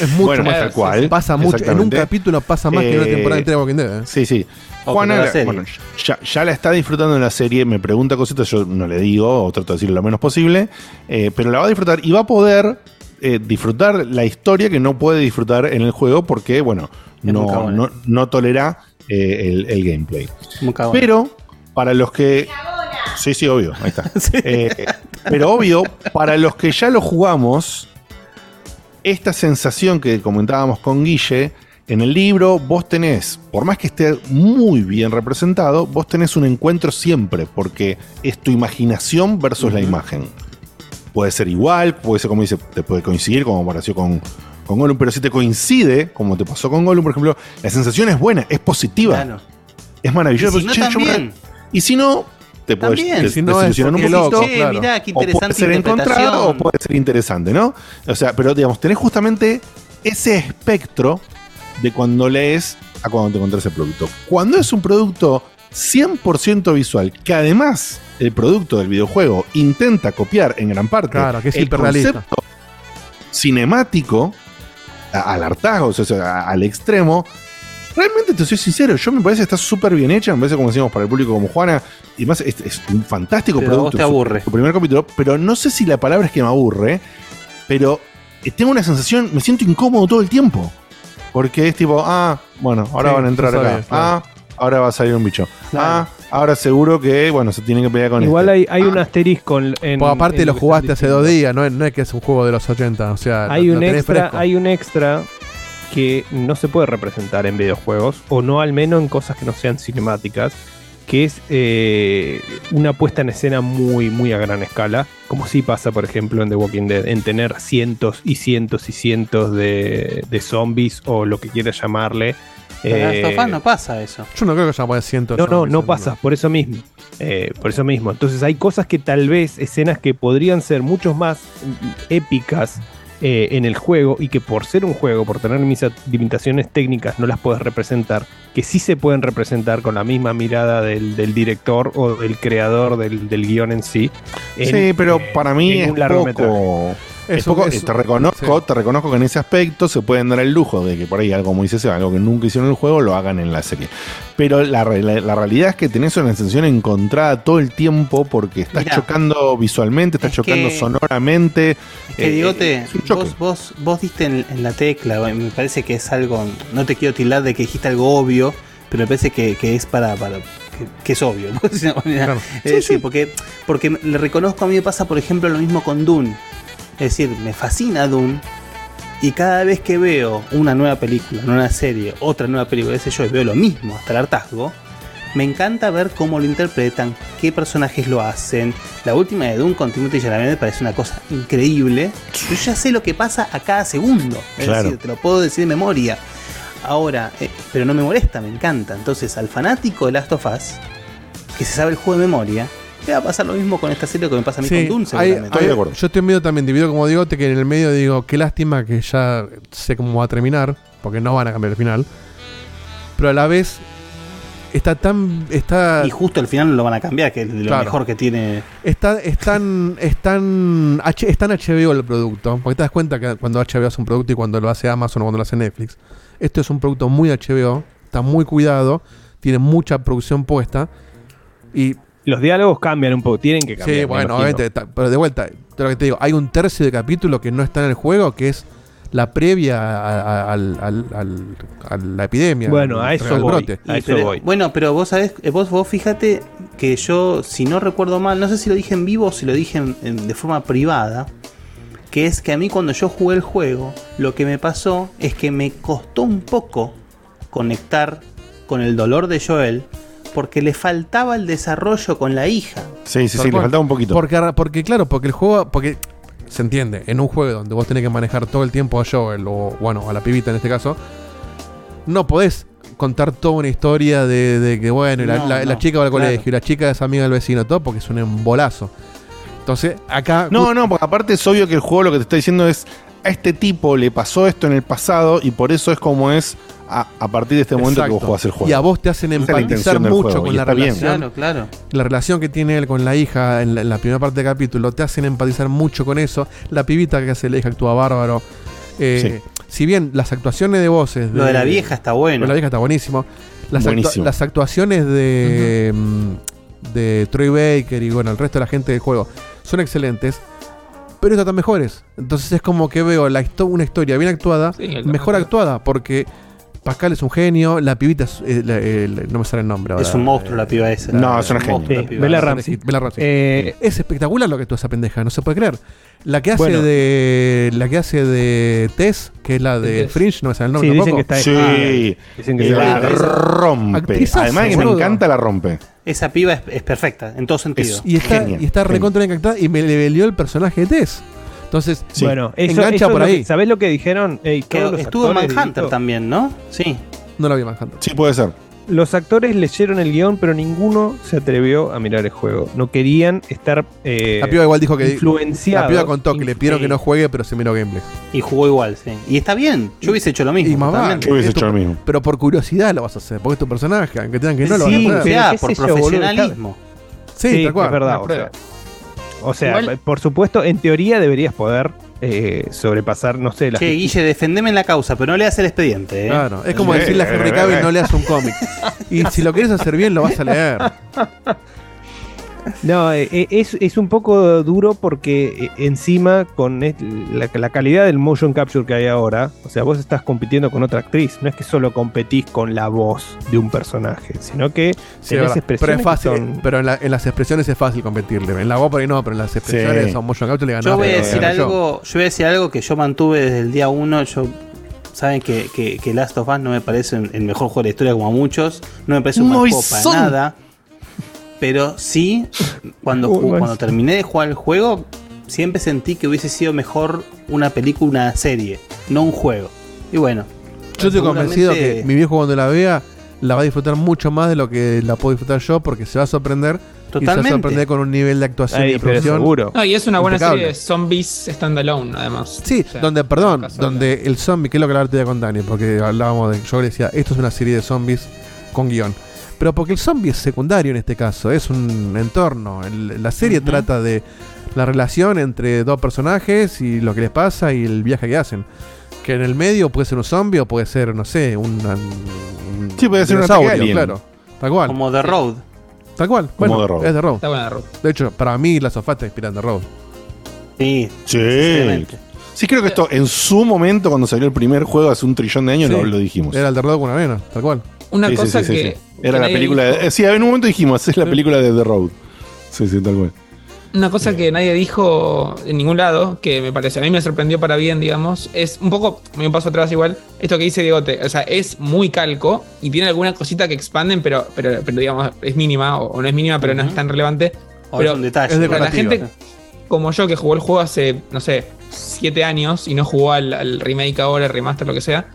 Es mucho Bueno, más. tal cual. Pasa mucho. En un capítulo pasa más que en una Eh, temporada entera de Walking Dead. ¿eh? Sí, sí. Juana, la la- serie. bueno, ya, ya la está disfrutando en la serie, me pregunta cositas, yo no le digo, o trato de decirle lo menos posible, eh, pero la va a disfrutar y va a poder eh, disfrutar la historia que no puede disfrutar en el juego porque, bueno, muy no, cagona. no, no tolera eh, el, el gameplay. Pero, para los que... Sí, sí, obvio, ahí está. Eh, pero obvio, para los que ya lo jugamos, esta sensación que comentábamos con Guille, en el libro vos tenés, por más que esté muy bien representado, vos tenés un encuentro siempre, porque es tu imaginación versus la imagen. Puede ser igual, puede ser como dice, te puede coincidir, como pareció con, con Gollum, pero si te coincide, como te pasó con Gollum, por ejemplo, la sensación es buena, es positiva, Claro. es maravilloso. Y si no, también. y si no, te puedes desilusionar es un poquito. Che, claro. mirá, qué O puede ser encontrado o puede ser interesante, ¿no? O sea, pero digamos, tenés justamente ese espectro de cuando lees a cuando te encontrás el producto. Cuando es un producto 100% visual, que además el producto del videojuego intenta copiar en gran parte Claro, que es el concepto cinemático a- al hartazgo, o sea, a- al extremo. Realmente te soy sincero, yo me parece que está súper bien hecha, me parece como decíamos para el público como Juana, y más es, es un fantástico Pero a vos producto. te aburre. Su primer capítulo, pero no sé si la palabra es que me aburre, pero eh, tengo una sensación, me siento incómodo todo el tiempo. Porque es tipo, ah, bueno, ahora Sí, van a entrar acá. claro. Ah, ahora va a salir un bicho. Ah, ahora seguro que, bueno, se tienen que pelear con Igual este. hay, hay un asterisco en. en- Pues aparte en lo jugaste hace dos días, no es, no es que es un juego de los 80. O sea, Hay lo- un lo tenés extra, hay un extra que no se puede representar en videojuegos, o no al menos en cosas que no sean cinemáticas, que es eh, una puesta en escena muy, muy a gran escala, como sí pasa, por ejemplo, en The Walking Dead, en tener cientos y cientos y cientos de, de zombies o lo que quieras llamarle. Pero en eh, Last no pasa eso. Yo no creo que ya pueda cientos. no, no, no pasa, por eso mismo. Eh, por eso mismo. Entonces hay cosas que tal vez, escenas que podrían ser mucho más mm, épicas eh, en el juego y que por ser un juego, por tener mis limitaciones técnicas, no las puedes representar, que sí se pueden representar con la misma mirada del, del director o del creador del, del guion en sí. en- Sí, pero para mí es un largometraje. poco. Es poco- te reconozco, te reconozco que en ese aspecto se pueden dar el lujo de que por ahí algo como dice Seba, algo que nunca hicieron en el juego, lo hagan en la serie. Pero la, la- la realidad es que tenés una sensación encontrada todo el tiempo porque estás Mirá. chocando visualmente, estás Es chocando que- sonoramente. Es que Eh, Digote, choque. vos, vos, vos diste en, en la tecla, me parece que es algo, no te quiero tildar de que dijiste algo obvio, pero me parece que, que es para, para que, que es obvio. manera. Claro. Es decir, porque, porque le reconozco a mí me pasa, por ejemplo, lo mismo con Dune. Es decir, me fascina Dune. Y cada vez que veo una nueva película, una nueva serie, otra nueva película, sé yo, y veo lo mismo hasta el hartazgo, me encanta ver cómo lo interpretan, qué personajes lo hacen. La última de Dune con Timothy Chalamet me parece una cosa increíble. Yo ya sé lo que pasa a cada segundo. Es Claro. decir, te lo puedo decir de memoria. Ahora, eh, pero no me molesta, me encanta. Entonces, al fanático de Last of Us, que se sabe el juego de memoria, le va a pasar lo mismo con esta serie que me pasa a mí Sí, con Dune, hay- seguramente. hay- yo estoy medio también dividido como digo, que en el medio digo, qué lástima que ya sé cómo va a terminar, porque no van a cambiar el final. Pero a la vez está tan está Y justo al final lo van a cambiar, que es de lo Claro. mejor que tiene. Está, es tan, es tan, H- es tan HBO el producto. Porque te das cuenta que cuando HBO hace un producto y cuando lo hace Amazon o cuando lo hace Netflix. Esto es un producto muy HBO, está muy cuidado, tiene mucha producción puesta. Y. Los diálogos cambian un poco, tienen que cambiar. Sí, bueno, obviamente. Pero de vuelta, lo que te digo, hay un tercio de capítulo que no está en el juego, que es la previa a, a- al- al- al- a la epidemia. Bueno, a eso voy. brote. A Y eso pero- voy. Bueno, pero vos sabés, vos, vos fíjate que yo, si no recuerdo mal, no sé si lo dije en vivo o si lo dije en- en- de forma privada, que es que a mí cuando yo jugué el juego, lo que me pasó es que me costó un poco conectar con el dolor de Joel, porque le faltaba el desarrollo con la hija. Sí, sí, sí, le faltaba un poquito. Porque, porque, claro, porque el juego. Porque se entiende, en un juego donde vos tenés que manejar todo el tiempo a Joel, o bueno, a la pibita en este caso, no podés contar toda una historia de, de que, bueno, No, la- la no, chica va al claro. colegio, y la chica es amiga del vecino, todo, porque es un embolazo. Entonces, acá. No, no, porque aparte es obvio que el juego lo que te está diciendo es a este tipo le pasó esto en el pasado y por eso es como es a, a partir de este momento que vos jugás el juego. Y a vos te hacen empatizar mucho juego, con la relación. Claro, claro. La relación que tiene él con la hija en la, en la primera parte del capítulo te hacen empatizar mucho con eso. La pibita que hace la hija actúa bárbaro. Eh, Si bien las actuaciones de voces. Lo de la vieja está bueno. Lo de la vieja está buenísimo. Las, actua- Buenísimo. las actuaciones de, mm, de Troy Baker y bueno, el resto de la gente del juego son excelentes. Pero están mejores. Entonces es como que veo la histo- una historia bien actuada, Sí, mejor actuada, porque Pascal es un genio, la pibita es- eh, la- no me sale el nombre ahora. Es un monstruo la piba esa. No, es una piba Bella. Ramsey. Bella Ramsey. Eh, Es espectacular lo que tú esa pendeja, no se puede creer. La que hace Bueno. de. La que hace de Tess, que es la de. Fringe, no me sale el nombre Sí, dicen tampoco. que está Sí, Dicen que y la rompe. Además que me boludo. encanta la rompe. Esa piba es, es perfecta, en todo sentido. Es- Y está, Genial, y está recontra encantada y me le velió el personaje de Tess. Entonces, Sí. Bueno, eso, engancha eso es por lo que- ahí. ¿Sabés lo que dijeron? Ey, Que estuvo en Manhunter también, ¿no? Sí. no lo vi Manhunter. Sí, puede ser. Los actores leyeron el guion, pero ninguno se atrevió a mirar el juego. No querían estar eh, La piba igual dijo que. influenciados. La piba contó que le pidieron que no juegue, pero se miró gameplay. Y jugó igual, sí. Y está bien. Yo hubiese hecho lo mismo. Y más. Yo hubiese hecho lo mismo. Pero por curiosidad lo vas a hacer, porque es tu personaje, aunque tengan que no lo Sí, van a qué por profesionalismo. Sí, Sí, tal cual. es verdad. O sea, o sea, por supuesto, en teoría deberías poder eh, sobrepasar, no sé, la Che, Guille, defendeme en la causa, pero no le hagas el expediente, ¿eh? Claro, es como decirle a eh, Henry eh, Cavill eh. no leas un cómic. Y si lo quieres hacer bien, lo vas a leer. No, eh, eh, es, es un poco duro porque eh, encima con la, la calidad del motion capture que hay ahora, o sea, vos estás compitiendo con otra actriz, no es que solo competís con la voz de un personaje, sino que Sí, tenés verdad. pero expresiones es fácil. son- Pero en, la- en las expresiones es fácil competirle. En la voz por ahí no, pero en las expresiones Sí. son motion capture le ganás. Yo voy a decir yo. algo, yo voy a decir algo que yo mantuve desde el día uno. Yo saben que, que, que Last of Us no me parece el mejor juego de la historia como a muchos, no me parece un para Noizón. nada. Pero sí, cuando, Noizón. cuando terminé de jugar el juego, siempre sentí que hubiese sido mejor una película, una serie, no un juego. Y bueno, Yo estoy convencido que mi viejo cuando la vea la va a disfrutar mucho más de lo que la puedo disfrutar yo porque se va a sorprender. Y se va a Totalmente. sorprender con un nivel de actuación Ay, y de producción. seguro. No, y es una buena Impecable. serie de zombies standalone, además. Sí, O sea, donde, perdón, donde el zombie, que es lo que hablaba con Dani, porque hablábamos de. Yo le decía, esto es una serie de zombies con guion. Pero porque el zombie es secundario en este caso, es un entorno. El- la serie trata de la relación entre dos personajes y lo que les pasa y el viaje que hacen. Que en el medio puede ser un zombie o puede ser, no sé, un. un Sí, puede ser un alien. claro. Tal cual. como The Road. Tal cual. Como Bueno, The Road. es de Road. Está buena la ruta. De hecho, para mí la sofá está inspirada en The Road. Sí, Sí. Sí, creo que esto en su momento, cuando salió el primer juego hace un trillón de años, Sí. lo, lo dijimos. Era el de Road con arena, tal cual. Una Sí, cosa sí, sí, que. Era la película de. eh, Sí, en un momento dijimos, es la película de The Road. Sí, sí, tal cual. Una cosa que nadie dijo en ningún lado, que me parece, a mí me sorprendió para bien, digamos, es un poco, me paso atrás igual, esto que dice Diegote, o sea, es muy calco y tiene alguna cosita que expanden, pero, pero, pero digamos, es mínima, o, o no es mínima, pero no es tan relevante. O Pero es un detalle. Para la gente como yo que jugó el juego hace, no sé, siete años y no jugó al, al remake ahora, el remaster, lo que sea,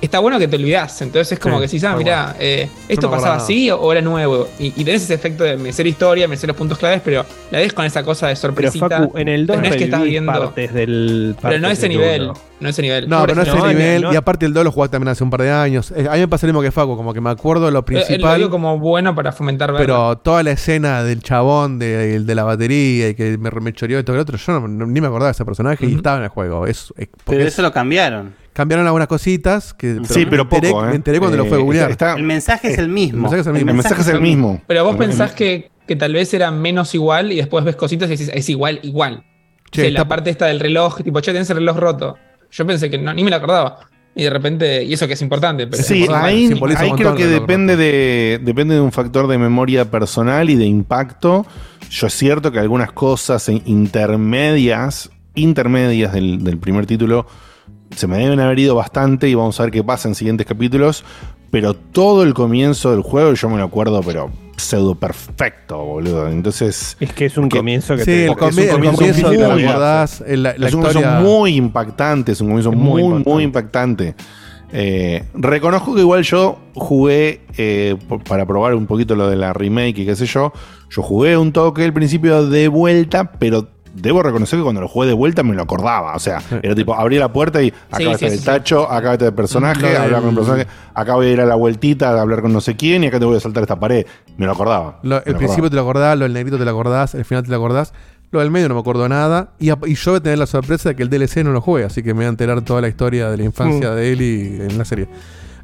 está bueno que te olvidas. Entonces es como Sí, que si, ah, tal mira, eh, esto no pasaba así o era nuevo. Y, y tenés ese efecto de me sé la historia, me sé los puntos claves, pero la ves con esa cosa de Pero sorpresita. Facu, en el 2 pero no es que estás viendo- partes del. pero no partes ese nivel. uno. No ese nivel. No, pero no ese no, nivel. no. Y aparte el 2 lo jugaste también hace un par de años. Eh, A mí me pasa lo mismo que Facu, como que me acuerdo lo eh, eh, Lo principal. digo como bueno para fomentar verlo. pero toda la escena del chabón, de, de la batería y que me, me choreó esto y lo otro, yo no- no- ni me acordaba de ese personaje y Ujú. estaba en el juego. Es, Pero es- eso lo cambiaron. Cambiaron algunas cositas. Que, Sí, pero me enteré, poco, ¿eh? me enteré cuando lo Eh, fue a googlear. está- El mensaje es el mismo. el mensaje es el mismo. el mensaje es el mismo. Pero vos pensás que, que tal vez era menos igual y después ves cositas y decís, es igual, igual. Che, Sí, está- la parte esta del reloj, tipo, che, tenés el reloj roto. Yo pensé que no, ni me lo acordaba. Y de repente, y eso que es importante, pero Sí, importante. ahí, ahí creo que depende de, depende de un factor de memoria personal y de impacto. Yo es cierto que algunas cosas intermedias, intermedias del, del primer título, se me deben haber ido bastante y vamos a ver qué pasa en siguientes capítulos. Pero todo el comienzo del juego yo me lo acuerdo, pero pseudo perfecto, boludo. Entonces, Es que es un Que- comienzo que Sí, te. el, es comi- un el comienzo comienzo muy te acordás, el- la, la es un comienzo muy impactante, es un comienzo Es muy muy, muy, impactante. Eh, reconozco que igual yo jugué, eh, para probar un poquito lo de la remake y qué sé yo, yo jugué un toque al principio de vuelta, pero debo reconocer que cuando lo jugué de vuelta me lo acordaba. O sea, era tipo, abrí la puerta y acá Sí, va a sí, estar sí, el sí. tacho, acá va a estar el personaje, del- hablar con el personaje, acá voy a ir a la vueltita a hablar con no sé quién y acá te voy a saltar esta pared. Me lo acordaba. Lo- Me el lo principio acordaba. te lo acordás, lo del negrito te lo acordás, el final te lo acordás. Lo del medio no me acuerdo nada. Y, a- y yo voy a tener la sorpresa de que el DLC no lo juegue, así que me voy a enterar toda la historia de la infancia Mm. de él y en la serie.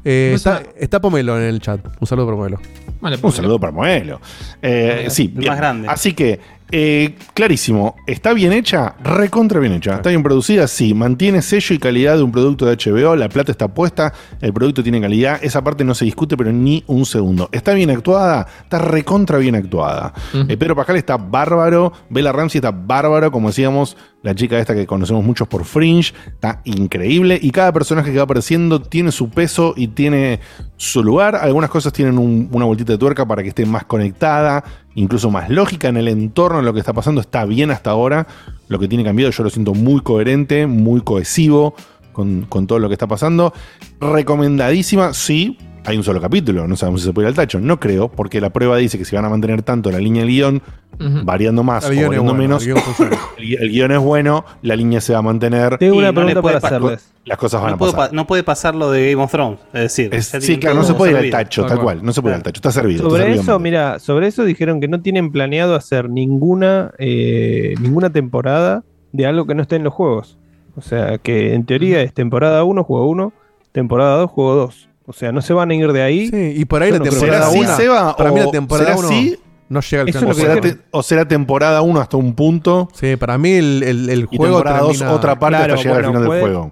Eh, No está, está Pomelo en el chat. Un saludo para Pomelo. Vale, Un saludo para Moelo. Eh, sí, bien. más grande. Así que, eh, clarísimo, ¿está bien hecha? Recontra bien hecha. ¿Está bien producida? Sí. Mantiene sello y calidad de un producto de HBO. La plata está puesta. El producto tiene calidad. Esa parte no se discute, pero ni un segundo. ¿Está bien actuada? Está recontra bien actuada. Eh, Pedro Pascal está bárbaro. Bella Ramsey está bárbaro. Como decíamos, la chica esta que conocemos muchos por Fringe. Está increíble. Y cada personaje que va apareciendo tiene su peso y tiene su lugar. Algunas cosas tienen un- una vueltita de tuerca para que esté más conectada, incluso más lógica en el entorno de lo que está pasando. Está bien hasta ahora. Lo que tiene cambiado yo lo siento muy coherente, muy cohesivo con, con todo lo que está pasando. Recomendadísima, sí. Hay un solo capítulo, no sabemos si se puede ir al tacho. No creo, porque la prueba dice que si van a mantener tanto la línea del guion, variando más El o variando bueno, menos, el guion funciona. el, gui- el guion es bueno, la línea se va a mantener. Tengo una pregunta puede para pa- hacerles. Las cosas van No a puede, pasar. pa- no puede pasar lo de Game of Thrones. Es decir, Es- sí, claro, no se puede ir al tacho, Tal tal cual. cual. No se puede ir al tacho. Está servido. está Sobre servido eso, mira, sobre eso dijeron que no tienen planeado hacer ninguna, eh, ninguna temporada de algo que no esté en los juegos. O sea, que en teoría es temporada 1, juego 1, temporada 2, juego 2. O sea, no se van a ir de ahí. Sí, y por ahí Yo la no temporada ¿Será así, 1. Seba? Para mí la ¿O temporada será 1 así? no llega al Eso final. es ¿O lo será, te- o será temporada 1 hasta un punto Sí, para mí el, el, el y juego temporada 2 termina- otra parte Claro, hasta llegar bueno, al final puede, del juego?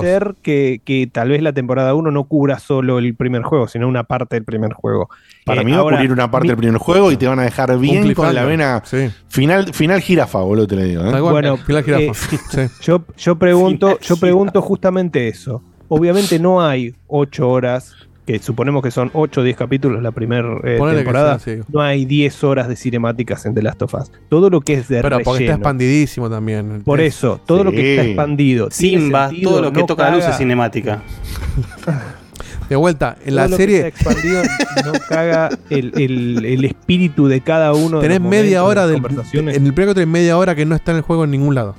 puede ser que, que tal vez la temporada 1 no cubra solo el primer juego, sino una parte del primer juego. Para Eh, mí va a ahora, cubrir una parte mi- del primer juego y te van a dejar bien con la vena. Sí. Final, final jirafa, boludo, te le digo. ¿eh? Bueno, Final jirafa. eh, Sí. Yo, yo pregunto, Final yo pregunto justamente eso. Obviamente no hay ocho horas, que suponemos que son 8 o 10 capítulos la primera que temporada. sea, sí. No hay 10 horas de cinemáticas en The Last of Us. Todo lo que es de Pero porque está expandidísimo también. Por Es- eso, todo lo que está expandido. Simba, sentido, todo lo que no toca la luz es cinemática. De vuelta, en todo la lo que serie está expandido no caga el, el- el espíritu de cada uno. de tenés los media hora de conversaciones. En el primer hay media hora que no está en el juego en ningún lado.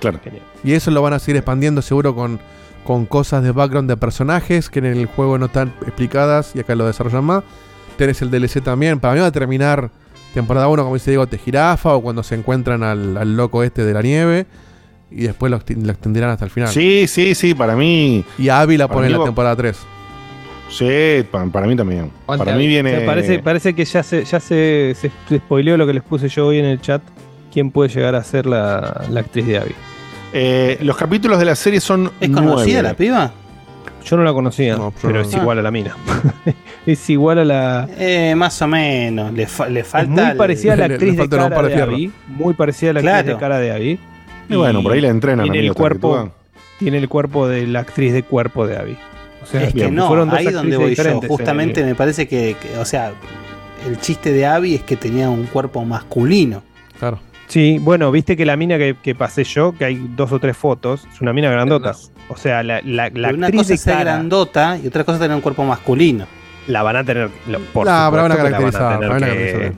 Claro. Genial. Y eso lo van a seguir expandiendo seguro con, con cosas de background de personajes que en el juego no están explicadas y acá lo desarrollan más. Tenés el DLC también. Para mí va a terminar temporada 1, como dice Diego, de jirafa o cuando se encuentran al, al loco este de la nieve. Y después lo, extenderán hasta el final. Sí, sí, sí, para mí. Y a Abby la Para pone en la temporada 3. Sí, pa- para, mí también. Para mí viene. Parece, parece que ya se, ya se, se, se spoileó lo que les puse yo hoy en el chat. ¿Quién puede llegar a ser la, la actriz de Abby? Eh, los capítulos de la serie son. ¿Es conocida nueve. la piba? Yo no la conocía, No, pero no. es igual a la mina. es igual a la. Eh, más o menos. Le, fa- le Es falta. muy el- parecida a la actriz de cara de de. Abby. Muy parecida a la actriz de cara de Abby. Y bueno, por ahí la entrenan. Tiene el cuerpo, tiene el cuerpo de la actriz de cuerpo de Abby. O sea, Es que Bien, no, fueron dos ahí donde voy yo. Justamente me parece que, que, o sea, el chiste de Abby es que tenía un cuerpo masculino. Claro. Sí, bueno, viste que la mina que, que pasé yo, que hay dos o tres fotos, es una mina grandota. O sea, la, la, la una actriz cosa es cara grandota y otra cosa es tener un cuerpo masculino. la van a tener. Por van a la van a tener van a que-.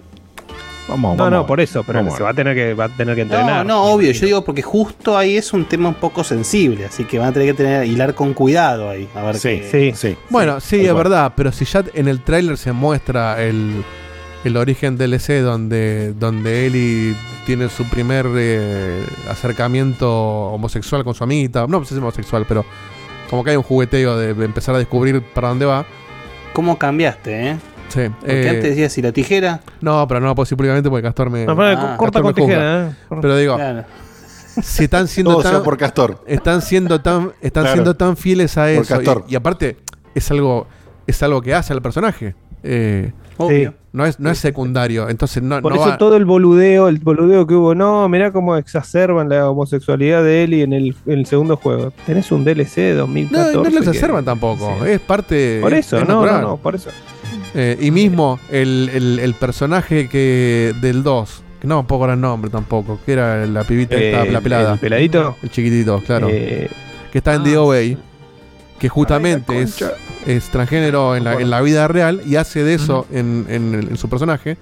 Vamos, No, vamos. no, por eso, pero se va a tener que, va a tener que entrenar. No, no, obvio. Yo digo porque justo ahí es un tema un poco sensible, así que van a tener que tener hilar con cuidado ahí. A ver Sí, qué- Sí. sí. Bueno, sí, es verdad, pero si ya en el tráiler se muestra el, el origen DLC donde, donde Ellie tiene su primer eh, acercamiento homosexual con su amiguita, no sé si es homosexual, pero como que hay un jugueteo de empezar a descubrir para dónde va. ¿Cómo cambiaste, eh? Sí. Porque eh, antes decías si la tijera. No, pero no lo puedo decir públicamente porque Castor me. No, pero Ah, corta Castor con me juzga. tijera, ¿eh? Pero digo, Claro. si están siendo Todo tan, sea por Castor. están siendo tan, están Claro. siendo tan fieles a Por eso. Castor. Y, y aparte, es algo, es algo que hace al personaje. Eh, Obvio. No es, no es secundario. Entonces no, Por no eso va- todo el boludeo, el boludeo que hubo, no, mirá cómo exacerban la homosexualidad de Ellie en el, en el segundo juego. Tenés un DLC de No, 2014. no lo que- exacerban tampoco. Sí. Es parte. Por eso, es no, no, no, por eso. Eh, y mismo el, el- el personaje que del 2, que no puedo acordar el nombre tampoco, que era la pibita esta, Eh, la pelada. El peladito. El chiquitito, claro. Eh, que está en ah, The Obey, que justamente es, es transgénero en la, en la vida real y hace de eso en, en el- en su personaje.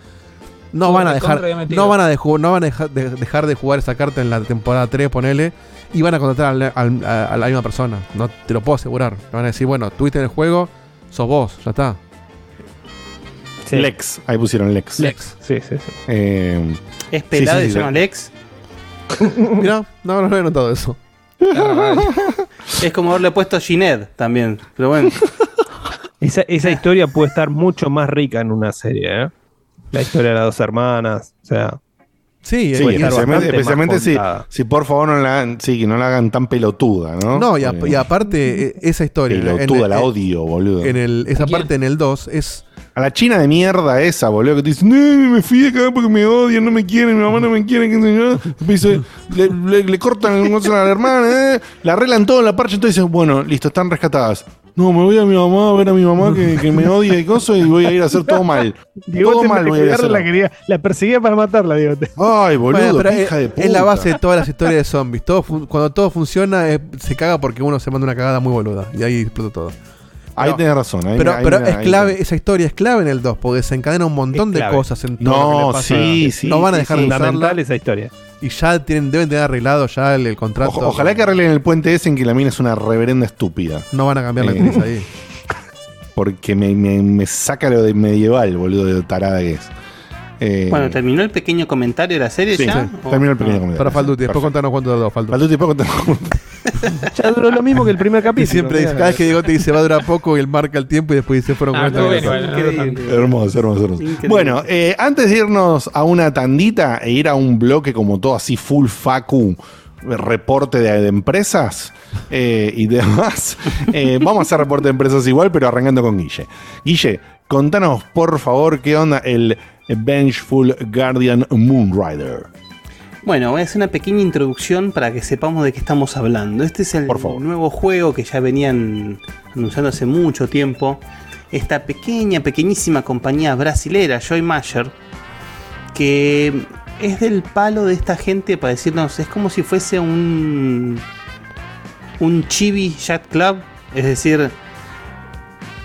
No van a dejar, no van a, deju- no van a dejar de, dejar de jugar esa carta en la temporada 3, ponele, y van a contratar al- al- a, a la misma persona. No te lo puedo asegurar. Le van a decir, bueno, tuviste en el juego, sos vos, ya está. Lex, ahí pusieron Lex. Lex. Sí, sí, sí. Eh, Es pelado y se llama sí. Lex. Mira, no, no, no he notado eso. Es como haberle puesto Ginette también. Pero bueno. Esa, esa historia puede estar mucho más rica en una serie, ¿eh? La historia de las dos hermanas, o sea. Sí, especialmente, especialmente si, si por favor no la hagan, sí, que no la hagan tan pelotuda, ¿no? No, y, a- Eh, y aparte, e- esa historia. en- Pelotuda, en- la en- odio, boludo. En el, esa parte en el 2 es. A la china de mierda esa, boludo, que te dice, no, me fui de acá porque me odian, no me quieren, mi mamá no me quiere, qué sé yo. Después dice, le, le- le cortan el a la hermana, eh, la arreglan todo en la parcha, entonces dicen, bueno, listo, están rescatadas. No, me voy a mi mamá a ver a mi mamá que, que me odia y cosas y voy a ir a hacer todo mal. Diego todo mal voy a hacer. la quería, la perseguía para matarla, Diego. Ay, boludo, Bueno, pero qué es, hija de puta. es la base de todas las historias de zombies. Todo cuando todo funciona, eh, se caga porque uno se manda una cagada muy boluda. Y ahí explota todo. Ahí tenés razón. ahí pero me- ahí pero me- es clave, esa historia es clave en el 2, porque se encadena un montón de cosas en todo No, lo que le pasa. sí, sí, No van a dejar sí. de usarla. Fundamental esa historia. Y ya tienen, deben tener arreglado ya el, el contrato. Ojalá que arreglen el puente ese en que la mina es una reverenda estúpida. No van a cambiar la Eh, actriz ahí. Porque me, me- me saca lo de medieval, boludo, de tarada que es. Eh, Bueno, ¿terminó el pequeño comentario de la serie sí, ya? sí, ¿O- terminó el pequeño no? comentario. Para Falduti, después contanos cuánto duró Falduti. Falduti, después contanos. Ya duró lo mismo que el primer Y capítulo. siempre dice, cada vez que Diego te dice va a durar poco, y él marca el tiempo y después dice fueron Ah, 40 estuvo minutos. bien, igual, no, no tanto. Hermoso, hermoso, hermoso. Increíble. Bueno, eh, antes de irnos a una tandita e ir a un bloque como todo así full facu, reporte de, de empresas eh, y demás, eh, vamos a hacer reporte de empresas igual, pero arrancando con Guille. Guille, contanos por favor qué onda el Vengeful Guardian Moonrider. Bueno, voy a hacer una pequeña introducción para que sepamos de qué estamos hablando. Este es el nuevo juego que ya venían anunciando hace mucho tiempo. Esta pequeña, pequeñísima compañía brasilera, Joy Masher, que es del palo de esta gente para decirnos, es como si fuese un un chibi chat club, es decir,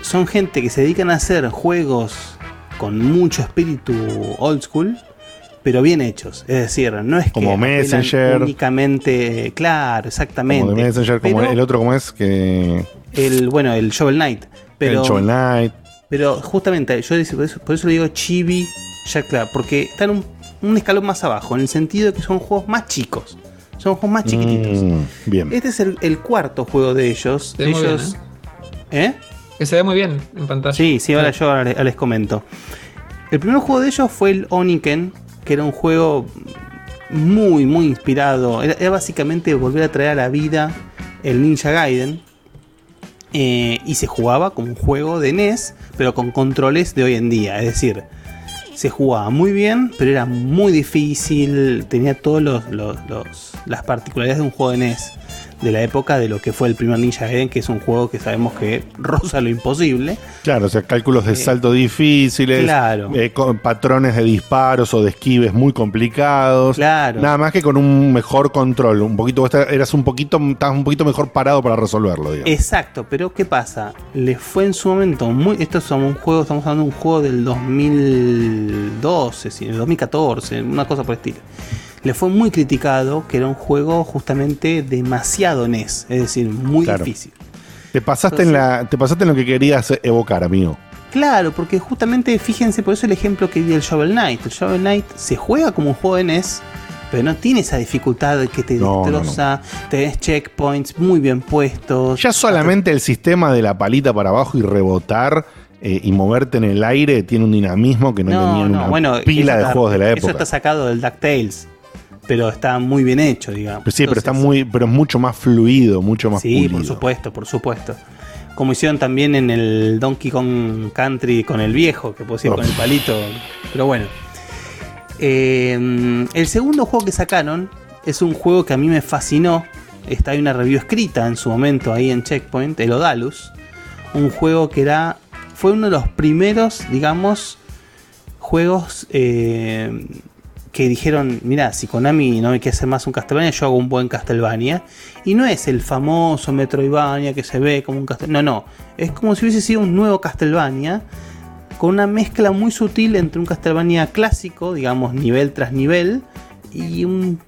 son gente que se dedican a hacer juegos con mucho espíritu old school, pero bien hechos. Es decir, no es Como que Messenger. únicamente, claro, exactamente. Como de Messenger, como Pero el otro, como es que. el bueno, el Shovel Knight, pero el Shovel Knight. pero justamente yo por eso, por eso le digo chibi Jack Club, porque están un, un escalón más abajo, en el sentido de que son juegos más chicos. Son juegos más chiquititos. Mm, bien. Este es el, el cuarto juego de ellos. Ellos ¿Eh? Que se ve muy bien en pantalla. Sí, sí, ahora yo les, comento. El primer juego de ellos fue el Oniken, que era un juego muy, muy inspirado. Era, era básicamente volver a traer a la vida el Ninja Gaiden. eh, y se jugaba como un juego de NES, pero con controles de hoy en día. Es decir, se jugaba muy bien, pero era muy difícil. Tenía todas los, los- los- las particularidades de un juego de NES. De la época de lo que fue el primer Ninja Gaiden, que es un juego que sabemos que roza lo imposible. Claro, o sea, cálculos de salto difíciles, claro. eh, con patrones de disparos o de esquives muy complicados. Claro. Nada más que con un mejor control, un poquito, vos eras un poquito, estabas un poquito mejor parado para resolverlo, digamos. Exacto, pero ¿qué pasa? Le fue en su momento muy. Esto es un juego, estamos hablando de un juego del 2012, sí, del 2014, una cosa por el estilo. Le fue muy criticado que era un juego justamente demasiado NES, es decir, muy Claro. difícil. Te pasaste, en la, te pasaste en lo que querías evocar, amigo. Claro, porque justamente fíjense, por eso el ejemplo que di del Shovel Knight. El Shovel Knight se juega como un juego de NES, pero no tiene esa dificultad que te No, no, destroza, tenés checkpoints muy bien puestos. Ya solamente el sistema de la palita para abajo y rebotar eh, y moverte en el aire tiene un dinamismo que no, tenía en una bueno, pila eso de está- juegos de la Eso época. está sacado del DuckTales, pero está muy bien hecho, digamos. Pero sí, pero está muy, pero es mucho más fluido, mucho más Sí, pulido. por supuesto, por supuesto. Como hicieron también en el Donkey Kong Country con el viejo, que pusieron Oh. con el palito. Pero bueno. Eh, el segundo juego que sacaron es un juego que a mí me fascinó. Está hay una review escrita en su momento ahí en Checkpoint, el Odalus. Un juego que era. Fue uno de los primeros, digamos, juegos eh, que dijeron, mira, si Konami no me quiere hacer más un Castlevania, yo hago un buen Castlevania. Y no es el famoso Metroidvania que se ve como un Castlevania. No, no. Es como si hubiese sido un nuevo Castlevania con una mezcla muy sutil entre un Castlevania clásico, digamos nivel tras nivel, y un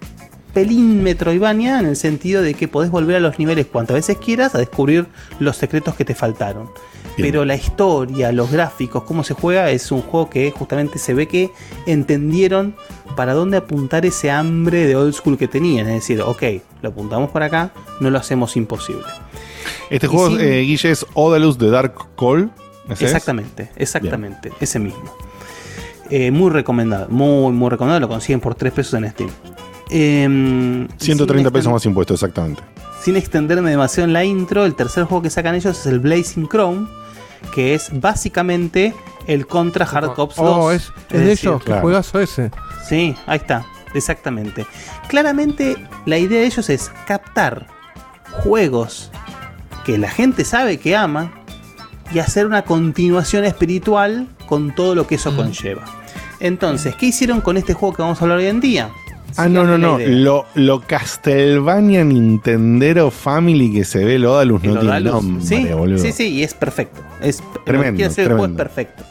pelín Metroidvania en el sentido de que podés volver a los niveles cuantas veces quieras a descubrir los secretos que te faltaron. Bien. Pero la historia, los gráficos, cómo se juega, es un juego que justamente se ve que entendieron para dónde apuntar ese hambre de old school que tenían. Es decir, ok, lo apuntamos por acá, no lo hacemos imposible. Este Y juego, eh, Guille, es Odalus de Dark Call. Exactamente, exactamente, ese mismo. Eh, muy recomendado, muy, muy recomendado. Lo consiguen por 3 pesos en Steam. Em, 130 sin pesos más impuestos, exactamente. Sin extenderme demasiado en la intro, el tercer juego que sacan ellos es el Blazing Chrome, que es básicamente el contra Hard Cops 2. Oh, es, es de ellos, qué juegazo ese. Sí, ahí está, exactamente. Claramente la idea de ellos es captar juegos que la gente sabe que ama y hacer una continuación espiritual con todo lo que eso conlleva. Entonces, ¿qué hicieron con este juego que vamos a hablar hoy en día? Ah, no, no, no. Lo, lo Castlevania Nintendero Family que se ve el Odalus no tiene nombre, sí, boludo. sí, sí, y es perfecto. Es, lo que Tremendo, quiere hacer el juego es perfecto.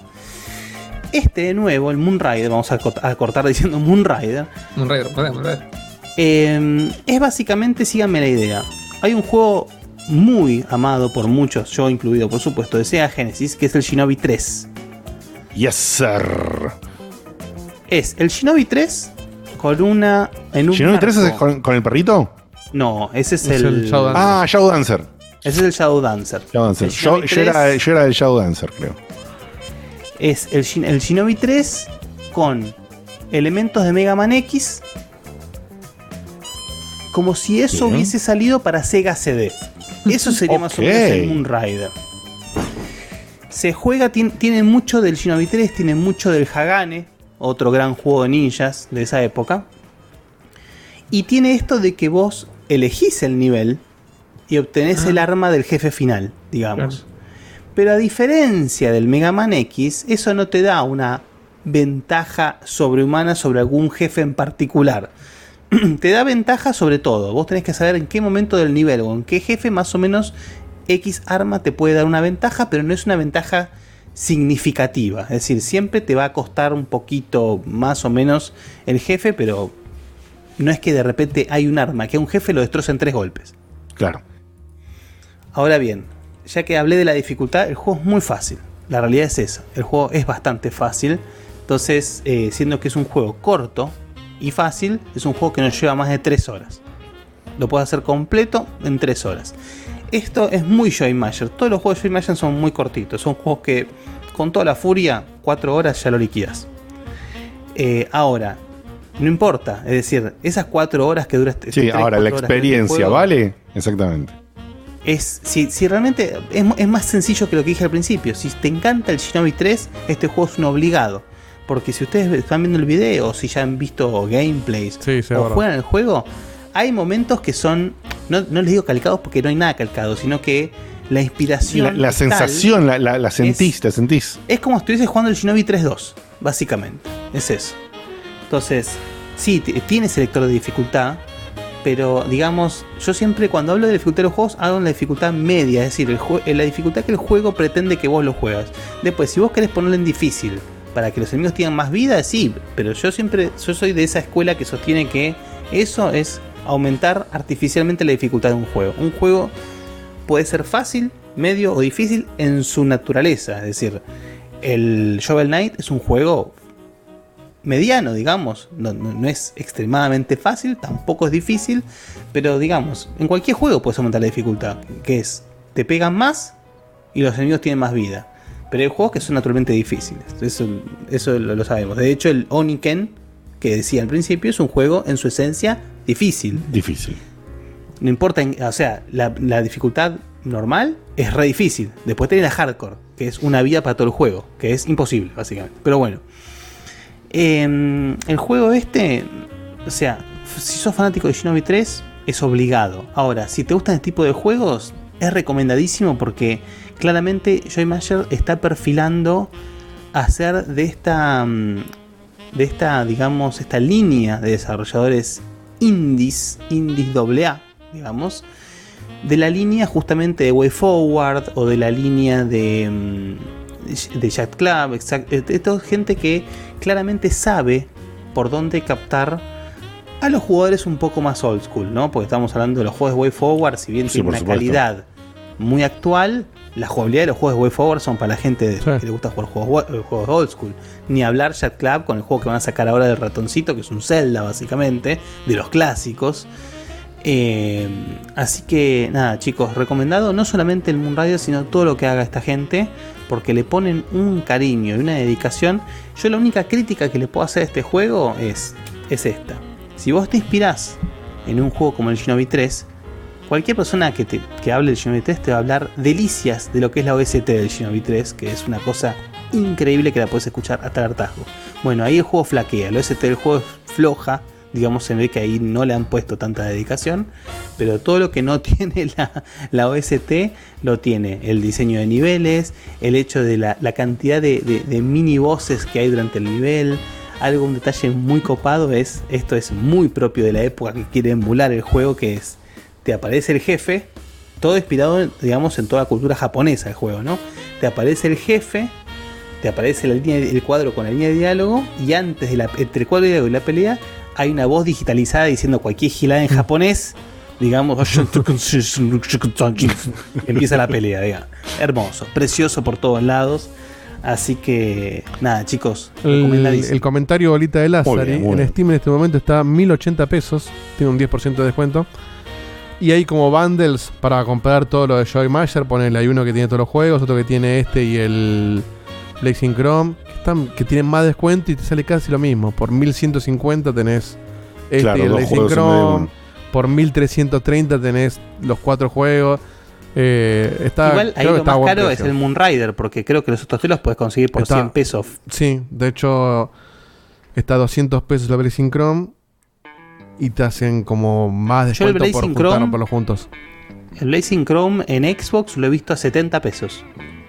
Este de nuevo, el Moonrider, vamos a, cort- a cortar diciendo Moonrider. Moonrider, Moonrider. Eh, es básicamente, síganme la idea. Hay un juego muy amado por muchos, yo incluido por supuesto, de Sega Genesis, que es el Shinobi 3. Yes, sir. Es el Shinobi 3 con una. En un ¿Shinobi 3 es con, con el perrito? No, ese es, Es el. el Shadow Dancer. Ah, Shadow Dancer. Ese es el Shadow Dancer. Shadow Dancer. El Yo, Shinobi yo era, 3 yo era el Shadow Dancer, creo. es el, Shin- el Shinobi 3 con elementos de Mega Man X. Como si eso Bien. hubiese salido para Sega CD. Eso sería más o menos el Moonrider. Se juega, tien- tiene mucho del Shinobi 3, tiene mucho del Hagane, otro gran juego de ninjas de esa época. Y tiene esto de que vos elegís el nivel y obtenés el arma del jefe final, digamos. Pero a diferencia del Mega Man X, eso no te da una ventaja sobrehumana sobre algún jefe en particular. te da ventaja sobre todo. Vos tenés que saber en qué momento del nivel o en qué jefe más o menos X arma te puede dar una ventaja, pero no es una ventaja significativa. Es decir, siempre te va a costar un poquito más o menos el jefe, pero no es que de repente hay un arma que a un jefe lo destroza en tres golpes. Claro. Ahora bien, ya que hablé de la dificultad, el juego es muy fácil. La realidad es esa. El juego es bastante fácil. Entonces, eh, siendo que es un juego corto y fácil, es un juego que nos lleva más de 3 horas. Lo puedes hacer completo en 3 horas. Esto es muy Joy Master. Todos los juegos de Joy Master son muy cortitos. Son juegos que con toda la furia, 4 horas ya lo liquidas. Eh, ahora, no importa. Es decir, esas 4 horas que dura este Sí, tres, ahora la este experiencia, juego, ¿vale? Exactamente. es si, si realmente es, es más sencillo que lo que dije al principio. Si te encanta el Shinobi 3, este juego es un obligado. Porque si ustedes están viendo el video, o si ya han visto gameplays sí, o juegan el juego, hay momentos que son, no, no les digo calcados porque no hay nada calcado, sino que la inspiración. La, es sensación, la, la- la sentís, la sentís. es como si estuvieses jugando el Shinobi 3.2, básicamente. Es eso. Entonces, sí, tiene selector de dificultad, pero digamos, yo siempre cuando hablo de dificultad de los juegos, hablo en la dificultad media, es decir, el en la dificultad que el juego pretende que vos lo juegas. Después, si vos querés ponerlo en difícil para que los enemigos tengan más vida, sí, pero yo siempre, yo soy de esa escuela que sostiene que eso es aumentar artificialmente la dificultad de un juego. Un juego puede ser fácil, medio o difícil en su naturaleza. Es decir, el Shovel Knight es un juego mediano, digamos. No, es extremadamente fácil, tampoco es difícil, pero digamos, en cualquier juego puedes aumentar la dificultad, que es, te pegan más y los enemigos tienen más vida. Pero hay juegos que son naturalmente difíciles, eso, eso lo, lo sabemos. De hecho, el Oniken, que decía al principio, es un juego en su esencia difícil. Difícil. No importa, en- o sea, la, la dificultad normal es re difícil. Después tenés la hardcore, que es una vida para todo el juego, que es imposible, básicamente. Pero bueno. Em, el juego este, o sea, si sos fanático de Shinobi 3, es obligado. Ahora, si te gustan este tipo de juegos, es recomendadísimo porque claramente Joy Master está perfilando hacer de esta, mm, de esta, digamos, esta línea de desarrolladores indies, indies AA, digamos, de la línea justamente de Way Forward o de la línea de, mm, de Jack Club, exact- de- de toda gente que claramente sabe por dónde captar a los jugadores un poco más old school, ¿no? Porque estamos hablando de los juegos de Way Forward, si bien Sí, tiene una supuesto. calidad muy actual, la jugabilidad de los juegos de Way Forward son para la gente que le gusta jugar juegos, old school. Ni hablar Jack Club con el juego que van a sacar ahora del ratoncito, que es un Zelda básicamente, de los clásicos. Eh, así que nada, chicos, recomendado no solamente el Moonrider, sino todo lo que haga esta gente, porque le ponen un cariño y una dedicación. Yo la única crítica que le puedo hacer a este juego es, es esta. Si vos te inspirás en un juego como el Shinobi 3, cualquier persona que, te, que hable del Shinobi 3 te va a hablar delicias de lo que es la OST del Shinobi 3, que es una cosa increíble que la puedes escuchar hasta el hartazgo. Bueno, ahí el juego flaquea, la OST del juego es floja, digamos, se ve que ahí no le han puesto tanta dedicación, pero todo lo que no tiene la, la OST lo tiene. El diseño de niveles, el hecho de la, la cantidad de, de- de mini voces que hay durante el nivel. Algo, un detalle muy copado es, esto es muy propio de la época que quiere emular el juego, que es, te aparece el jefe, todo inspirado, digamos, en toda la cultura japonesa el juego, ¿no? Te aparece el jefe, te aparece la línea, el cuadro con la línea de diálogo y antes de la, entre el cuadro de diálogo y la pelea hay una voz digitalizada diciendo cualquier gilada en japonés, digamos, empieza la pelea, diga. hermoso, precioso por todos lados. Así que nada, chicos, El, recomendadísimo. el comentario bolita de Lázaro en. Steam en este momento está a 1080 pesos, tiene un 10% de descuento. Y hay como bundles para comprar todo lo de Joy Masher. Ponele, hay uno que tiene todos los juegos, otro que tiene este y el Blazing Chrome, que, están, que tienen más descuento y te sale casi lo mismo. Por 1150 tenés este Claro, y el Blazing Chrome. Por 1330 tenés los cuatro juegos. Eh, está, Igual ahí lo más caro precio. es el Moonrider, porque creo que los otros te los puedes conseguir por Está- 100 pesos. Sí, de hecho está a 200 pesos la Blazing Chrome y te hacen como más descuento por juntarlo Chrome- por los juntos. El Blazing Chrome en Xbox lo he visto a 70 pesos.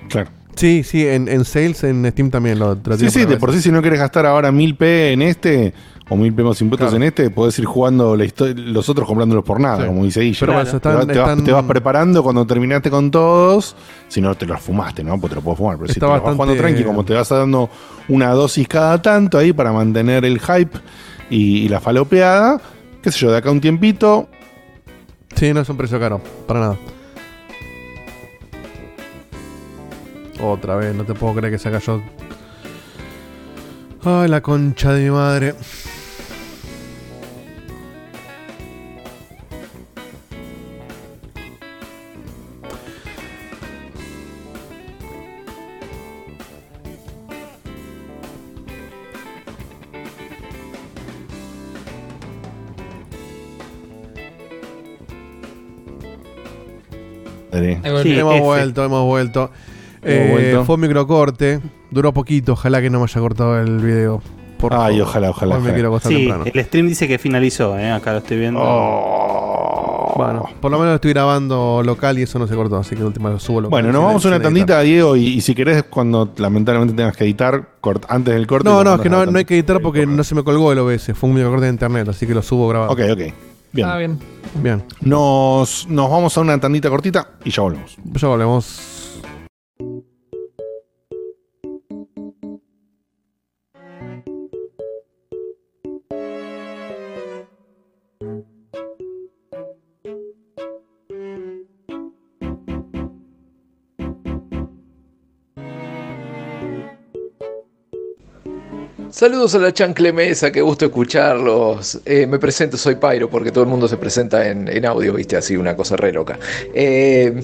Claro. Sí, sí, en, en sales en Steam también lo, lo Sí, sí, de por sí, si no quieres gastar ahora 1000p en este o 1000p más impuestos en este, podés ir jugando la los otros comprándolos por nada, Sí. como dice Guille. Pero te, están- vas- te vas, están- te vas preparando cuando terminaste con todos, si no te los fumaste, ¿no? Pues te lo puedes fumar, pero si te lo vas bastante- jugando tranqui, como te vas dando una dosis cada tanto ahí para mantener el hype y, y la falopeada, qué sé yo, de acá un tiempito, Sí, no es un precio caro, para nada. Otra vez, no te puedo creer que se cayó. Ay, la concha de mi madre. Sí, hemos vuelto, hemos vuelto. Eh, vuelto. Fue un microcorte. Duró poquito. Ojalá que no me haya cortado el video. Por Ay, favor. ojalá, ojalá, Hoy me quiero acostar Sí, temprano. el stream dice que finalizó, ¿eh? acá lo estoy viendo. Bueno, por lo menos estoy grabando local y eso no se cortó. Así que de última lo subo local. Bueno, nos vamos a una tandita, Diego, y, y si querés, cuando lamentablemente tengas que editar, cort- antes del corte. No, lo no, es que no, la no hay que editar porque no se me colgó el OBS. Fue un microcorte de internet, así que lo subo grabado. Ok, ok. Bien. Ah, bien. Bien. Nos, nos vamos a una tandita cortita y ya volvemos. Ya volvemos. Saludos a la chancle mesa, qué gusto escucharlos. Eh, me presento, soy Pyro, porque todo el mundo se presenta en, en audio, viste, así una cosa re loca. Eh,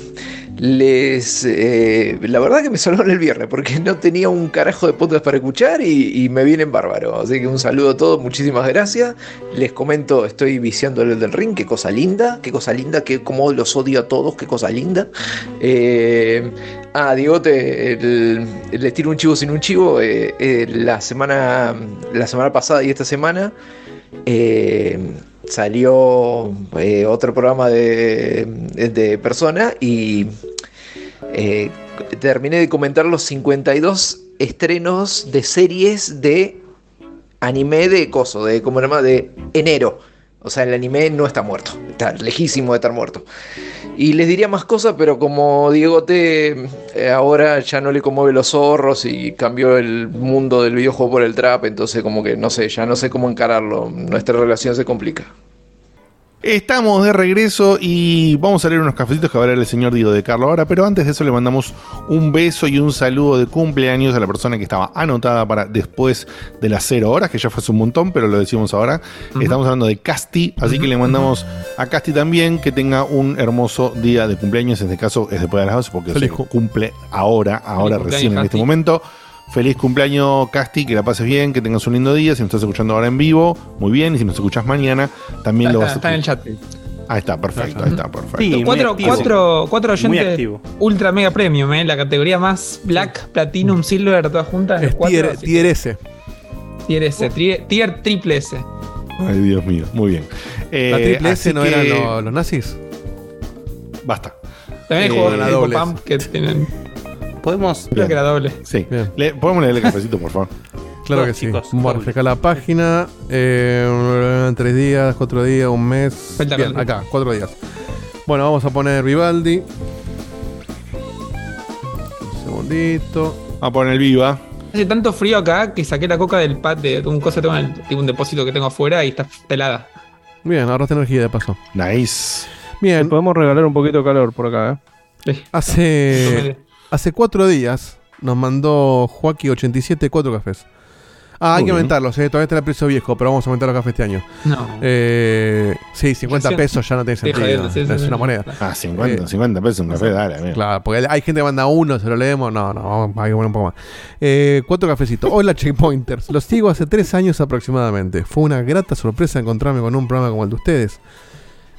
les. eh, la verdad que me salvaron el viernes, porque no tenía un carajo de podcast para escuchar y, me vienen bárbaro. Así que un saludo a todos, muchísimas gracias. Les comento, estoy viciando el del ring, qué cosa linda, qué cosa linda, que como los odio a todos, qué cosa linda. Ah, Diegote, el- les tiro un chivo sin un chivo. eh, eh, la semana la semana pasada y esta semana eh, salió otro programa de, de persona y terminé de comentar los 52 estrenos de series de anime de coso, de como se de enero. O sea, el anime no está muerto, está lejísimo de estar muerto. Y les diría más cosas, pero como Diego T eh, ahora ya no le conmueve los zorros y cambió el mundo del videojuego por el trap, entonces como que no sé, ya no sé cómo encararlo. Nuestra relación se complica. Estamos de regreso y vamos a leer unos cafecitos que va a leer el señor Diego de Carlo ahora, pero antes de eso le mandamos un beso y un saludo de cumpleaños a la persona que estaba anotada para después de las cero horas, que ya fue hace un montón, pero lo decimos ahora. Estamos hablando de Casti, así que le mandamos a Casti también que tenga un hermoso día de cumpleaños, en este caso es después de las 12 porque se cumple ahora, ahora recién en este momento. Feliz cumpleaños, Casti, que la pases bien, que tengas un lindo día. Si nos estás escuchando ahora en vivo, muy bien. Y si nos escuchas mañana, también lo Está, vas a está en el chat. Ahí está, perfecto, ahí está, perfecto. Sí, cuatro, cuatro, cuatro oyentes ultra mega premium, ¿eh? La categoría más black, platinum, silver, todas juntas. Es los cuatro, tier, S. Tier S, tier, tier triple S. Ay, Dios mío, muy bien. Eh, ¿La triple así S no que- eran lo- los nazis? Basta. También hay Eh, juegos la de dobles. Pump que tienen. Podemos. Creo que era doble. Sí. Le- ¿Podemos leer el cafecito, por favor? Claro No, que sí. chicos, Bueno, doble. acá la página. eh, tres días, cuatro días, un mes. Bien, acá, cuatro días. Bueno, vamos a poner Vivaldi. Un segundito. Vamos a poner el viva. Hace tanto frío acá que saqué la coca del pad de un cosa, tengo en el- tipo un depósito que tengo afuera y está helada. Bien, ahorraste energía de paso. Nice. Bien, podemos regalar un poquito de calor por acá, ¿eh? hace, hace cuatro días nos mandó Joaquín87 cuatro cafés. Ah, hay que aumentarlos, eh, todavía está el precio viejo, pero vamos a aumentar los cafés este año. No. Eh, sí, 50 Sí. pesos ya no tiene sentido. jodiendo, sí, sí, es sí. una moneda. Ah, 50, Eh, 50 pesos un café, dale. Claro, porque hay gente que manda uno, se lo leemos. No, no, vamos- hay que poner un poco más. Eh, cuatro cafecitos. Hola, Checkpointers. Los sigo hace tres años aproximadamente. Fue una grata sorpresa encontrarme con un programa como el de ustedes.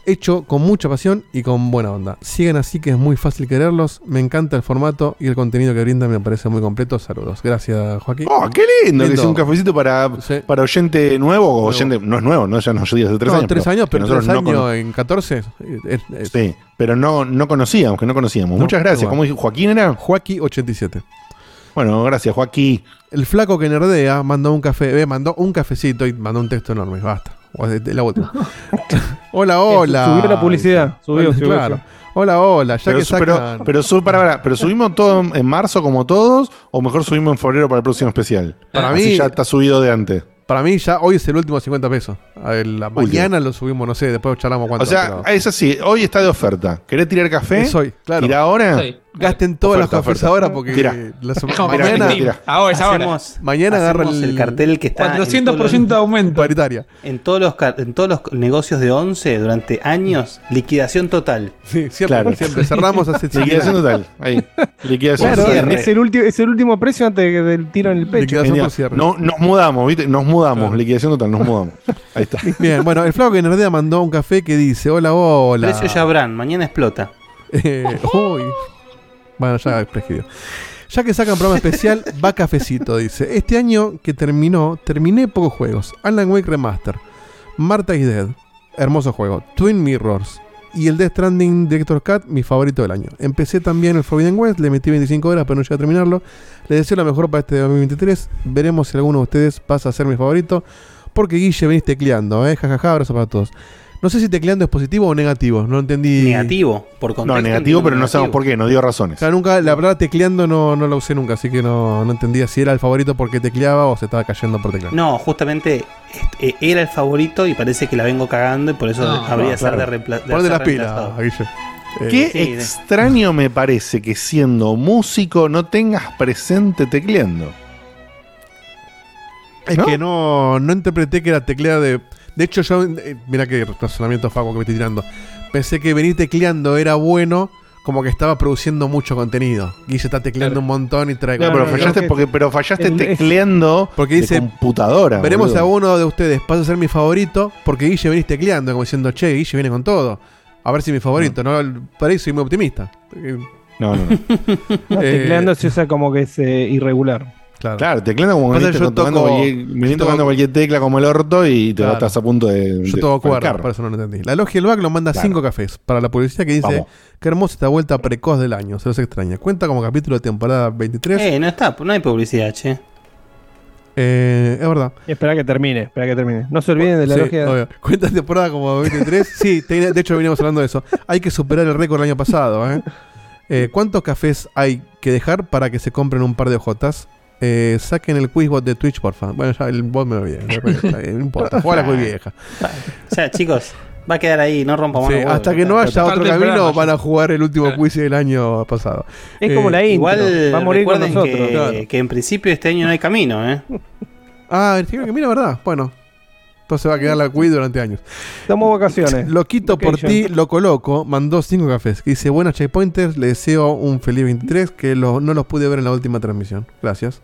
Hecho con mucha pasión y con buena onda. Sigan así que es muy fácil quererlos. Me encanta el formato y el contenido que brindan me parece muy completo. Saludos. Gracias, Joaquín. Oh, qué lindo, que un cafecito para, Sí. para oyente nuevo o oyente. No es nuevo, no, ya nos yo hace tres No, años. tres años, pero que tres no años en 14. es- es- Sí, pero no, no conocíamos, que no conocíamos. No, Muchas gracias. igual. ¿Cómo dijo Joaquín era? Joaquín 87. Bueno, gracias, Joaquín. El flaco que nerdea mandó un café, eh, mandó un cafecito y mandó un texto enorme. Basta. La última. hola, hola. Subió la publicidad, subió, subió, claro. subió. Hola, hola. Ya Pero, que pero, sacan. pero, su- para, para, pero subimos todo en- marzo como todos, o mejor subimos en febrero para el próximo especial. Para Así mí- ya está subido de antes. Para mí, ya hoy es el último 50 pesos. A ver, la mañana lo subimos, no sé, después charlamos cuánto. O sea, pero- es así, hoy está de oferta. ¿Querés tirar café? Es hoy, claro. ¿Tira ahora? Sí. Gasten todos los Oferta, cafés ahora porque Tira. la Es semana- como Tira, mañana, tira, tira. Ahora es ahora. Hacemos, Mañana agarra hacemos el- el cartel que está en todos los- 400% de aumento. paritaria. En todos, los, en todos los negocios de 11 durante años, liquidación total. Sí, siempre, Claro. siempre. Cerramos hace Liquidación total. Ahí. Liquidación Claro, total. es el, último, es el último precio antes de- del tiro en el pecho. Liquidación Genial. por cierre. No, nos mudamos, ¿viste? Nos mudamos. Liquidación total, nos mudamos. Ahí está. Bien, bueno, el flaco que nerdea mandó un café que dice: Hola, hola. Precio Jabran, mañana explota. Eh, uy. Bueno, ya prescribió. Ya que sacan programa especial, va cafecito, dice. Este año que terminó, terminé pocos juegos. Alan Wake Remaster, Marta is Dead, hermoso juego. Twin Mirrors y el Death Stranding Director Cut, mi favorito del año. Empecé también el Forbidden West, le metí 25 horas, pero no llegué a terminarlo. Les deseo lo mejor para este 2023. Veremos si alguno de ustedes pasa a ser mi favorito. Porque Guille venís tecleando, eh. Jajaja, abrazo para todos. No sé si tecleando es positivo o negativo, no entendí. Negativo, por No, contexto. negativo, entiendo pero no negativo. sabemos por qué. Nos dio razones. O sea, nunca, la palabra tecleando no, no la usé nunca, así que no, no entendía si era el favorito porque tecleaba o se estaba cayendo por teclear. No, justamente este, eh, era el favorito y parece que la vengo cagando y por eso No, habría no, ser claro. de, reempla- de Ponte las pilas. Guille. Eh, Qué sí, de- extraño me parece que siendo músico no tengas presente tecleando. Es ¿no? que no, no interpreté que era teclear de. De hecho, yo. eh, mira qué razonamiento fago que me estoy tirando. Pensé que venir tecleando era bueno, como que estaba produciendo mucho contenido. Guille está tecleando Claro. un montón y trae. No, No, pero no, fallaste no, porque, pero fallaste el- tecleando Porque de dice, computadora. Veremos boludo. a uno de ustedes pasa a ser mi favorito porque Guille venís tecleando, como diciendo, che, Guille viene con todo. A ver si es mi favorito, ¿no? Por ahí soy muy optimista. No, no, no. No, Eh, tecleando se usa como que es eh, irregular. Claro. Claro, tecleando como Pasa venís yo tocando, toco- cualquier, venís yo tocando toco- cualquier tecla como el orto y te Claro. estás a punto de. Yo de todo cuerda, por eso no lo entendí. La Logia del Back lo manda Claro. 5 cafés para la publicidad que dice Vamos. Qué hermosa esta vuelta precoz del año, se los extraña. Cuenta como capítulo de temporada 23. Eh, no está, no hay publicidad, che. Eh, es verdad. Espera que termine, espera que termine. No se olviden de la Sí, logia. obvio. Cuenta temporada como 23. sí, te- de hecho venimos hablando de eso. Hay que superar el récord del año pasado. ¿eh? Eh, ¿Cuántos cafés hay que dejar para que se compren un par de ojotas? Eh, saquen el quizbot de Twitch, porfa. Bueno, ya el bot me lo bien, No importa. Juega la quiz vieja. O sea, chicos, va a quedar ahí, no rompamos Sí, hasta que no haya otro camino, programa, van a jugar el último quiz del año pasado. Es Eh, como la intro. Igual va a morir con nosotros. que, Claro. que en principio este año no hay camino, ¿eh? Ah, el señor mira, ¿verdad? Bueno. Entonces va a quedar la quiz durante años. Damos vacaciones. Loquito por Vacation. ti, loco loco, mandó cinco cafés. Que dice, buenas checkpointers, le deseo un feliz 23, que lo- no los pude ver en la última transmisión. Gracias.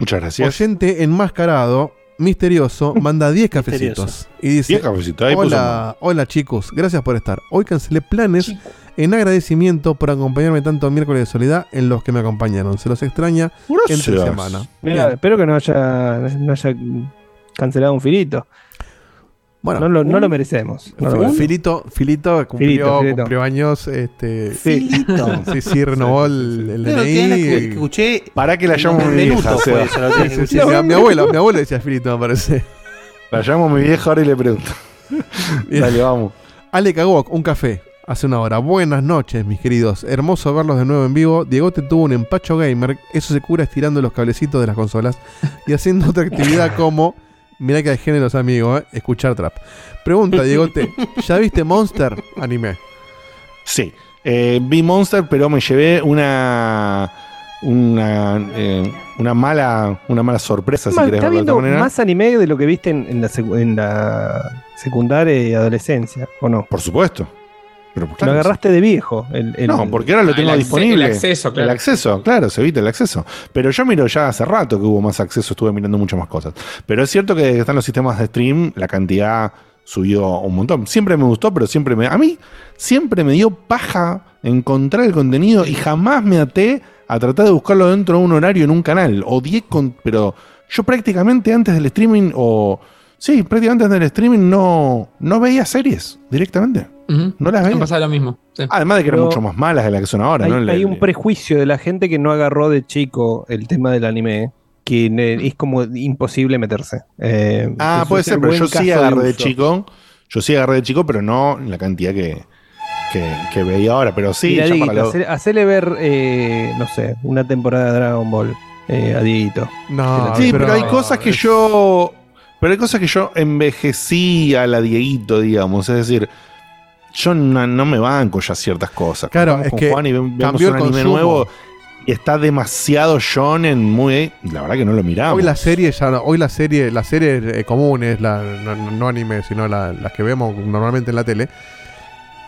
Muchas gracias. Oyente enmascarado, misterioso, manda 10 cafecitos. Misterioso. Y dice, 10 cafecitos, hola, hola chicos, gracias por estar. Hoy cancelé planes en agradecimiento por acompañarme tanto miércoles de soledad en los que me acompañaron. Se los extraña entre Gracias. semana. Mira, espero que no haya, no haya cancelado un filito. Bueno, no lo, no lo merecemos. No lo. Filito, Filito cumplió, Filito, Filito. cumplió años. Este, Filito. Sí, sí, renovó el, el DNI. que- escuché. Para que la llamo mi vieja. eso, Sí, sí, sí, escuché. mi, abuelo, mi abuelo decía Filito, me parece. La llamo mi vieja ahora y le pregunto. Dale, vamos. Ale Kagok, un café. Hace una hora. Buenas noches, mis queridos. Hermoso verlos de nuevo en vivo. Diego te tuvo un empacho gamer. Eso se cura estirando los cablecitos de las consolas y haciendo otra actividad como. Mirá que hay géneros, amigo, ¿eh? escuchar trap. Pregunta, Diegote, ¿ya viste Monster? Anime. Sí. Eh, vi Monster, pero me llevé una. Una, eh, una mala una mala sorpresa, si Ma- querés Está verlo de viendo otra manera. más anime de lo que viste en, en la, secu- en la secundaria y adolescencia, ¿o no? Por supuesto. Pero Lo claro, agarraste de viejo. el- el- No, porque ahora lo Ah, tengo el disponible. el acceso, claro. El acceso, claro, se evita el acceso. Pero yo miro ya hace rato que hubo más acceso, estuve mirando muchas más cosas. Pero es cierto que están los sistemas de stream, la cantidad subió un montón. Siempre me gustó, pero siempre me. A mí siempre me dio paja encontrar el contenido y jamás me até a tratar de buscarlo dentro de un horario en un canal. Odié con. Pero yo prácticamente antes del streaming, o. Sí, prácticamente antes del streaming no, no veía series directamente. No las veía. Me pasa lo mismo. sí. Además de que eran mucho más malas de las que son ahora, hay, ¿no? Hay un prejuicio de la gente que no agarró de chico el tema del anime, que es como imposible meterse. Eh, Ah, puede ser, pero yo sí de agarré de chico. Yo sí agarré de chico, pero no en la cantidad que, que, que veía ahora. Pero sí, Mira, ya Dieguito, para lo- hacer- hacele ver, eh, no sé, una temporada de Dragon Ball eh, a Dieguito. No, Sí, pero, pero hay cosas que es- yo. Pero hay cosas que yo envejecí a la Dieguito, digamos. Es decir, yo no, no me banco ya ciertas cosas. Claro, Estamos es con que Juan y ve- vemos cambió un el anime consumo. nuevo y está demasiado shonen, muy. La verdad que no lo miramos. Hoy la serie ya no- hoy la serie, las series eh, comunes, la, no, no- no anime, sino la- las que vemos normalmente en la tele,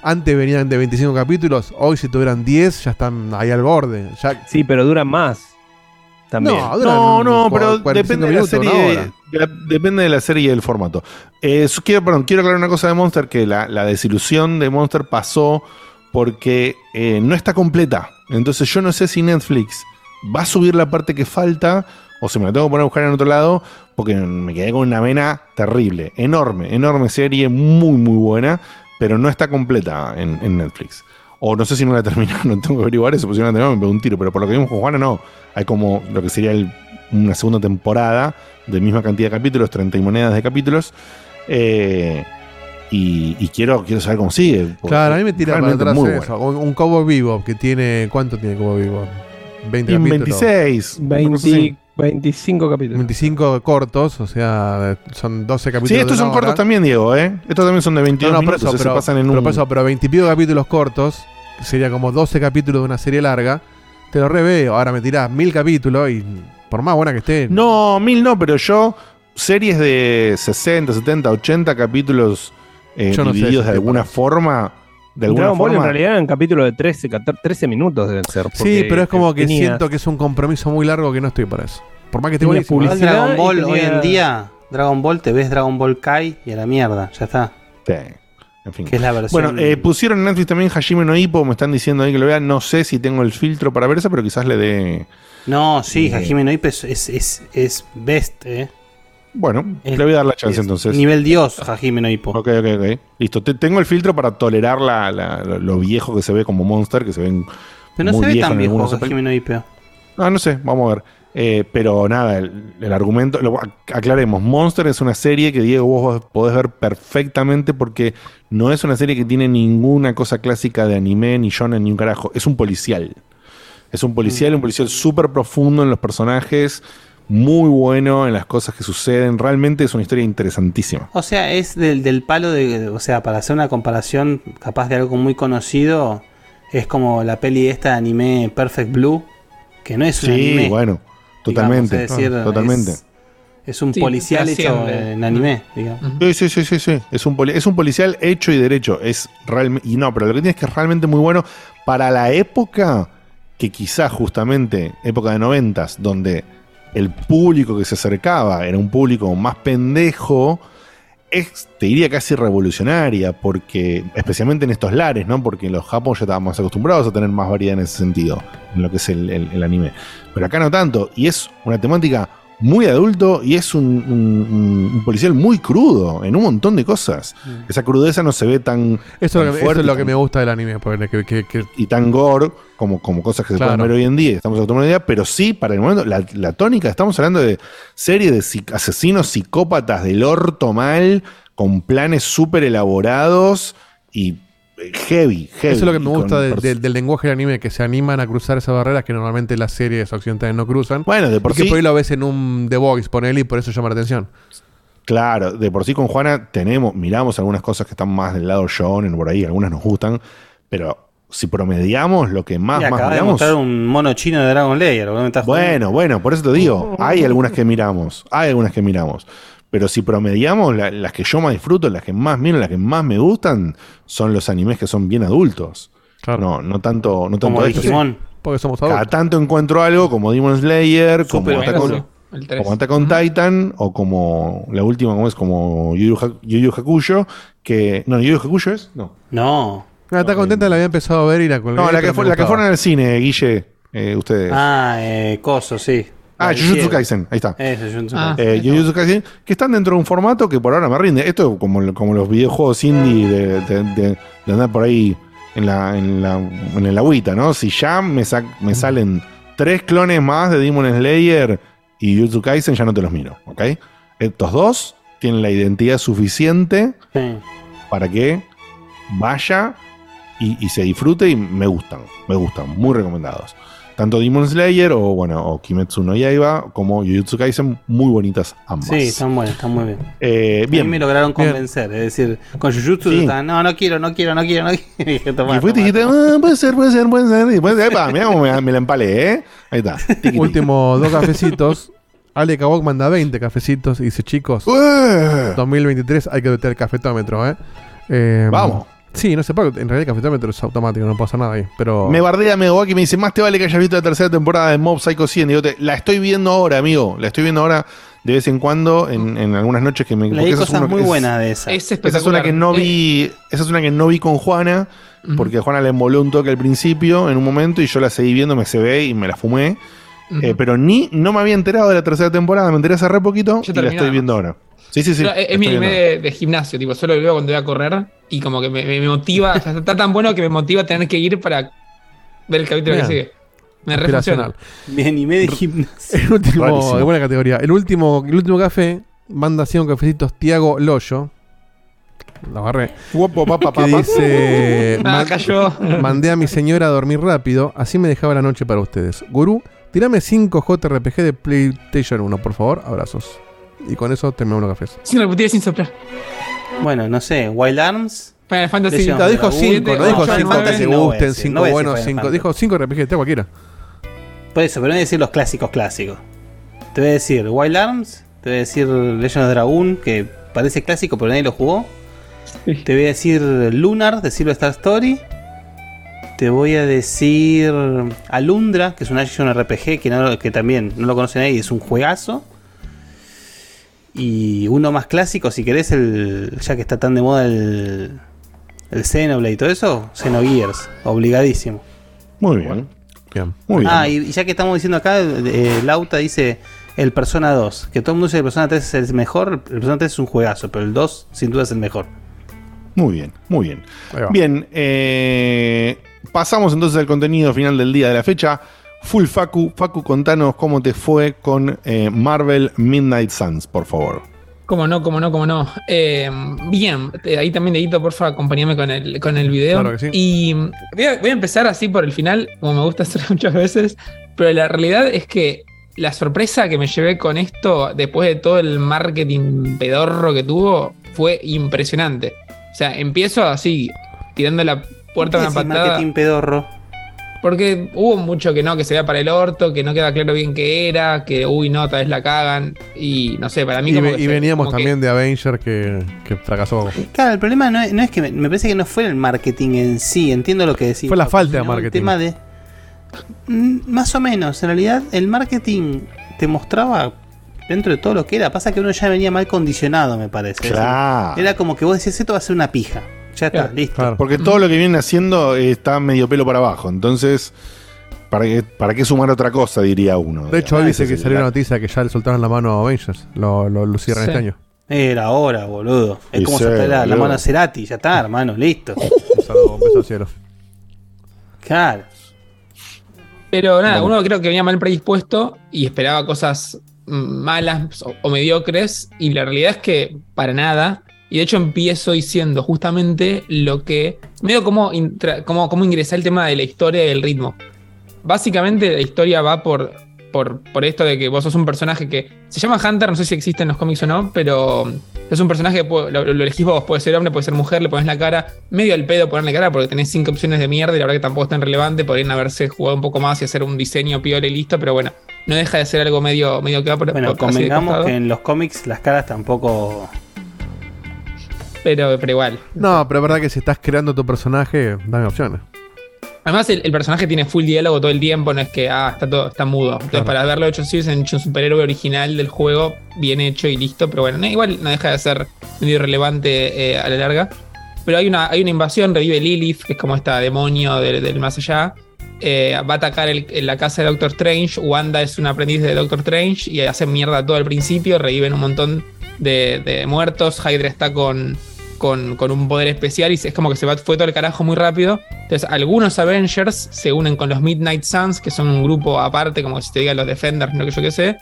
antes venían de 25 capítulos, hoy si tuvieran 10 ya están ahí al borde. Ya, Sí, pero duran más. También. No, No, no, pero 45 depende de la serie. hora. de la- depende de la serie y del formato. Eh, su- quiero, perdón, quiero aclarar una cosa de Monster: que la, la desilusión de Monster pasó porque eh, no está completa. Entonces yo no sé si Netflix va a subir la parte que falta o si me la tengo que poner a buscar en otro lado porque me quedé con una vena terrible. Enorme, enorme serie, muy, muy buena, pero no está completa en, en Netflix. O no sé si no la terminaron, tengo que averiguar eso, porque si no la terminaron me pego un tiro. Pero por lo que vimos con Juana, no. Hay como lo que sería el- una segunda temporada de misma cantidad de capítulos, 30 y monedas de capítulos. Eh, y, y quiero, quiero saber cómo sigue. claro, a mí me tira para atrás muy eso. Un, un Cowboy Vivo que tiene. ¿Cuánto tiene Cowboy Vivo? 20 Y en capítulos. 26. 20 25 capítulos. 25 cortos, o sea, son 12 capítulos. Sí, estos son cortos hora. también, Diego, ¿eh? Estos también son de 22 No, no, minutos, eso, se pero, pasan en pero un... eso, pero 20 y pico capítulos cortos, que sería como 12 capítulos de una serie larga, te lo reveo. Ahora me tirás mil capítulos y por más buena que esté. No, mil no, pero yo, series de 60, 70, 80 capítulos eh, Yo no sé divididos ese de alguna forma. De alguna Dragon Ball en realidad eran capítulos de 13, 14, 13 minutos deben ser. sí, pero es como que tenías- siento que es un compromiso muy largo que no estoy para eso. Por más que Tenía buenísimo. publicidad. Dragon Ball tenía- hoy en día, Dragon Ball, te ves Dragon Ball Kai y a la mierda, ya está. Sí, en fin. Que es la versión. Bueno, eh, pusieron en Netflix también Hajime no Ippo, me están diciendo ahí que lo vean. No sé si tengo el filtro para ver eso, pero quizás le dé. no, sí, eh, Hajime no Ippo es, es, es, es best, eh. Bueno, Es- le voy a dar la chance es entonces. Nivel Dios, Hajime no Ippo. Ok, ok, ok. Listo. Te- tengo el filtro para tolerar la, la- lo, viejo que se ve como Monster, que se ven. Pero no muy se ve tan viejo Hajime no Ippo. Ah, no sé, vamos a ver. Eh, pero nada, el, el argumento, lo, aclaremos, Monster es una serie que Diego vos podés ver perfectamente porque no es una serie que tiene ninguna cosa clásica de anime, ni shonen, ni un carajo, es un policial. Es un policial, un policial súper profundo en los personajes, muy bueno en las cosas que suceden, realmente es una historia interesantísima. O sea, es del, del palo de. O sea, para hacer una comparación capaz de algo muy conocido, es como la peli esta de anime Perfect Blue, que no es un Sí, anime. bueno, totalmente, digamos, es decir, ah, totalmente. Es, es un Sí, policial hecho en anime, digamos. Sí, sí, sí, sí, sí. Es un, poli- es un policial hecho y derecho. Es realmente. Y no, pero lo que tiene es que es realmente muy bueno para la época que quizás justamente, época de noventas, donde el público que se acercaba era un público más pendejo, es, te diría casi revolucionaria, porque, especialmente en estos lares, ¿no? Porque en los Japón ya estábamos acostumbrados a tener más variedad en ese sentido, en lo que es el, el- el anime. Pero acá no tanto, y es una temática muy adulto y es un, un- un- un policial muy crudo en un montón de cosas. Esa crudeza no se ve tan, Eso, tan es lo que- eso fuerte es lo y que tan- me gusta del anime. Porque, que- que- que- y tan gore como, como cosas que se pueden ver hoy en día. Estamos acostumbrados en día, pero sí, para el momento, la, la tónica, estamos hablando de serie de asesinos psicópatas del orto mal, con planes súper elaborados y heavy, heavy. Eso es lo que me gusta del- lenguaje del anime, que se animan a cruzar esas barreras que normalmente las series occidentales no cruzan. Bueno, de por y que sí- por ahí lo ves en un The Voice, ponele, y por eso llama la atención. Claro, de por sí con Juana tenemos, miramos algunas cosas que están más del lado shonen por ahí, algunas nos gustan, pero si promediamos lo que más, y más acaba de miramos. mostrar un mono chino de Dragon Layer. Bueno, bueno, por eso te digo, hay algunas que miramos, hay algunas que miramos. Pero si promediamos, la- las que yo más disfruto, las que más miro, las que más me gustan, son los animes que son bien adultos. No, no tanto, no tanto Como esto. Digimon. Porque somos Cada tanto encuentro algo como Demon Slayer, como Attack, on, sí, como Attack on Titan, o como la última, como es como Yu Yu Ha- Yu Yu Hakusho, que. No, Yu Yu Hakusho es, no. No. Ah, está contenta, la había empezado a ver y la colgué. No, la que, fue, la que fueron al cine, Guille, eh, ustedes. Ah, eh, Coso, sí. Ah, Jujutsu. Kaisen, ahí está. Eso, Jujutsu Ah, Kaisen. Eh, Jujutsu Kaisen, que están dentro de un formato que por ahora me rinde. Esto es como, como los videojuegos indie de, de- de- de andar por ahí en la, en la, en el agüita, ¿no? Si ya me, sa- me salen tres clones más de Demon Slayer y Jujutsu Kaisen, ya no te los miro, ¿ok? Estos dos tienen la identidad suficiente Sí. para que vaya y, y se disfrute y me gustan, me gustan, muy recomendados. Tanto Demon Slayer o bueno, o Kimetsu no Yaiba como Jujutsu Kaisen, muy bonitas ambas. Sí, están buenas, están muy bien. Eh, A mí bien. me lograron Bien. convencer. Es decir, con Jujutsu Sí. estaba, no, no quiero, no quiero, no quiero, no quiero. Y dije, "Tomá, Y fuiste dijiste, "Ah, puede ser, puede ser, puede ser. Y después, epa, mirá cómo me, me la empalé, ¿eh? Ahí está. Tiki. Último dos cafecitos. Ale Kawok manda 20 cafecitos y dice, chicos, ¡Eh! 2023 hay que meter el cafetómetro, ¿eh? Eh, Vamos. Sí, no sé, porque en realidad el cafetómetro es automático, no pasa nada ahí. Pero. Me bardea Megawaki y me dice, más te vale que hayas visto la tercera temporada de Mob Psycho 100. Digo, te- la estoy viendo ahora, amigo. La estoy viendo ahora de vez en cuando, en, en algunas noches que me... Leí es cosas que muy es- buenas de esa. Es Esa es una que no Eh, vi. Esa es una que no vi con Juana. Porque Juana le emboló un toque al principio, en un momento, y yo la seguí viendo, me se ve y me la fumé. Eh, pero ni no me había enterado de la tercera temporada, me enteré hace re poquito y la estoy viendo ahora. Sí, sí, sí. No, es, mi anime de, de gimnasio, tipo, solo lo veo cuando voy a correr y como que me, me- me motiva, o sea, está tan bueno que me motiva a tener que ir para ver el capítulo Bien. que sigue. Me re Aspiracional. Mi anime de gimnasio. El último, de buena categoría. El último, el último café manda 100 cafecitos Tiago Loyo. La agarré. Guapo, papá, dice: Ah, "Man- cayó. Mandé a mi señora a dormir rápido, así me dejaba la noche para ustedes. Gurú, tirame 5 JRPG de PlayStation 1, por favor. Abrazos. Y con eso terminamos los cafés. Sin repetir, sin soplar. Bueno, no sé, Wild Arms. Final Fantasy. Of dijo Dragoon, 5, no dijo Final 5 que Fantasy te gusten, decir, 5 no voy a decir buenos, Final 5. Fantasy. Dijo 5 RPG, está cualquiera. Por eso, pero no voy a decir los clásicos clásicos. Te voy a decir Wild Arms, te voy a decir Legend of Dragoon, que parece clásico pero nadie lo jugó. Te voy a decir Lunar de Silver Star Story. Te voy a decir Alundra, que es un action RPG que, no- que también no lo conoce nadie, es un juegazo. Y uno más clásico, si querés, el, ya que está tan de moda el, el Xenoblade y todo eso, Xenogears, obligadísimo. Muy bien. Bien. Muy bien. Ah, y, y ya que estamos diciendo acá, eh, Lauta dice el Persona 2, que todo el mundo dice que el Persona 3 es el mejor, el Persona 3 es un juegazo, pero el 2 sin duda es el mejor. Muy bien, muy bien. Bien, eh, pasamos entonces al contenido final del día de la fecha. Full Facu. Facu, contanos cómo te fue con eh, Marvel Midnight Suns, por favor. Cómo no, cómo no, cómo no. Eh, bien, eh, ahí también, Dedito, por favor, acompáñame con el, con el video. Claro que sí. Y mm, voy a, voy a empezar así por el final, como me gusta hacer muchas veces, pero la realidad es que la sorpresa que me llevé con esto, después de todo el marketing pedorro que tuvo, fue impresionante. O sea, empiezo así, tirando la puerta una patada. marketing pedorro. Porque hubo mucho que no, que se vea para el orto, que no queda claro bien qué era, que uy, no, tal vez la cagan. Y no sé, para mí Y, como ve- que y se- veníamos como que- también de Avenger que, que fracasó. Claro, el problema no es, no es que me, me parece que no fue el marketing en sí, entiendo lo que decís. Fue la falta de sino el marketing. tema de. Mm, Más o menos, en realidad el marketing te mostraba dentro de todo lo que era. Pasa que uno ya venía mal condicionado, me parece. Claro. Era como que vos decías, esto va a ser una pija. Ya está, listo. Porque todo lo que vienen haciendo eh, está medio pelo para abajo. Entonces, ¿para qué, para qué sumar otra cosa? Diría uno. De hecho, hoy Ah, dice que salió una dato. noticia que ya le soltaron la mano a Avengers. Lo, lo, lo cierran Sí. este año. Era hora, boludo. Es Y como soltar la, la mano a Cerati, ya está, hermano, listo. Un saludo, un beso al cielo. Claro. Pero nada, Bueno. uno creo que venía mal predispuesto y esperaba cosas malas o, o mediocres. Y la realidad es que para nada. Y de hecho empiezo diciendo justamente lo que. medio como, intra- como, como el tema de la historia y el ritmo. Básicamente la historia va por, por, por esto de que vos sos un personaje que se llama Hunter, no sé si existe en los cómics o no, pero es un personaje que puede- lo, lo elegís vos, puede ser hombre, puede ser mujer, le pones la cara, medio al pedo ponerle cara porque tenés cinco opciones de mierda y la verdad que tampoco es tan relevante, podrían haberse jugado un poco más y hacer un diseño piola y listo, pero bueno, no deja de ser algo medio, medio que va por, Bueno, por- convengamos que en los cómics las caras tampoco. Pero, pero igual. No, pero es verdad que si estás creando tu personaje, dame opciones. Además, el, el personaje tiene full diálogo todo el tiempo, no es que ah, está todo, está mudo. Entonces, Claro. para haberlo hecho así, es hecho un superhéroe original del juego, bien hecho y listo. Pero bueno, no, igual no deja de ser medio irrelevante eh, a la larga. Pero hay una, hay una invasión, revive Lilith, que es como esta demonio del, del más allá. Eh, va a atacar el- en la casa de Doctor Strange. Wanda es una aprendiz de Doctor Strange y hace mierda todo al principio. Reviven un montón de, de muertos. Hydra está con, con, con un poder especial y es como que se va, fue todo el carajo muy rápido. Entonces, algunos Avengers se unen con los Midnight Suns, que son un grupo aparte, como si te digan los Defenders, no que yo qué sé.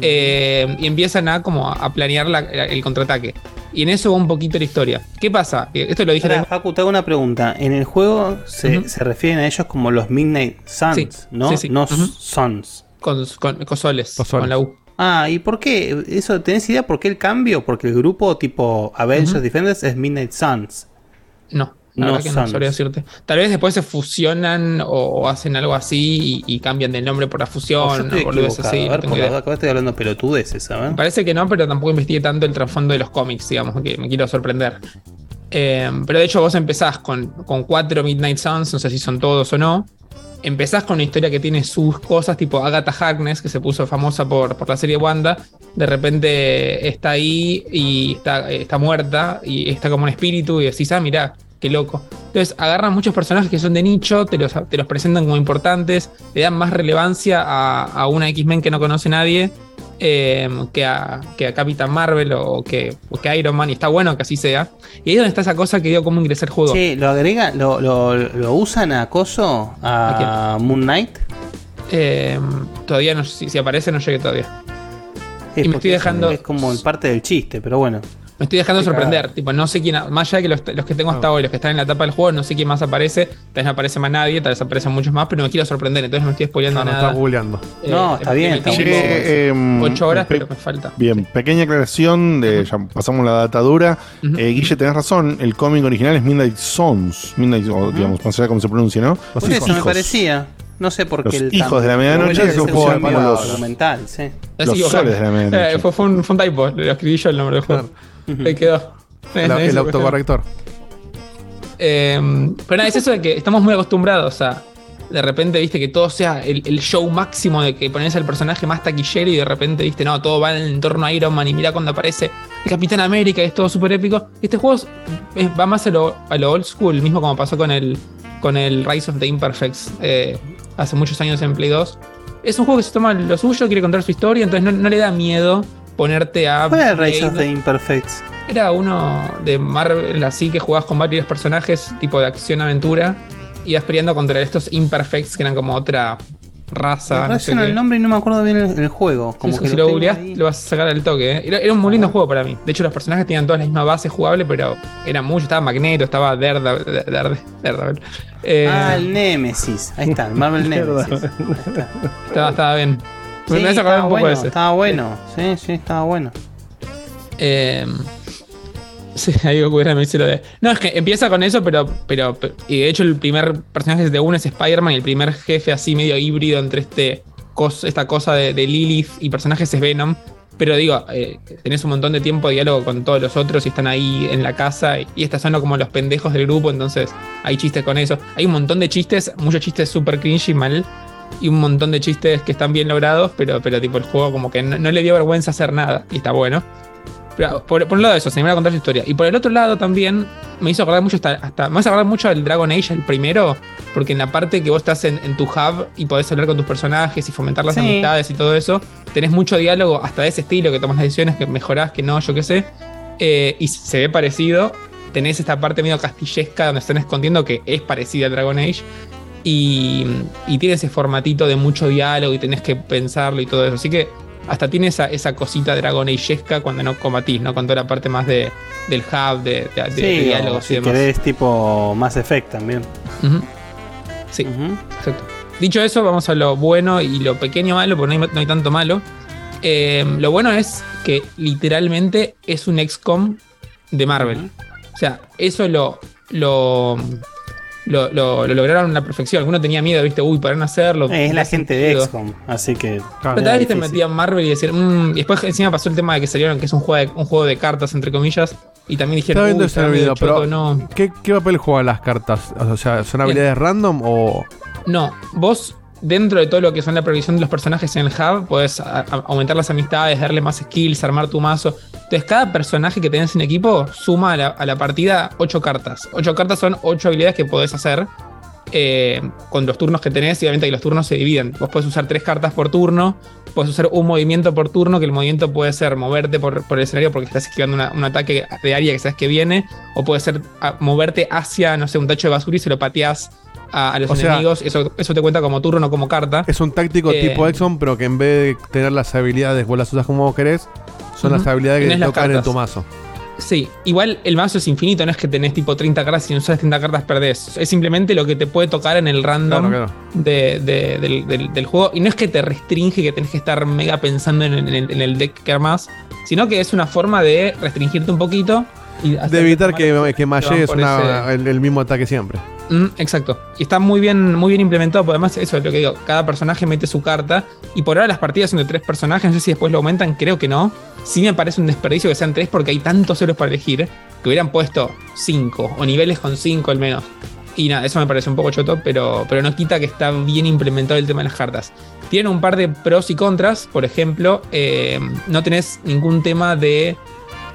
eh, y empiezan a como a planear la- el contraataque. Y en eso va un poquito la historia. ¿Qué pasa? Eh, Esto lo dije también- Facu, te hago una pregunta. En el juego se, se refieren a ellos como los Midnight Suns, Sí, ¿no? sí, sí. No. Sons. Con, con, con soles, con la U. Ah, ¿y por qué? Eso, ¿Tenés idea por qué el cambio? Porque el grupo tipo Avengers. Defenders es Midnight Suns. No, la No verdad que no sabría decirte. Tal vez después se fusionan o, o hacen algo así y, y cambian de nombre por la fusión. estoy o así, a no ver, tengo por la acá estoy hablando pelotudeces, ¿sabes? Me parece que no, pero tampoco investigué tanto el trasfondo de los cómics, digamos, que me quiero sorprender. Eh, pero de hecho vos empezás con, con cuatro Midnight Suns, no sé si son todos o no. Empezás con una historia que tiene sus cosas, tipo Agatha Harkness, que se puso famosa por, por la serie Wanda. De repente está ahí y está, está muerta y está como un espíritu y decís, ah, mirá, qué loco. Entonces agarran muchos personajes que son de nicho, te los, te los presentan como importantes, le dan más relevancia a, a una X-Men que no conoce nadie eh, que, a, que a Capitán Marvel o que, o que Iron Man, y está bueno que así sea. Y ahí es donde está esa cosa que dio cómo ingresar al juego. Che, ¿lo agrega, lo, lo, lo usan a Coso? ¿A, Moon Knight? Eh, todavía no si, si aparece, no llegué todavía. Es y me estoy es- dejando. Es como parte del chiste, pero bueno. Me estoy dejando sorprender. Tipo, no sé quién. Más allá de que los, los que tengo hasta hoy, los que están en la etapa del juego, no sé quién más aparece. Tal vez no aparece más nadie, tal vez aparecen muchos más, pero me quiero sorprender. Entonces no estoy spoileando No, no, nada. está googleando. Eh, No, está bien, está bien. Em, Ocho horas, pe- pero me falta. Bien, pequeña aclaración de ya pasamos la datadura. Eh, Guille, tenés razón, el cómic original es Midnight Sons. Midnight, o, digamos, no sé cómo se pronuncia, ¿no? Por eso me parecía. No sé por Los qué el hijos de la medianoche es un juego los- sí. Los soles de la medianoche. eh, fue, fue un, fue un typo, lo escribí yo el nombre del juego. Me quedó. El, el autocorrector. Eh, pero nada, es eso de que estamos muy acostumbrados a de repente, viste, que todo sea el, el show máximo de que pones al personaje más taquillero y de repente, viste, no, todo va en el entorno a Iron Man y mira cuando aparece el Capitán América y es todo súper épico. Este juego es- es- va más a lo, a lo old school, mismo como pasó con el, con el Rise of the Imperfects eh, hace muchos años en Play 2. Es un juego que se toma lo suyo, quiere contar su historia, entonces no, no le da miedo ponerte a. ¿Cuál era el Rise of the Imperfects? Era uno de Marvel así que jugabas con varios personajes, tipo de acción-aventura. Ibas peleando contra estos Imperfects, que eran como otra raza. No sé el nombre y no me acuerdo bien el, el juego. Como Sí, que si lo lo googleás, ahí. lo vas a sacar al toque. ¿eh? Era, era un muy lindo juego para mí. De hecho, los personajes tenían todas la misma base jugable, pero era mucho. Estaba Magneto, estaba Daredevil. Daredevil, Daredevil. Eh, Ah, el Nemesis. Ahí está, el Marvel Nemesis. estaba, estaba bien. Sí, me estaba un poco bueno, de ese. estaba bueno. Sí, sí, estaba bueno. Eh, sí, ahí me dice lo de. No, es que empieza con eso, pero, pero, Y de hecho, el primer personaje de uno es Spider-Man y el primer jefe así medio híbrido entre este cos- esta cosa de, de Lilith y personajes es Venom. Pero digo, eh, tenés un montón de tiempo de diálogo con todos los otros y están ahí en la casa y, y estas son como los pendejos del grupo, entonces hay chistes con eso. Hay un montón de chistes, muchos chistes súper cringy mal y un montón de chistes que están bien logrados, pero, pero tipo el juego como que no, no le dio vergüenza hacer nada y está bueno. Pero por, por un lado eso, se me va a contar su historia. Y por el otro lado también me hizo acordar mucho hasta, hasta me hace acordar mucho al Dragon Age, el primero, porque en la parte que vos estás en, en tu hub y podés hablar con tus personajes y fomentar las Sí. amistades y todo eso, tenés mucho diálogo hasta de ese estilo, que tomas las decisiones, que mejorás, que no, yo qué sé. Eh, y se ve parecido. Tenés esta parte medio castillesca donde están escondiendo que es parecida al Dragon Age. Y, y tiene ese formatito de mucho diálogo y tenés que pensarlo y todo eso. Así que hasta tiene esa, esa cosita Dragon Age-esca cuando no combatís, ¿no? Con toda la parte más de, del hub, de, de- de Sí, diálogos o y si demás. querés tipo Mass Effect también. Sí, exacto. Dicho eso, vamos a lo bueno y lo pequeño malo, porque no hay, no hay tanto malo. Eh, lo bueno es que literalmente es un XCOM de Marvel. O sea, eso lo, lo, lo, lo- lo lograron a la perfección. Alguno tenía miedo, viste, uy, podrán hacerlo. Eh, es la No gente de XCOM, así que. pero tal vez te metían Marvel y decir, "Mm", y después encima pasó el tema de que salieron que es un juego de, un juego de cartas, entre comillas, y también dijeron, Estaba viendo "Uy, ese está video, pero choto", no. ¿qué, qué papel juegan las cartas? O sea, ¿son habilidades random o.? No, vos dentro de todo lo que son la previsión de los personajes en el hub, a- aumentar las amistades, darle más skills, armar tu mazo. Entonces, cada personaje que tenés en equipo suma a la, partida 8 cartas. 8 cartas son 8 habilidades que podés hacer eh, con los turnos que tenés. Y obviamente que los turnos se dividen. Vos podés usar 3 cartas por turno, podés usar un movimiento por turno, que el movimiento puede ser moverte por, el escenario porque estás esquivando un ataque de área que sabes que viene, o puede ser a- moverte hacia, no sé, un tacho de basura y se lo pateás a, a los O sea, enemigos. Eso, eso te cuenta como turno, no como carta. Es un táctico Eh, tipo Exxon, pero que en vez de tener las habilidades, vos las usas como vos querés, son las habilidades que te tocan en tu mazo. Sí, igual el mazo es infinito, no es que tenés tipo 30 cartas y si no usas 30 cartas perdés. Es simplemente lo que te puede tocar en el random Claro, claro. de- de- del, del- del juego. Y no es que te restringe, que tenés que estar mega pensando en, en el, en el deck que armás, sino que es una forma de restringirte un poquito y De evitar que, que Malle es una- ese- el, el mismo ataque siempre. Mm, exacto. Y está muy bien, muy bien implementado. Porque además, eso es lo que digo. Cada personaje mete su carta. Y por ahora las partidas son de tres personajes. No sé si después lo aumentan, creo que no. Sí me parece un desperdicio que sean tres porque hay tantos héroes para elegir. Que hubieran puesto cinco. O niveles con cinco al menos. Y nada, eso me parece un poco choto, pero, pero no quita que está bien implementado el tema de las cartas. Tiene un par de pros y contras. Por ejemplo, eh, no tenés ningún tema de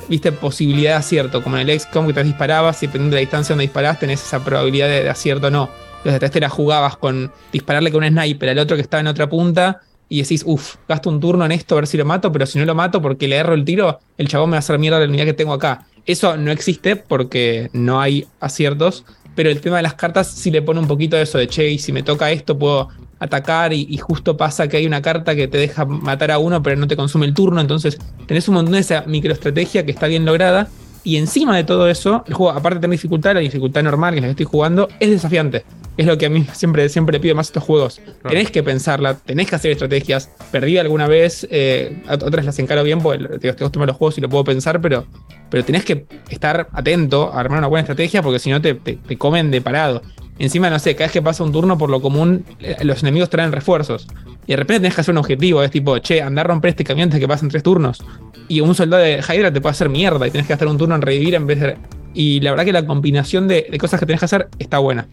viste, posibilidad de acierto, como en el XCOM que te disparabas, y dependiendo de la distancia donde disparás, tenés esa probabilidad de, de acierto o no. Entonces, este la jugabas con dispararle con un sniper al otro que estaba en otra punta, y decís, uff, gasto un turno en esto a ver si lo mato, pero si no lo mato porque le erro el tiro, el chabón me va a hacer mierda la unidad que tengo acá. Eso no existe porque no hay aciertos, pero el tema de las cartas sí le pone un poquito de eso de che, y si me toca esto puedo atacar y, y justo pasa que hay una carta que te deja matar a uno pero no te consume el turno, entonces tenés un montón de esa microestrategia que está bien lograda y encima de todo eso, el juego aparte de tener dificultad, la dificultad normal que es la que estoy jugando, es desafiante. Es lo que a mí siempre, siempre le pido más a estos juegos. Tenés que pensarla, tenés que hacer estrategias. Perdí alguna vez, eh, otras las encaro bien porque digo, estoy acostumbrado a los juegos y lo puedo pensar, pero, pero tenés que estar atento a armar una buena estrategia porque si no te, te- te comen de parado. Encima, no sé, cada vez que pasa un turno, por lo común, eh, los enemigos traen refuerzos. Y de repente tenés que hacer un objetivo, es tipo, che, andar a romper este camión antes de que pasen tres turnos. Y un soldado de Hydra te puede hacer mierda y tenés que gastar un turno en revivir en vez de. Y la verdad que la combinación de, de cosas que tenés que hacer está buena.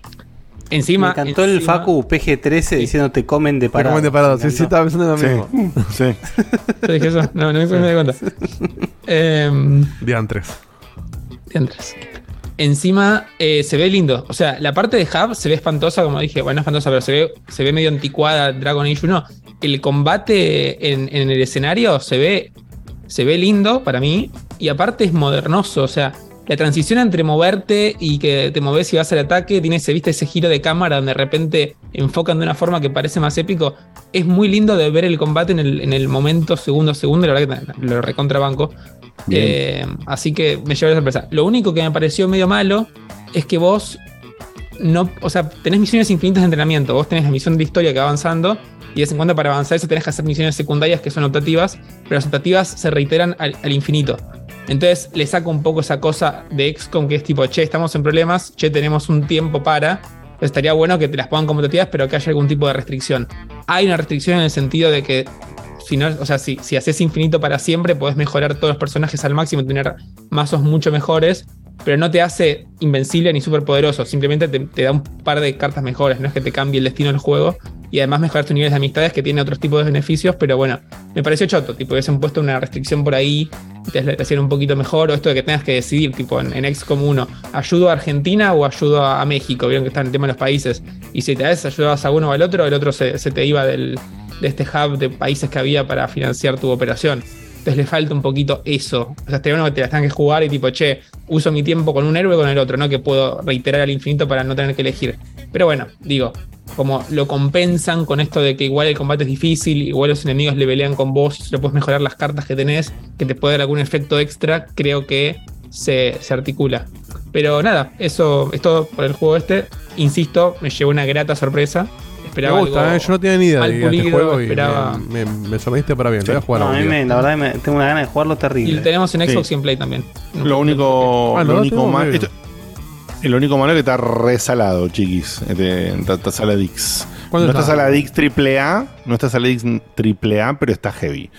Encima. Me encantó el Facu PG-13 diciendo te comen de parado. comen de parado, sí, sí, estaba pensando en lo Sí. mismo. Sí. Yo dije eso, no, no me di cuenta. Em, Diantres. Diantres. Encima eh, se ve lindo. O sea, la parte de Hub se ve espantosa, como dije. Bueno, no espantosa, pero se ve, se ve medio anticuada Dragon Age 1. El combate en, en el escenario se ve, se ve lindo para mí. Y aparte es modernoso. O sea, la transición entre moverte y que te moves y vas al ataque tiene ese, ¿viste? ese giro de cámara donde de repente enfocan de una forma que parece más épico. Es muy lindo de ver el combate en el, en el momento, segundo a segundo, la verdad que lo recontrabanco. Eh, así que me llevó la sorpresa. Lo único que me pareció medio malo es que vos no, o sea, tenés misiones infinitas de entrenamiento. Vos tenés la misión de historia que va avanzando y de vez en cuando para avanzar eso tenés que hacer misiones secundarias que son optativas, pero las optativas se reiteran al, al infinito. Entonces le saco un poco esa cosa de XCOM que es tipo, che, estamos en problemas, che, tenemos un tiempo para. Estaría bueno que te las pongan como optativas, pero que haya algún tipo de restricción. Hay una restricción en el sentido de que si no, o sea, si, si haces infinito para siempre, podés mejorar todos los personajes al máximo tener mazos mucho mejores, pero no te hace invencible ni súper poderoso, simplemente te, da un par de cartas mejores, no es que te cambie el destino del juego, y además mejorar tus niveles de amistades que tiene otros tipos de beneficios, pero bueno, me pareció choto, tipo, hubiesen puesto una restricción por ahí, te, hacían un poquito mejor, o esto de que tengas que decidir, tipo, en, en XCOM 1, ¿ayudo a Argentina o ayudo a, México? Vieron que está en el tema de los países, y si te ayudabas a uno o al otro, el otro se, se te iba del, de este hub de países que había para financiar tu operación. Entonces le falta un poquito eso. O sea, estaría bueno que te tengan que jugar y tipo, che, uso mi tiempo con un héroe o con el otro, no que puedo reiterar al infinito para no tener que elegir. Pero bueno, digo, como lo compensan con esto de que igual el combate es difícil, igual los enemigos le pelean con vos, solo puedes mejorar las cartas que tenés, que te puede dar algún efecto extra, creo que se, se articula. Pero nada, eso es todo por el juego este. Insisto, me llevó una grata sorpresa. Esperaba me gusta, algo eh, yo no tenía ni idea de este juego y esperaba- me, me, me sorprendiste para bien. Lo voy a jugar No, a mí me- la verdad me, tengo una gana de jugarlo Y terrible. lo tenemos en Sí. Xbox y en Play también. Lo único, Ah, lo único esto- lo único malo es que está resalado, chiquis. Este, está, está Saladix. No ¿Cuándo está? Saladix triple A, no está Saladix triple A, pero está heavy.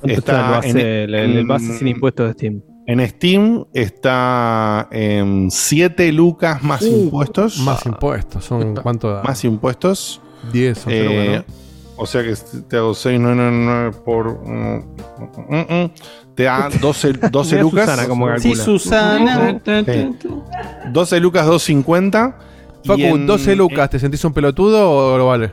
¿Cuánto está el base, el, el base sin impuestos de Steam? En Steam está en 7 lucas más Uh, impuestos. Más impuestos. Son ¿Cuánto da? Más impuestos. 10 o Eh, bueno. O sea que te hago 6,999 por. mm, mm, mm, te da 12, 12 Mira lucas. Susana cómo Sí. Susana. Sí. 12 lucas 250. y Facu, en- 12 lucas, ¿te sentís un pelotudo o lo vale?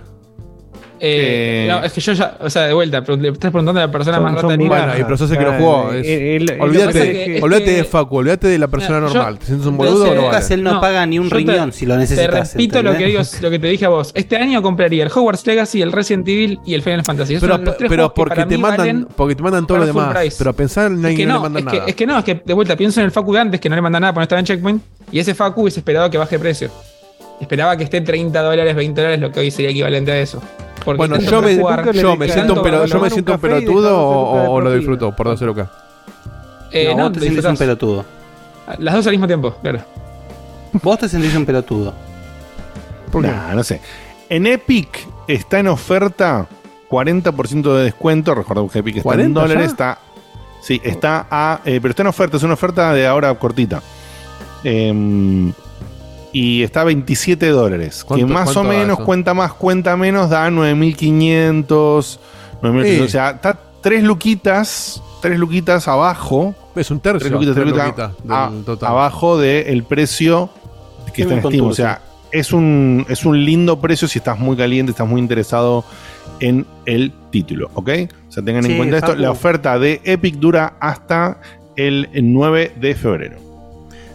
Eh, Eh, no, es que yo ya, o sea, de vuelta, pero le estás preguntando a la persona Son- más rata. Bueno, y pero sos el que lo jugó. es- el- olvídate que- es olvídate que- de Facu, olvídate de la persona Mira, yo- normal. ¿Te sientes un boludo o no vale? él no, paga ni un te- riñón si lo Te necesitas. repito lo que digo, lo que te dije a vos. Este año compraría el Hogwarts Legacy, el Resident Evil y el Final Fantasy. Esos Pero, son los tres pero porque te mandan porque te mandan todo lo demás. price. Pero pensar en Es que, no, no, le mandan es, que, nada. es que no, es que de vuelta pienso en el Facu de antes que no le mandan nada porque no estaba en Checkpoint y ese Facu hubiese esperado que baje precio. Esperaba que esté 30 dólares, 20 dólares, lo que hoy sería equivalente a eso. Porque Bueno, yo me, yo me siento un, pelo- yo me siento un pelotudo 12 o, lo disfruto por 12 lucas. Eh, no, no, vos te lo sentís un pelotudo. Las dos al mismo tiempo, claro. Vos te sentís un pelotudo. ¿Por qué? Nah, no sé. En Epic está en oferta 40% de descuento. Recordemos que Epic está en 40 dólares. ya? Está, sí, está a. eh, pero está en oferta. Es una oferta de ahora cortita. Em, y está a 27 dólares. Que ¿Cuánto- más o menos, cuenta más, cuenta menos, da 9500. 9800. Sí. O sea, está 3 luquitas. 3 luquitas abajo. Es un tercio. Tres luquitas, tres tres luquitas, luquitas a- del total. abajo del precio que está en Steam. O sea, es un, es un lindo precio si estás muy caliente, estás muy interesado en el título, ¿ok? O sea, tengan en cuenta esto. La oferta de Epic dura hasta el 9 de febrero.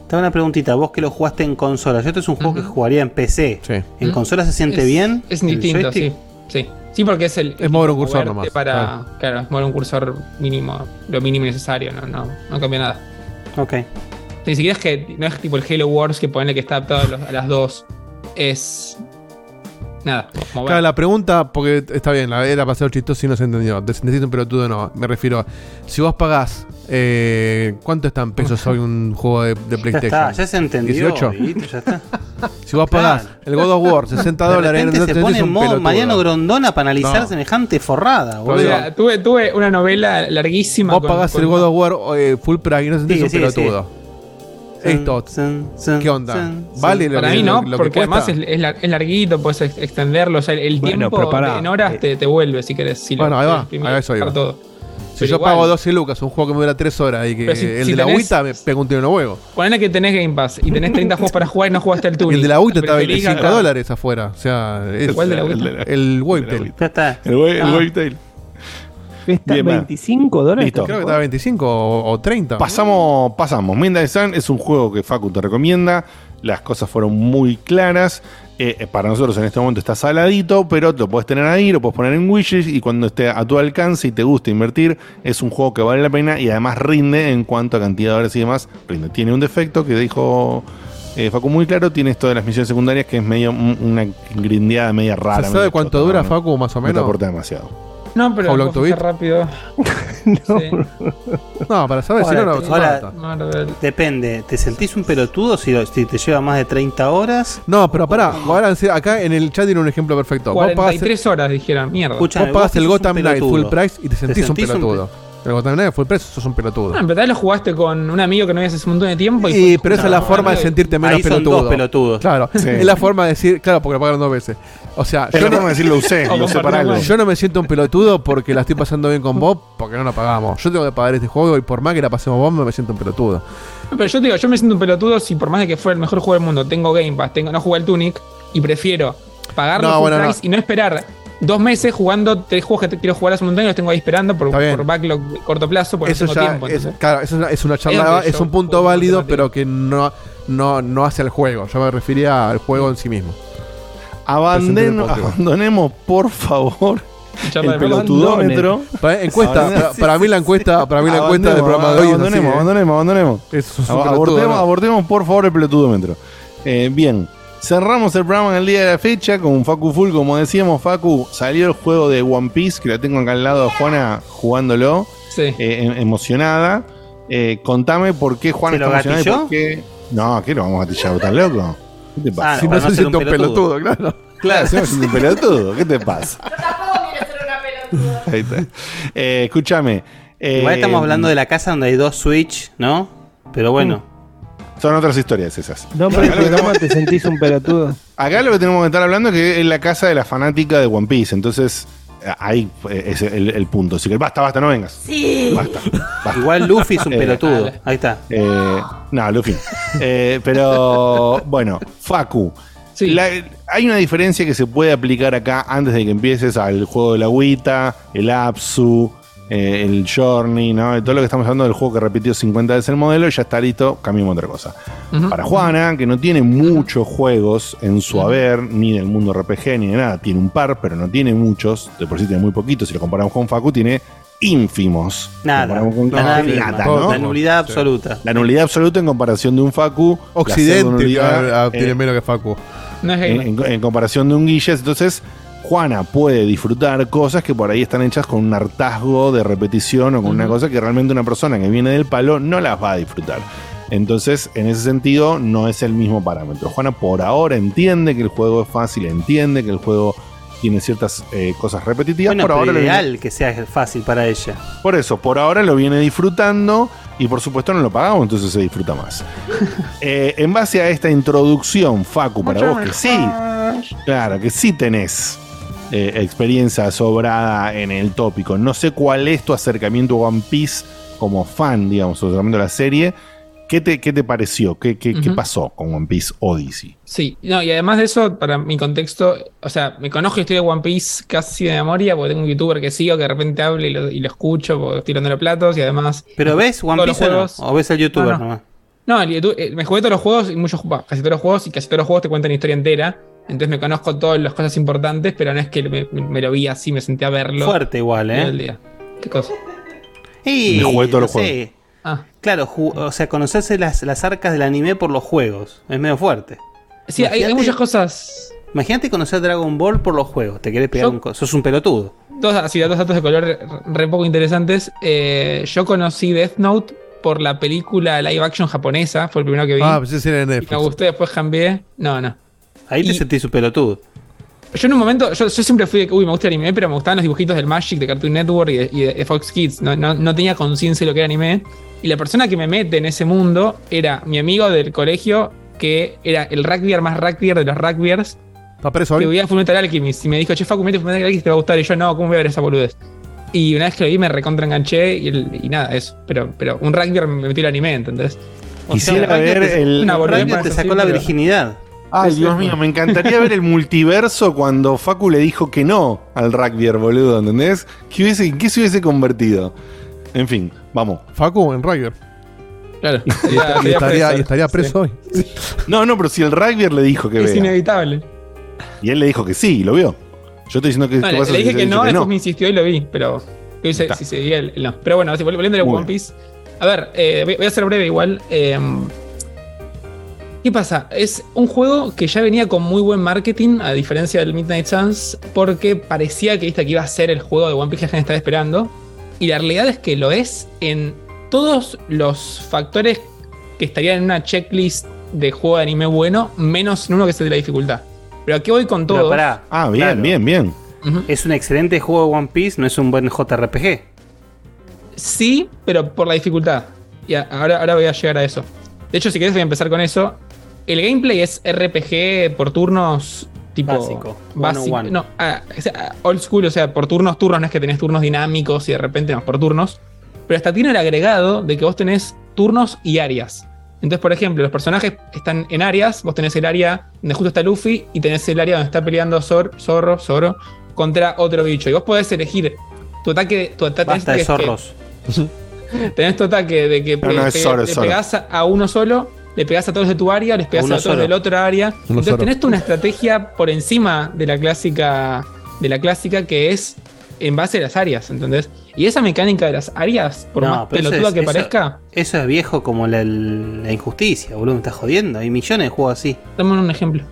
Te hago una preguntita, vos que lo jugaste en consola, yo este es un juego que jugaría en PC. Sí. ¿En consola se siente Es- bien? Es ¿El distinto, sí. Sí. Sí, porque es el. Es mover un cursor nomás, Para, claro, es mover un cursor mínimo, lo mínimo necesario, no, no, no cambia nada. Ok. Ni siquiera es que no es tipo el Halo Wars que pone que está adaptado a, los- a las dos. Es. Nada, mover. Claro, la pregunta, porque está bien, la era ser chistoso y no se entendió. Te sentís un pelotudo no. Me refiero, si vos pagás, eh, ¿cuánto está en pesos hoy un juego de, de Ya PlayStation? está, ya se entendió. 18. Dieguito, ya está. Si vos pagás el God of War, 60 De dólares, repente no se pone en un modo pelotudo. Mariano Grondona para analizar No. semejante forrada, boludo. tuve, tuve una novela larguísima. Vos con- pagás con- el God of War eh, full price y no sentís un pelotudo. Esto, ¿qué onda? ¿Vale lo Para que- mí no, lo que porque además es, es lar- es larguito, puedes ex- extenderlo. O sea, el Bueno, tiempo en horas te, te vuelve si querés. Si lo- Bueno, ahí si va, lo exprimís, a eso iba. todo. Si Pero yo igual, pago 12 lucas, un juego que me dura 3 horas y que si- el si de la tenés- agüita me pega un tiro en los huevos. Ponele que tenés Game Pass y tenés 30 juegos para jugar y no jugaste el Y tuning. el de la agüita está a Preferís 25 gastar- dólares afuera. O sea, es ¿Cuál de la El agüita? de la- el Wavetail. Ya está. El, el Ah. Wavetail. Está Bien, va. 25 dólares. Listo. Creo que estaba 25 o, o 30. Pasamos, pasamos. Midnight Sun es un juego que Facu te recomienda. Las cosas fueron muy claras. Eh, eh, para nosotros en este momento está saladito, pero lo puedes tener ahí, lo puedes poner en wishes y cuando esté a tu alcance y te gusta invertir, es un juego que vale la pena y además rinde en cuanto a cantidad de horas y demás. Rinde. Tiene un defecto que dijo eh, Facu muy claro, tiene esto de las misiones secundarias que es medio un- una grindeada media rara. ¿Se sabe cuánto chota, dura, ¿no? Facu, más o No te menos? aporta demasiado. No, pero How lo long to puedo beat? hacer rápido. No, para saber si no, Ahora, no te- ahora. Marvel. depende, ¿te sentís un pelotudo si, lo- si te lleva más de 30 horas? No, pero pará, ahora acá en el chat tiene un ejemplo perfecto. Vos pagás, 43 horas dijeron, mierda. Escuchame, vos pagás vos el un Gotham Knight full price y te sentís, un sentís un pelotudo. El Gotham Knight full price sos un pelotudo. Ah, en verdad lo jugaste con un amigo que no veías hace un montón de tiempo. Y Sí, fue- pero esa es la No, forma de no, sentirte menos Ahí son pelotudo. dos pelotudos. Claro, Sí. es la forma de decir, claro, porque lo pagaron dos veces. O sea, Es yo la no, forma de decir lo usé, lo usé para algo. yo no me siento un pelotudo porque la estoy pasando bien con Bob porque no la pagamos. Yo tengo que pagar este juego y por más que la pasemos Bob me siento un pelotudo. Pero yo te digo, yo me siento un pelotudo si por más de que fuera el mejor juego del mundo, tengo Game Pass, tengo, no jugué el Tunic y prefiero pagarlo No, bueno, no. y no esperar dos meses jugando tres juegos que te quiero jugar hace un montón y los tengo ahí esperando por, por backlog de corto plazo porque Eso no tengo ya tiempo. es, claro, eso es una, es una charla, Es es un punto válido, pero que no, no, no hace al juego. Yo me refería al juego en sí mismo. Abandonemos, por favor, Charla el pelotudómetro. Para, encuesta, Abandonemos. para, para mí la encuesta, para mí la encuesta del Abandonemos, programa de hoy es así, Abandonemos, ¿eh? abandonemos, abandonemos. Es un Ab- pelotudo, abortemos, ¿no? abortemos, por favor, el pelotudómetro. Eh, bien, cerramos el programa en el día de la fecha con Facu Full. Como decíamos, Facu, salió el juego de One Piece, que la tengo acá al lado de Juana jugándolo, Sí. eh, em- emocionada. Eh, contame por qué Juana ¿Se lo está emocionada y por qué. No, ¿qué lo vamos a gatillar? ¿Estás loco? ¿Qué te pasa? Ah, Si no se no ser siente un un pelotudo. pelotudo, claro. Claro, se me un pelotudo. ¿Qué te pasa? Ahí está. Eh, escúchame. eh, Igual estamos hablando de la casa donde hay dos Switch, ¿no? Pero bueno. Son otras historias esas. Del programa te sentís un pelotudo. Acá lo que tenemos que estar hablando es que es la casa de la fanática de One Piece. Entonces, eh, ahí es el, el punto. Así que basta, basta, no vengas. Sí. Basta. basta. Igual Luffy es un Eh, pelotudo. Ahí está. Eh, no, Luffy. Eh, pero bueno, Facu. Sí. La- hay una diferencia que se puede aplicar acá antes de que empieces al juego de la agüita, el Apsu, eh, el Journey, ¿no? Todo lo que estamos hablando del juego que repitió 50 veces el modelo, ya está listo, cambiamos otra cosa. Para Juana, que no tiene muchos juegos en su haber, ni del mundo RPG, ni de nada, tiene un par, pero no tiene muchos, de por sí tiene muy poquitos, si lo comparamos con Facu, tiene ínfimos. Nada. Con- nada nada, ¿no? La nulidad absoluta. La nulidad absoluta en comparación de un Facu. Occidente pseudo-nulidad, ah, tiene eh, menos que Facu. No es en, gamer. en- en comparación de un Guilles. Entonces, Juana puede disfrutar cosas que por ahí están hechas con un hartazgo de repetición o con una cosa que realmente una persona que viene del palo no las va a disfrutar. Entonces, en ese sentido, no es el mismo parámetro. Juana por ahora entiende que el juego es fácil, entiende que el juego tiene ciertas eh, cosas repetitivas. Bueno, por pero ahora viene- ideal que sea fácil para ella. por eso, por ahora lo viene disfrutando y por supuesto no lo pagamos, entonces se disfruta más. Eh, en base a esta introducción, Facu, para vos que sí, claro, que sí tenés eh, experiencia sobrada en el tópico, no sé cuál es tu acercamiento a One Piece como fan, digamos, o acercamiento a la serie. ¿Qué te, qué te pareció? ¿Qué, qué, qué pasó con One Piece Odyssey? Sí, no, y además de eso, para mi contexto, o sea, me conozco la historia de One Piece casi de memoria, porque tengo un youtuber que sigo que de repente habla y lo, y lo escucho porque estoy tirando los platos y además. ¿Pero ves One Piece o no? ¿O ves el youtuber No, no. nomás? No, el YouTube- eh, me jugué todos los juegos y muchos, bah, casi todos los juegos y casi todos los juegos te cuentan la historia entera. Entonces me conozco todas las cosas importantes, pero no es que me, me- me lo vi así, me senté a verlo. Fuerte igual, todo el ¿eh? día. ¿Qué cosa? Y, Me jugué todos los no sé. juegos. Ah. Claro, o sea, conocerse las, las arcas del anime por los juegos. Es medio fuerte. Sí, hay, muchas cosas. Imagínate conocer Dragon Ball por los juegos. Te querés pegar Yo- un. Sos un pelotudo. Dos, así, dos datos de color re, re poco interesantes. Eh, yo conocí Death Note por la película live action japonesa, fue el primero que vi. Ah, pensé que era en y me Netflix. gustó, después cambié. No, no. Ahí te sentís un pelotudo. Yo en un momento, yo, yo siempre fui de que, uy, me gusta el anime, pero me gustaban los dibujitos del Magic, de Cartoon Network y de, y de Fox Kids. No, no- no tenía conciencia de lo que era anime. Y la persona que me mete en ese mundo era mi amigo del colegio, que era el rugbyer más rugbyer de los rugbyers, ¿Está preso que hoy? veía Fullmetal Alchemist. Y me dijo, che, Facu, mete Fullmetal Alchemist, te va a gustar. Y yo, no, ¿cómo voy a ver esa boludez? Y una vez que lo vi, me recontra enganché y, el- y nada, eso. Pero, pero un rugbyer me metió el anime, ¿entendés? O Quisiera sea, ver te- el- Una te así, sacó la pero- virginidad. Ay, Es- Dios mío, me encantaría ver el multiverso cuando Facu le dijo que no al rugby, boludo, ¿entendés? ¿Qué, hubiese, ¿Qué se hubiese convertido? En fin, vamos. Facu en Rugby. Claro. Y, y estaría, y estaría preso hoy. No, no, pero si el rugby le dijo que Es vea. inevitable. Y él le dijo que sí, y lo vio. Yo estoy diciendo que, ¿qué le, pasa le si dije que no, después me insistió y lo vi, pero si se diría el, el no. Pero bueno, volviendo a One Piece. A ver, eh, voy, voy a ser breve igual. eh, ¿Qué pasa? Es un juego que ya venía con muy buen marketing, a diferencia del Midnight Suns, porque parecía que, ¿viste? que iba a ser el juego de One Piece que la gente estaba esperando. Y la realidad es que lo es en todos los factores que estarían en una checklist de juego de anime bueno, menos en uno que es el de la dificultad. Pero aquí voy con Pero todo. pará. Ah, bien, Claro. bien, bien. Es un excelente juego de One Piece, no es un buen JRPG. Sí, pero por la dificultad. Y a- ahora, ahora voy a llegar a eso. De hecho, si querés voy a empezar con eso. El gameplay es RPG por turnos tipo Básico, básico. one on one. No, ah, old school, o sea, por turnos, turnos, no es que tenés turnos dinámicos y de repente no, por turnos. Pero hasta tiene el agregado de que vos tenés turnos y áreas. Entonces, por ejemplo, los personajes están en áreas, vos tenés el área donde justo está Luffy y tenés el área donde está peleando Zor- Zorro, Zoro contra otro bicho. Y vos podés elegir tu ataque, tu ataque Basta de tenés que- zorros. Tenés tu ataque de que No, no, pe- es pe- Zoro, es le Zoro. pegás a uno solo, le pegás a todos de tu área, les pegás a, uno todos solo. del otro área. Uno Entonces solo. tenés tú una estrategia por encima de la clásica de la clásica que es en base a las áreas, ¿entendés? Y esa mecánica de las áreas, por No, más pelotuda es- que eso- parezca, Eso es viejo como la, la injusticia, boludo. Me estás jodiendo. Hay millones de juegos así. dame un ejemplo.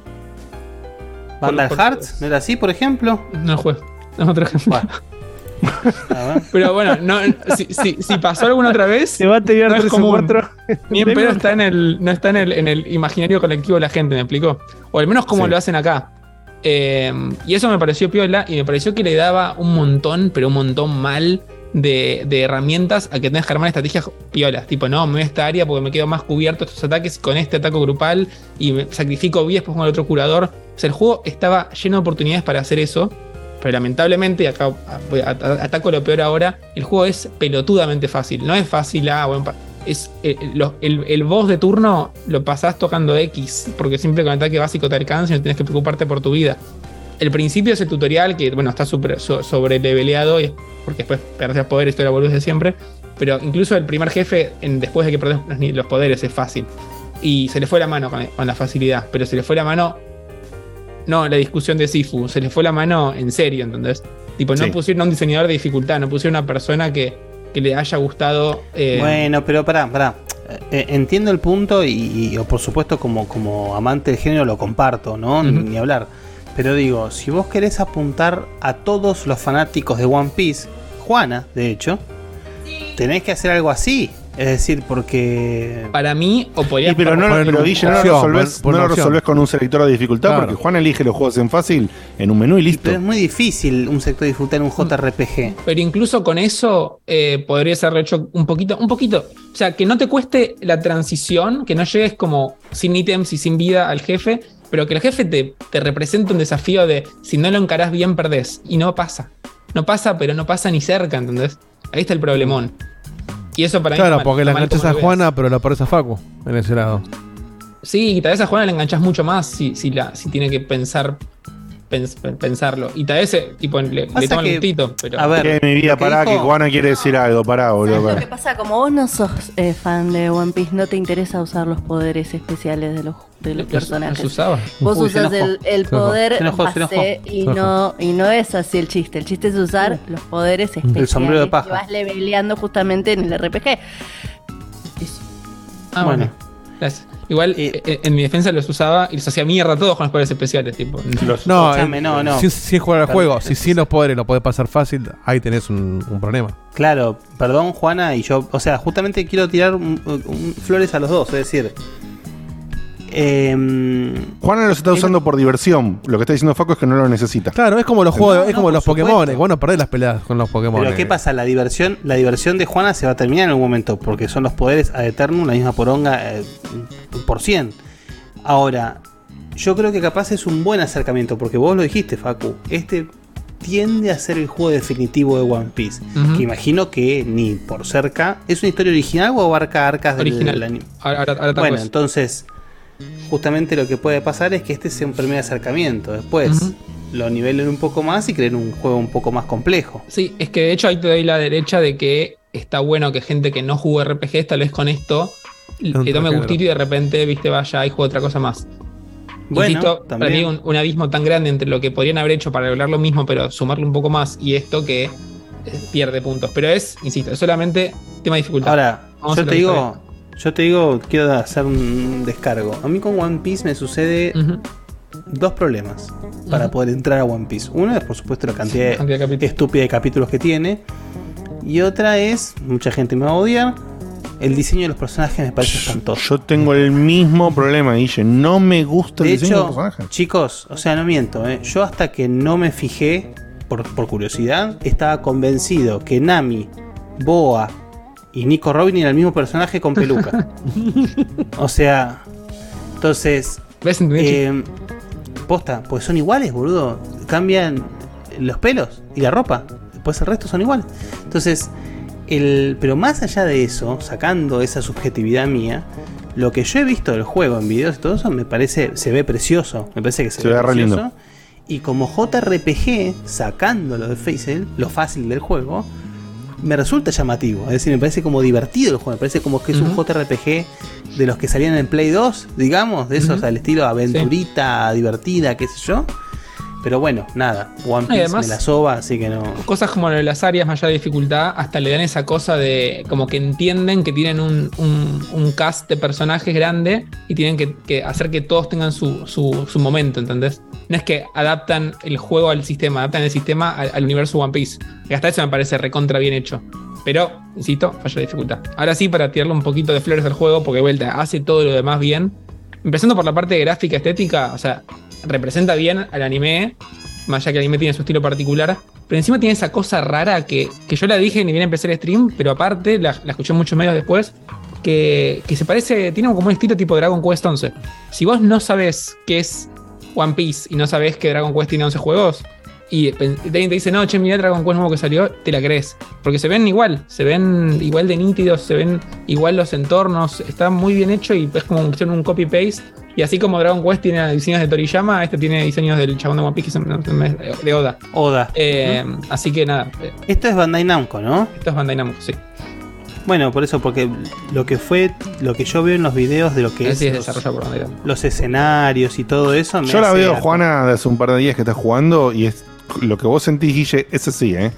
Vandal Hearts, ¿no era así, por ejemplo? No juego. Dame otro ejemplo. Pero bueno, no, si, si- si pasó alguna otra vez. Se va a tener no es 3 o común. 4. Ni en pedo está en el, no está en el, en el imaginario colectivo de la gente, ¿me explicó? O al menos como Sí. lo hacen acá. Eh, y eso me pareció piola y me pareció que le daba un montón, pero un montón mal de, de herramientas a que tengas que armar estrategias piolas. Tipo, no, me voy a esta área porque me quedo más cubierto estos ataques con este ataque grupal y me sacrifico vías después con el otro curador. O sea, el juego estaba lleno de oportunidades para hacer eso. Pero lamentablemente, y acá ataco lo peor ahora, el juego es pelotudamente fácil. No es fácil, ah, es, eh, lo- el, el boss de turno lo pasás tocando X, porque siempre con ataque básico te alcanza y no tienes que preocuparte por tu vida. El principio es el tutorial, que bueno, está super, so- sobre leveleado, porque después perdés poderes, esto era boludez de siempre. Pero incluso el primer jefe, después de que perdés los, los poderes, es fácil. Y se le fue la mano con la facilidad, pero se le fue la mano no, la discusión de Sifu. Se le fue la mano en serio, ¿entendés? Tipo, no Sí. pusieron a un diseñador de dificultad, no pusieron a una persona que, que le haya gustado. eh, Bueno, pero pará, pará. Eh, entiendo el punto y, y, o por supuesto como, como amante del género lo comparto, ¿no? Ni hablar. Pero digo, si vos querés apuntar a todos los fanáticos de One Piece, Juana, de hecho, tenés que hacer algo así. Es decir, porque... Para mí, o podría Sí, pero no, pero Guille, no lo resolvés, poner no lo resolvés con un selector de dificultad Claro. porque Juan elige los juegos en fácil en un menú y listo. Pero es muy difícil un sector disfrutar en un JRPG. Pero incluso con eso eh, podría ser hecho un poquito, un poquito. O sea, que no te cueste la transición, que no llegues como sin ítems y sin vida al jefe, pero que el jefe te, te represente un desafío de si no lo encarás bien, perdés. Y no pasa. No pasa, pero no pasa ni cerca, ¿entendés? Ahí está el problemón. Y eso para mí Claro, porque la enganchas a. Juana, pero la pones a Facu en ese lado. Sí, y tal vez a Juana la enganchas mucho más si, si, la, si tiene que pensar pens- pensarlo. Y tal vez eh, tipo, le, le toma el que- gustito. Pero... a ver, Que mi vida, lo que pará, dijo- que Juana quiere decir algo, pará, boludo. Lo pará. que pasa, como vos no sos eh, fan de One Piece, no te interesa usar los poderes especiales de los, de los Los- personajes. los usaba. Vos Uy, el, el poder enojó, base y no, y no es así el chiste. El chiste es usar los poderes especiales sombrero de paja. que vas leveleando justamente en el RPG. Ah, bueno. Bueno. Gracias. Igual Eh, eh, en mi defensa los usaba y los hacía mierda a todos con los poderes especiales. Tipo, los, No, Escuchame, eh, no, no. Sin, sin jugar al juego, si sin los poderes lo podés pasar fácil, ahí tenés un, un problema. Claro, perdón Juana y yo, o sea, justamente quiero tirar un- un- flores a los dos, es decir, em, Juana los está usando por diversión. Lo que está diciendo Faco es que no lo necesita. Claro, es como los juegos, No, es como los Pokémon. Bueno, perdés las peleas con los Pokémon. pero ¿qué pasa? La diversión, la diversión de Juana se va a terminar en algún momento, porque son los poderes ad eternum, la misma poronga eh, por cien. Ahora, yo creo que capaz es un buen acercamiento, porque vos lo dijiste, Facu, este tiende a ser el juego definitivo de One Piece, que imagino que ni por cerca, ¿es una historia original o abarca arcas del- original. del anime? Ahora, ahora, ahora otra Bueno, entonces, justamente lo que puede pasar es que este sea un primer acercamiento. Después lo nivelen un poco más y creen un juego un poco más complejo. Sí, es que de hecho ahí te doy la derecha de que está bueno que gente que no jugó RPGs tal vez con esto le tome gustito y de repente, viste, vaya y juegue otra cosa más. Bueno, Insisto, para también. mí un, un abismo tan grande entre lo que podrían haber hecho para lograr lo mismo, pero sumarle un poco más y esto que eh, pierde puntos. Pero es, insisto, es solamente tema de dificultad. Ahora, Vamos yo a te digo, yo te digo, quiero hacer un descargo. A mí con One Piece me sucede dos problemas para poder entrar a One Piece. Uno es, por supuesto, la cantidad, cantidad de estúpida de capítulos que tiene. Y otra es, mucha gente me va a odiar, el diseño de los personajes me parece espantoso. Yo tengo el mismo problema, Guille. No me gusta el De diseño del hecho, personaje. chicos, o sea, no miento, ¿eh? yo hasta que no me fijé, por, por curiosidad, estaba convencido que Nami, Boa y Nico Robin eran el mismo personaje con peluca. o sea, entonces, eh, posta, pues son iguales, boludo. Cambian los pelos y la ropa, después el resto son iguales. Entonces, el, pero más allá de eso, sacando esa subjetividad mía, lo que yo he visto del juego en videos y todo eso me parece, se ve precioso. Me parece que se, Se ve re precioso. lindo. Y como JRPG, sacándolo de Facel, lo fácil del juego, me resulta llamativo. Es decir, me parece como divertido el juego. Me parece como que es un Ujú. JRPG de los que salían en Play 2, digamos, de esos al estilo aventurita, divertida, qué sé yo. Pero bueno, nada, One Piece además- me la soba, así que no. Cosas como lo de las áreas, más allá de dificultad, hasta le dan esa cosa de como que entienden que tienen un, un- un cast de personajes grande y tienen que, que hacer que todos tengan su, su- su momento, ¿entendés? No es que adaptan el juego al sistema, adaptan el sistema al, al universo One Piece. Y hasta eso me parece recontra bien hecho. Pero, insisto, falla de dificultad. Ahora sí, para tirarle un poquito de flores al juego, porque vuelta hace todo lo demás bien. Empezando por la parte de gráfica estética, o sea, representa bien al anime, más allá que el anime tiene su estilo particular, pero encima tiene esa cosa rara que, que yo la dije ni bien empecé el stream, pero aparte la, escuché muchos medios después, que, que se parece, tiene como un estilo tipo Dragon Quest 11. Si vos no sabes qué es One Piece y no sabes que Dragon Quest tiene 11 juegos, y te dice, no, che, mira Dragon Quest nuevo que salió, te la crees. Porque se ven igual, se ven igual de nítidos, se ven igual los entornos, está muy bien hecho y es como un copy-paste. Y así como Dragon Quest tiene diseños de Toriyama, este tiene diseños del chabón de One Piece, de Oda. Oda. Eh, Así que nada, eh, Esto es Bandai Namco, ¿no? esto es Bandai Namco, sí. Bueno, por eso, porque lo que fue, lo que yo veo en los videos de lo que es, Así es los, desarrollado por Bandai Namco. los escenarios y todo eso. me Yo la veo, Juana, de hace un par de días que estás jugando y es lo que vos sentís, Guille, es así, ¿eh?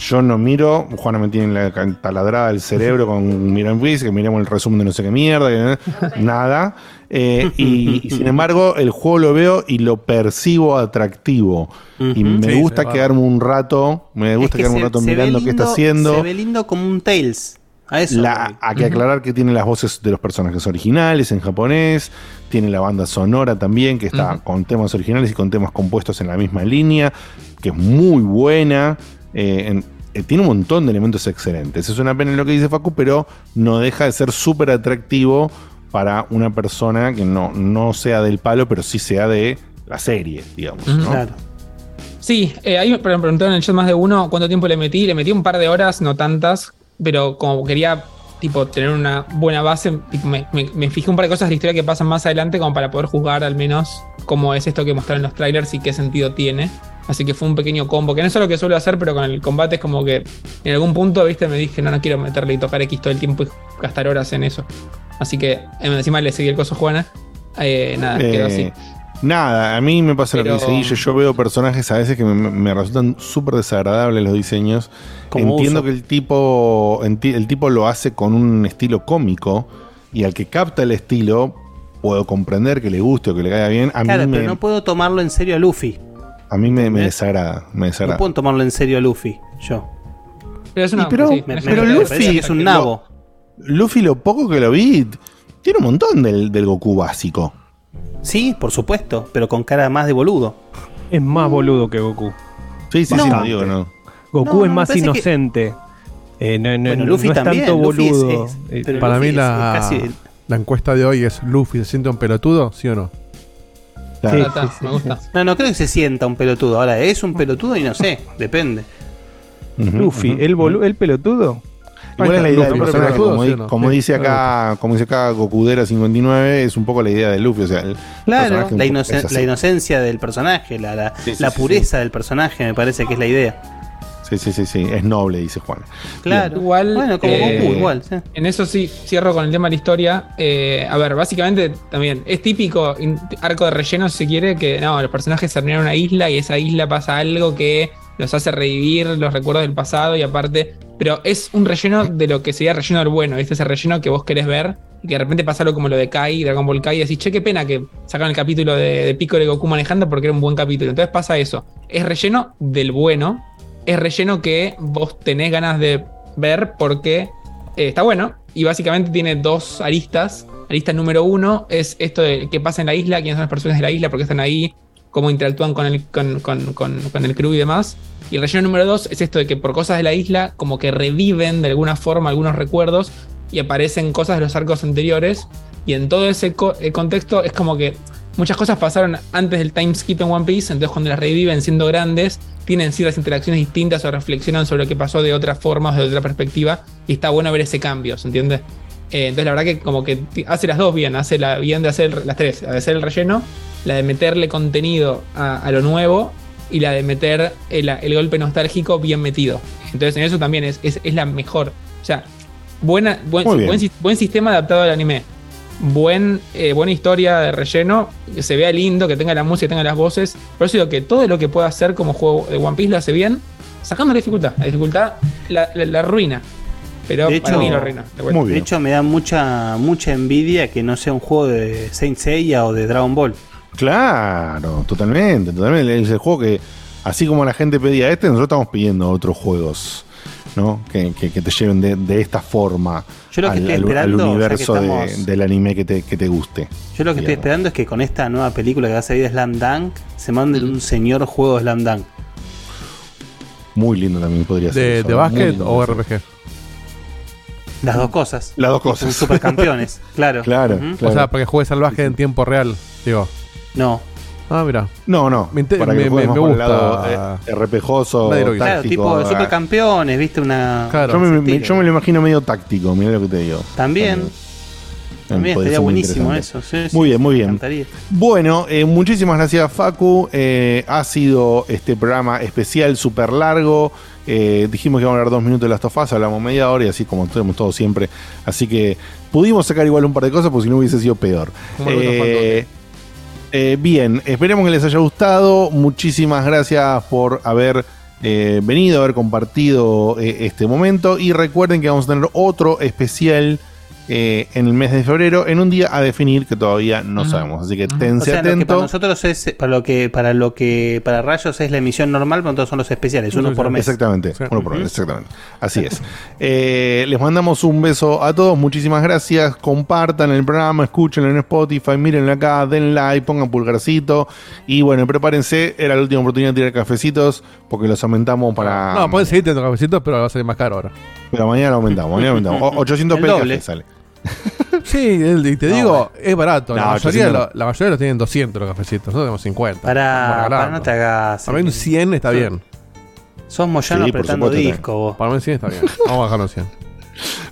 Yo no miro, Juana me tiene la taladrada el cerebro con Miran Quiz, que miremos el resumen de no sé qué mierda, que- nada. Eh, y, y sin embargo, el juego lo veo y lo percibo atractivo. Y me Sí, gusta va. quedarme un rato, me gusta Es que quedarme un rato mirando qué está haciendo. Se ve lindo como un Tales. A eso. La- hay que aclarar que tiene las voces de los personajes originales en japonés, tiene la banda sonora también, que está con temas originales y con temas compuestos en la misma línea, que es muy buena. Eh, en- eh, tiene un montón de elementos excelentes. Es una pena lo que dice Facu, pero no deja de ser súper atractivo para una persona que no, no sea del palo, pero sí sea de la serie, digamos. Claro. Sí, eh, ahí me preguntaron en el chat más de uno cuánto tiempo le metí. Le metí un par de horas, no tantas, pero como quería tipo tener una buena base, tipo, me, me- me fijé un par de cosas de la historia que pasan más adelante como para poder juzgar al menos cómo es esto que mostraron los trailers y qué sentido tiene. Así que fue un pequeño combo, que no es lo que suelo hacer, pero con el combate es como que en algún punto, viste, me dije, no, no quiero meterle y tocar X todo el tiempo y gastar horas en eso. Así que eh, encima le seguí el coso a Juana. Eh, nada, quedó así. Eh, Nada, a mí me pasa lo que dice Guille. Yo veo personajes a veces que me, me resultan súper desagradables los diseños. Entiendo uso. que el tipo, el tipo lo hace con un estilo cómico y al que capta el estilo puedo comprender que le guste o que le caiga bien. A Claro, mí, me, pero no puedo tomarlo en serio a Luffy. A mí me, desagrada. Me No desagrada. puedo tomarlo en serio a Luffy, yo. Pero es una. Y pero- sí, Me- es me- pero una- me Luffy es un lo- nabo. Luffy, lo poco que lo vi, tiene un montón del, del Goku básico. Sí, por supuesto, pero con cara más de boludo. Es más boludo que Goku. Sí, sí, sí, no digo no. Goku No, es no, más que- inocente. Eh, no, no- Bueno, no Luffy es también, tanto Luffy es- boludo. es- pero Para Luffy mí es- la, es casi- la encuesta de hoy es Luffy, ¿se siente un pelotudo? ¿Sí o no? Claro. Está, me gusta. No, no creo que se sienta un pelotudo. Ahora, es un pelotudo y no sé, depende. Luffy, el, bolu- el pelotudo. Igual es la idea del Pero personaje, pelotudo, como, ¿sí di- o no? como Sí. dice acá, como dice acá Gokudera 59, es un poco la idea de Luffy, o sea, el Claro, la, inocen- inocencia del personaje, la, la, Sí, sí, la sí, pureza del personaje, me parece que es la idea. Sí, sí, sí, sí, es noble, dice Juan. Claro. Igual, Bueno, como eh, Goku, igual. sí. En eso sí, cierro con el tema de la historia. Eh, a ver, básicamente también es típico arco de relleno, si se quiere, que no, los personajes se reúnen en una isla y esa isla pasa algo que los hace revivir los recuerdos del pasado y aparte. Pero es un relleno de lo que sería relleno del bueno, ¿viste? Ese relleno que vos querés ver y que de repente pasa algo como lo de Kai, Dragon Ball Kai, y decís, che, qué pena que sacan el capítulo de, de Piccolo y Goku manejando porque era un buen capítulo. Entonces pasa eso. Es relleno del bueno, es relleno que vos tenés ganas de ver porque eh, está bueno y básicamente tiene dos aristas. Arista número uno es esto de qué pasa en la isla, quiénes son las personas de la isla, por qué están ahí, cómo interactúan con el, con, con- el crew y demás. Y el relleno número dos es esto de que por cosas de la isla como que reviven de alguna forma algunos recuerdos y aparecen cosas de los arcos anteriores. Y en todo ese eh, contexto es como que muchas cosas pasaron antes del time skip en One Piece, entonces cuando las reviven siendo grandes, tienen ciertas interacciones distintas o reflexionan sobre lo que pasó de otra forma o de otra perspectiva. Y está bueno ver ese cambio, ¿se entiende? Eh, entonces la verdad que como que hace las dos bien, hace la bien de hacer las tres, la de hacer el relleno, la de meterle contenido a, a lo nuevo y la de meter el, el golpe nostálgico bien metido. Entonces en eso también es, es, es la mejor. O sea, buena, buen, buen, buen sistema adaptado al anime. Buen, eh, buena historia de relleno, que se vea lindo, que tenga la música, que tenga las voces. Por eso digo que todo lo que pueda hacer como juego de One Piece lo hace bien, sacando la dificultad. La dificultad la, la- la arruina. Pero De para hecho, mí lo arruina. de de hecho, me da mucha, mucha envidia que no sea un juego de Saint Seiya o de Dragon Ball. Claro, totalmente, totalmente. Es el juego que, así como la gente pedía este, nosotros estamos pidiendo otros juegos, ¿no? Que, que- que te lleven de, de esta forma Yo lo que al, estoy al- esperando, que de- del anime que te, que te guste. Yo lo que estoy esperando es que con esta nueva película que va a salir de Slam Dunk se manden un señor juego de Slam Dunk. Muy lindo también podría ser. ¿De, eso, de muy básquet o. RPG? Las dos cosas. Las dos Son cosas. supercampeones, claro. Claro, Ujú. O sea, para que juegues al básquet en tiempo real, digo. No. Ah, mira. No, no. Me, para que me, me- me gusta. lado eh, lo hizo. Claro, tipo de ah. supercampeones, viste una. Claro. Yo me, ese me- estilo. yo me lo imagino medio táctico, mira lo que te digo. También. También podría estaría buenísimo eso. sí, sí, Muy bien, muy me bien. encantaría. Bueno, eh, muchísimas gracias Facu. Eh, ha sido este programa especial súper largo. Eh, dijimos que íbamos a hablar dos minutos de las tofas, hablamos media hora y así como tenemos todo siempre. Así que pudimos sacar igual un par de cosas porque si no hubiese sido peor. Eh, eh, bien, esperemos que les haya gustado. Muchísimas gracias por haber eh, venido, haber compartido eh, este momento. Y recuerden que vamos a tener otro especial eh, en el mes de febrero, en un día a definir que todavía no sabemos. Así que O tense sea, lo que para atento. nosotros es para lo que para lo que para Rayos es la emisión normal, pero todos son los especiales, uno por mes. Exactamente, uno por mes, exactamente. Así es. Eh, les mandamos un beso a todos, muchísimas gracias. Compartan el programa, escúchenlo en Spotify, mírenlo acá, den like, pongan pulgarcito. Y bueno, prepárense, era la última oportunidad de tirar cafecitos, porque los aumentamos para. No, pueden seguir teniendo cafecitos, pero va a salir más caro ahora. Pero mañana lo aumentamos, mañana lo aumentamos. O- 800 El pesos sale. Sí, el- y te No, digo, es barato. la, No, mayoría, 800 lo- la mayoría los tienen 200 los cafecitos. Nosotros tenemos 50. Para, para no te hagas. Para mí un 100 está bien. Sos Moyano Sí, por apretando supuesto, disco, vos. Para mí un 100 está bien. Vamos a bajarlo en 100.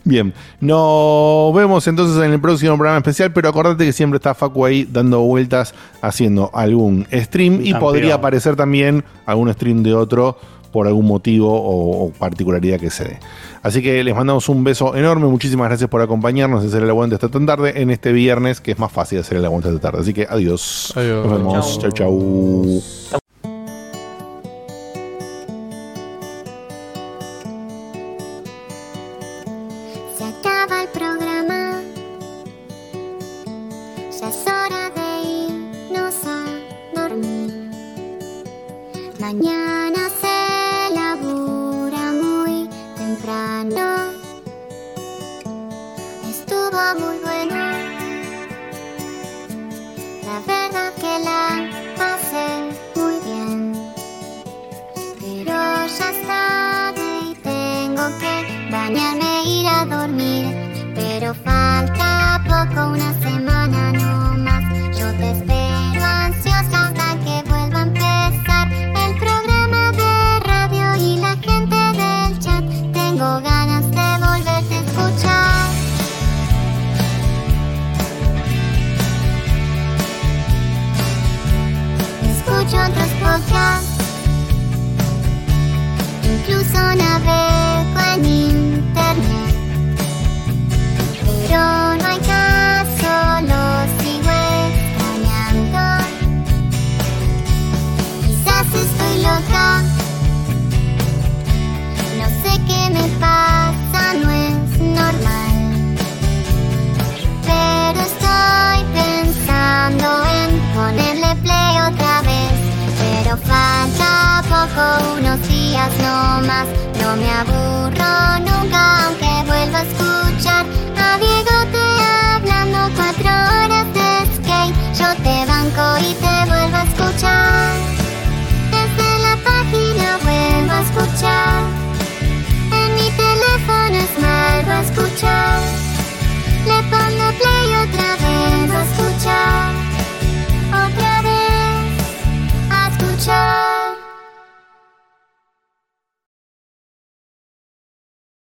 Bien, nos vemos entonces en el próximo programa especial, pero acordate que siempre está Facu ahí dando vueltas haciendo algún stream y Campeón. podría aparecer también algún stream de otro por algún motivo o, o particularidad que se dé. Así que les mandamos un beso enorme, muchísimas gracias por acompañarnos y hacer el aguante hasta tan tarde en este viernes, que es más fácil hacer el aguante hasta tarde. Así que adiós. Adiós. Nos vemos. Chau, chau.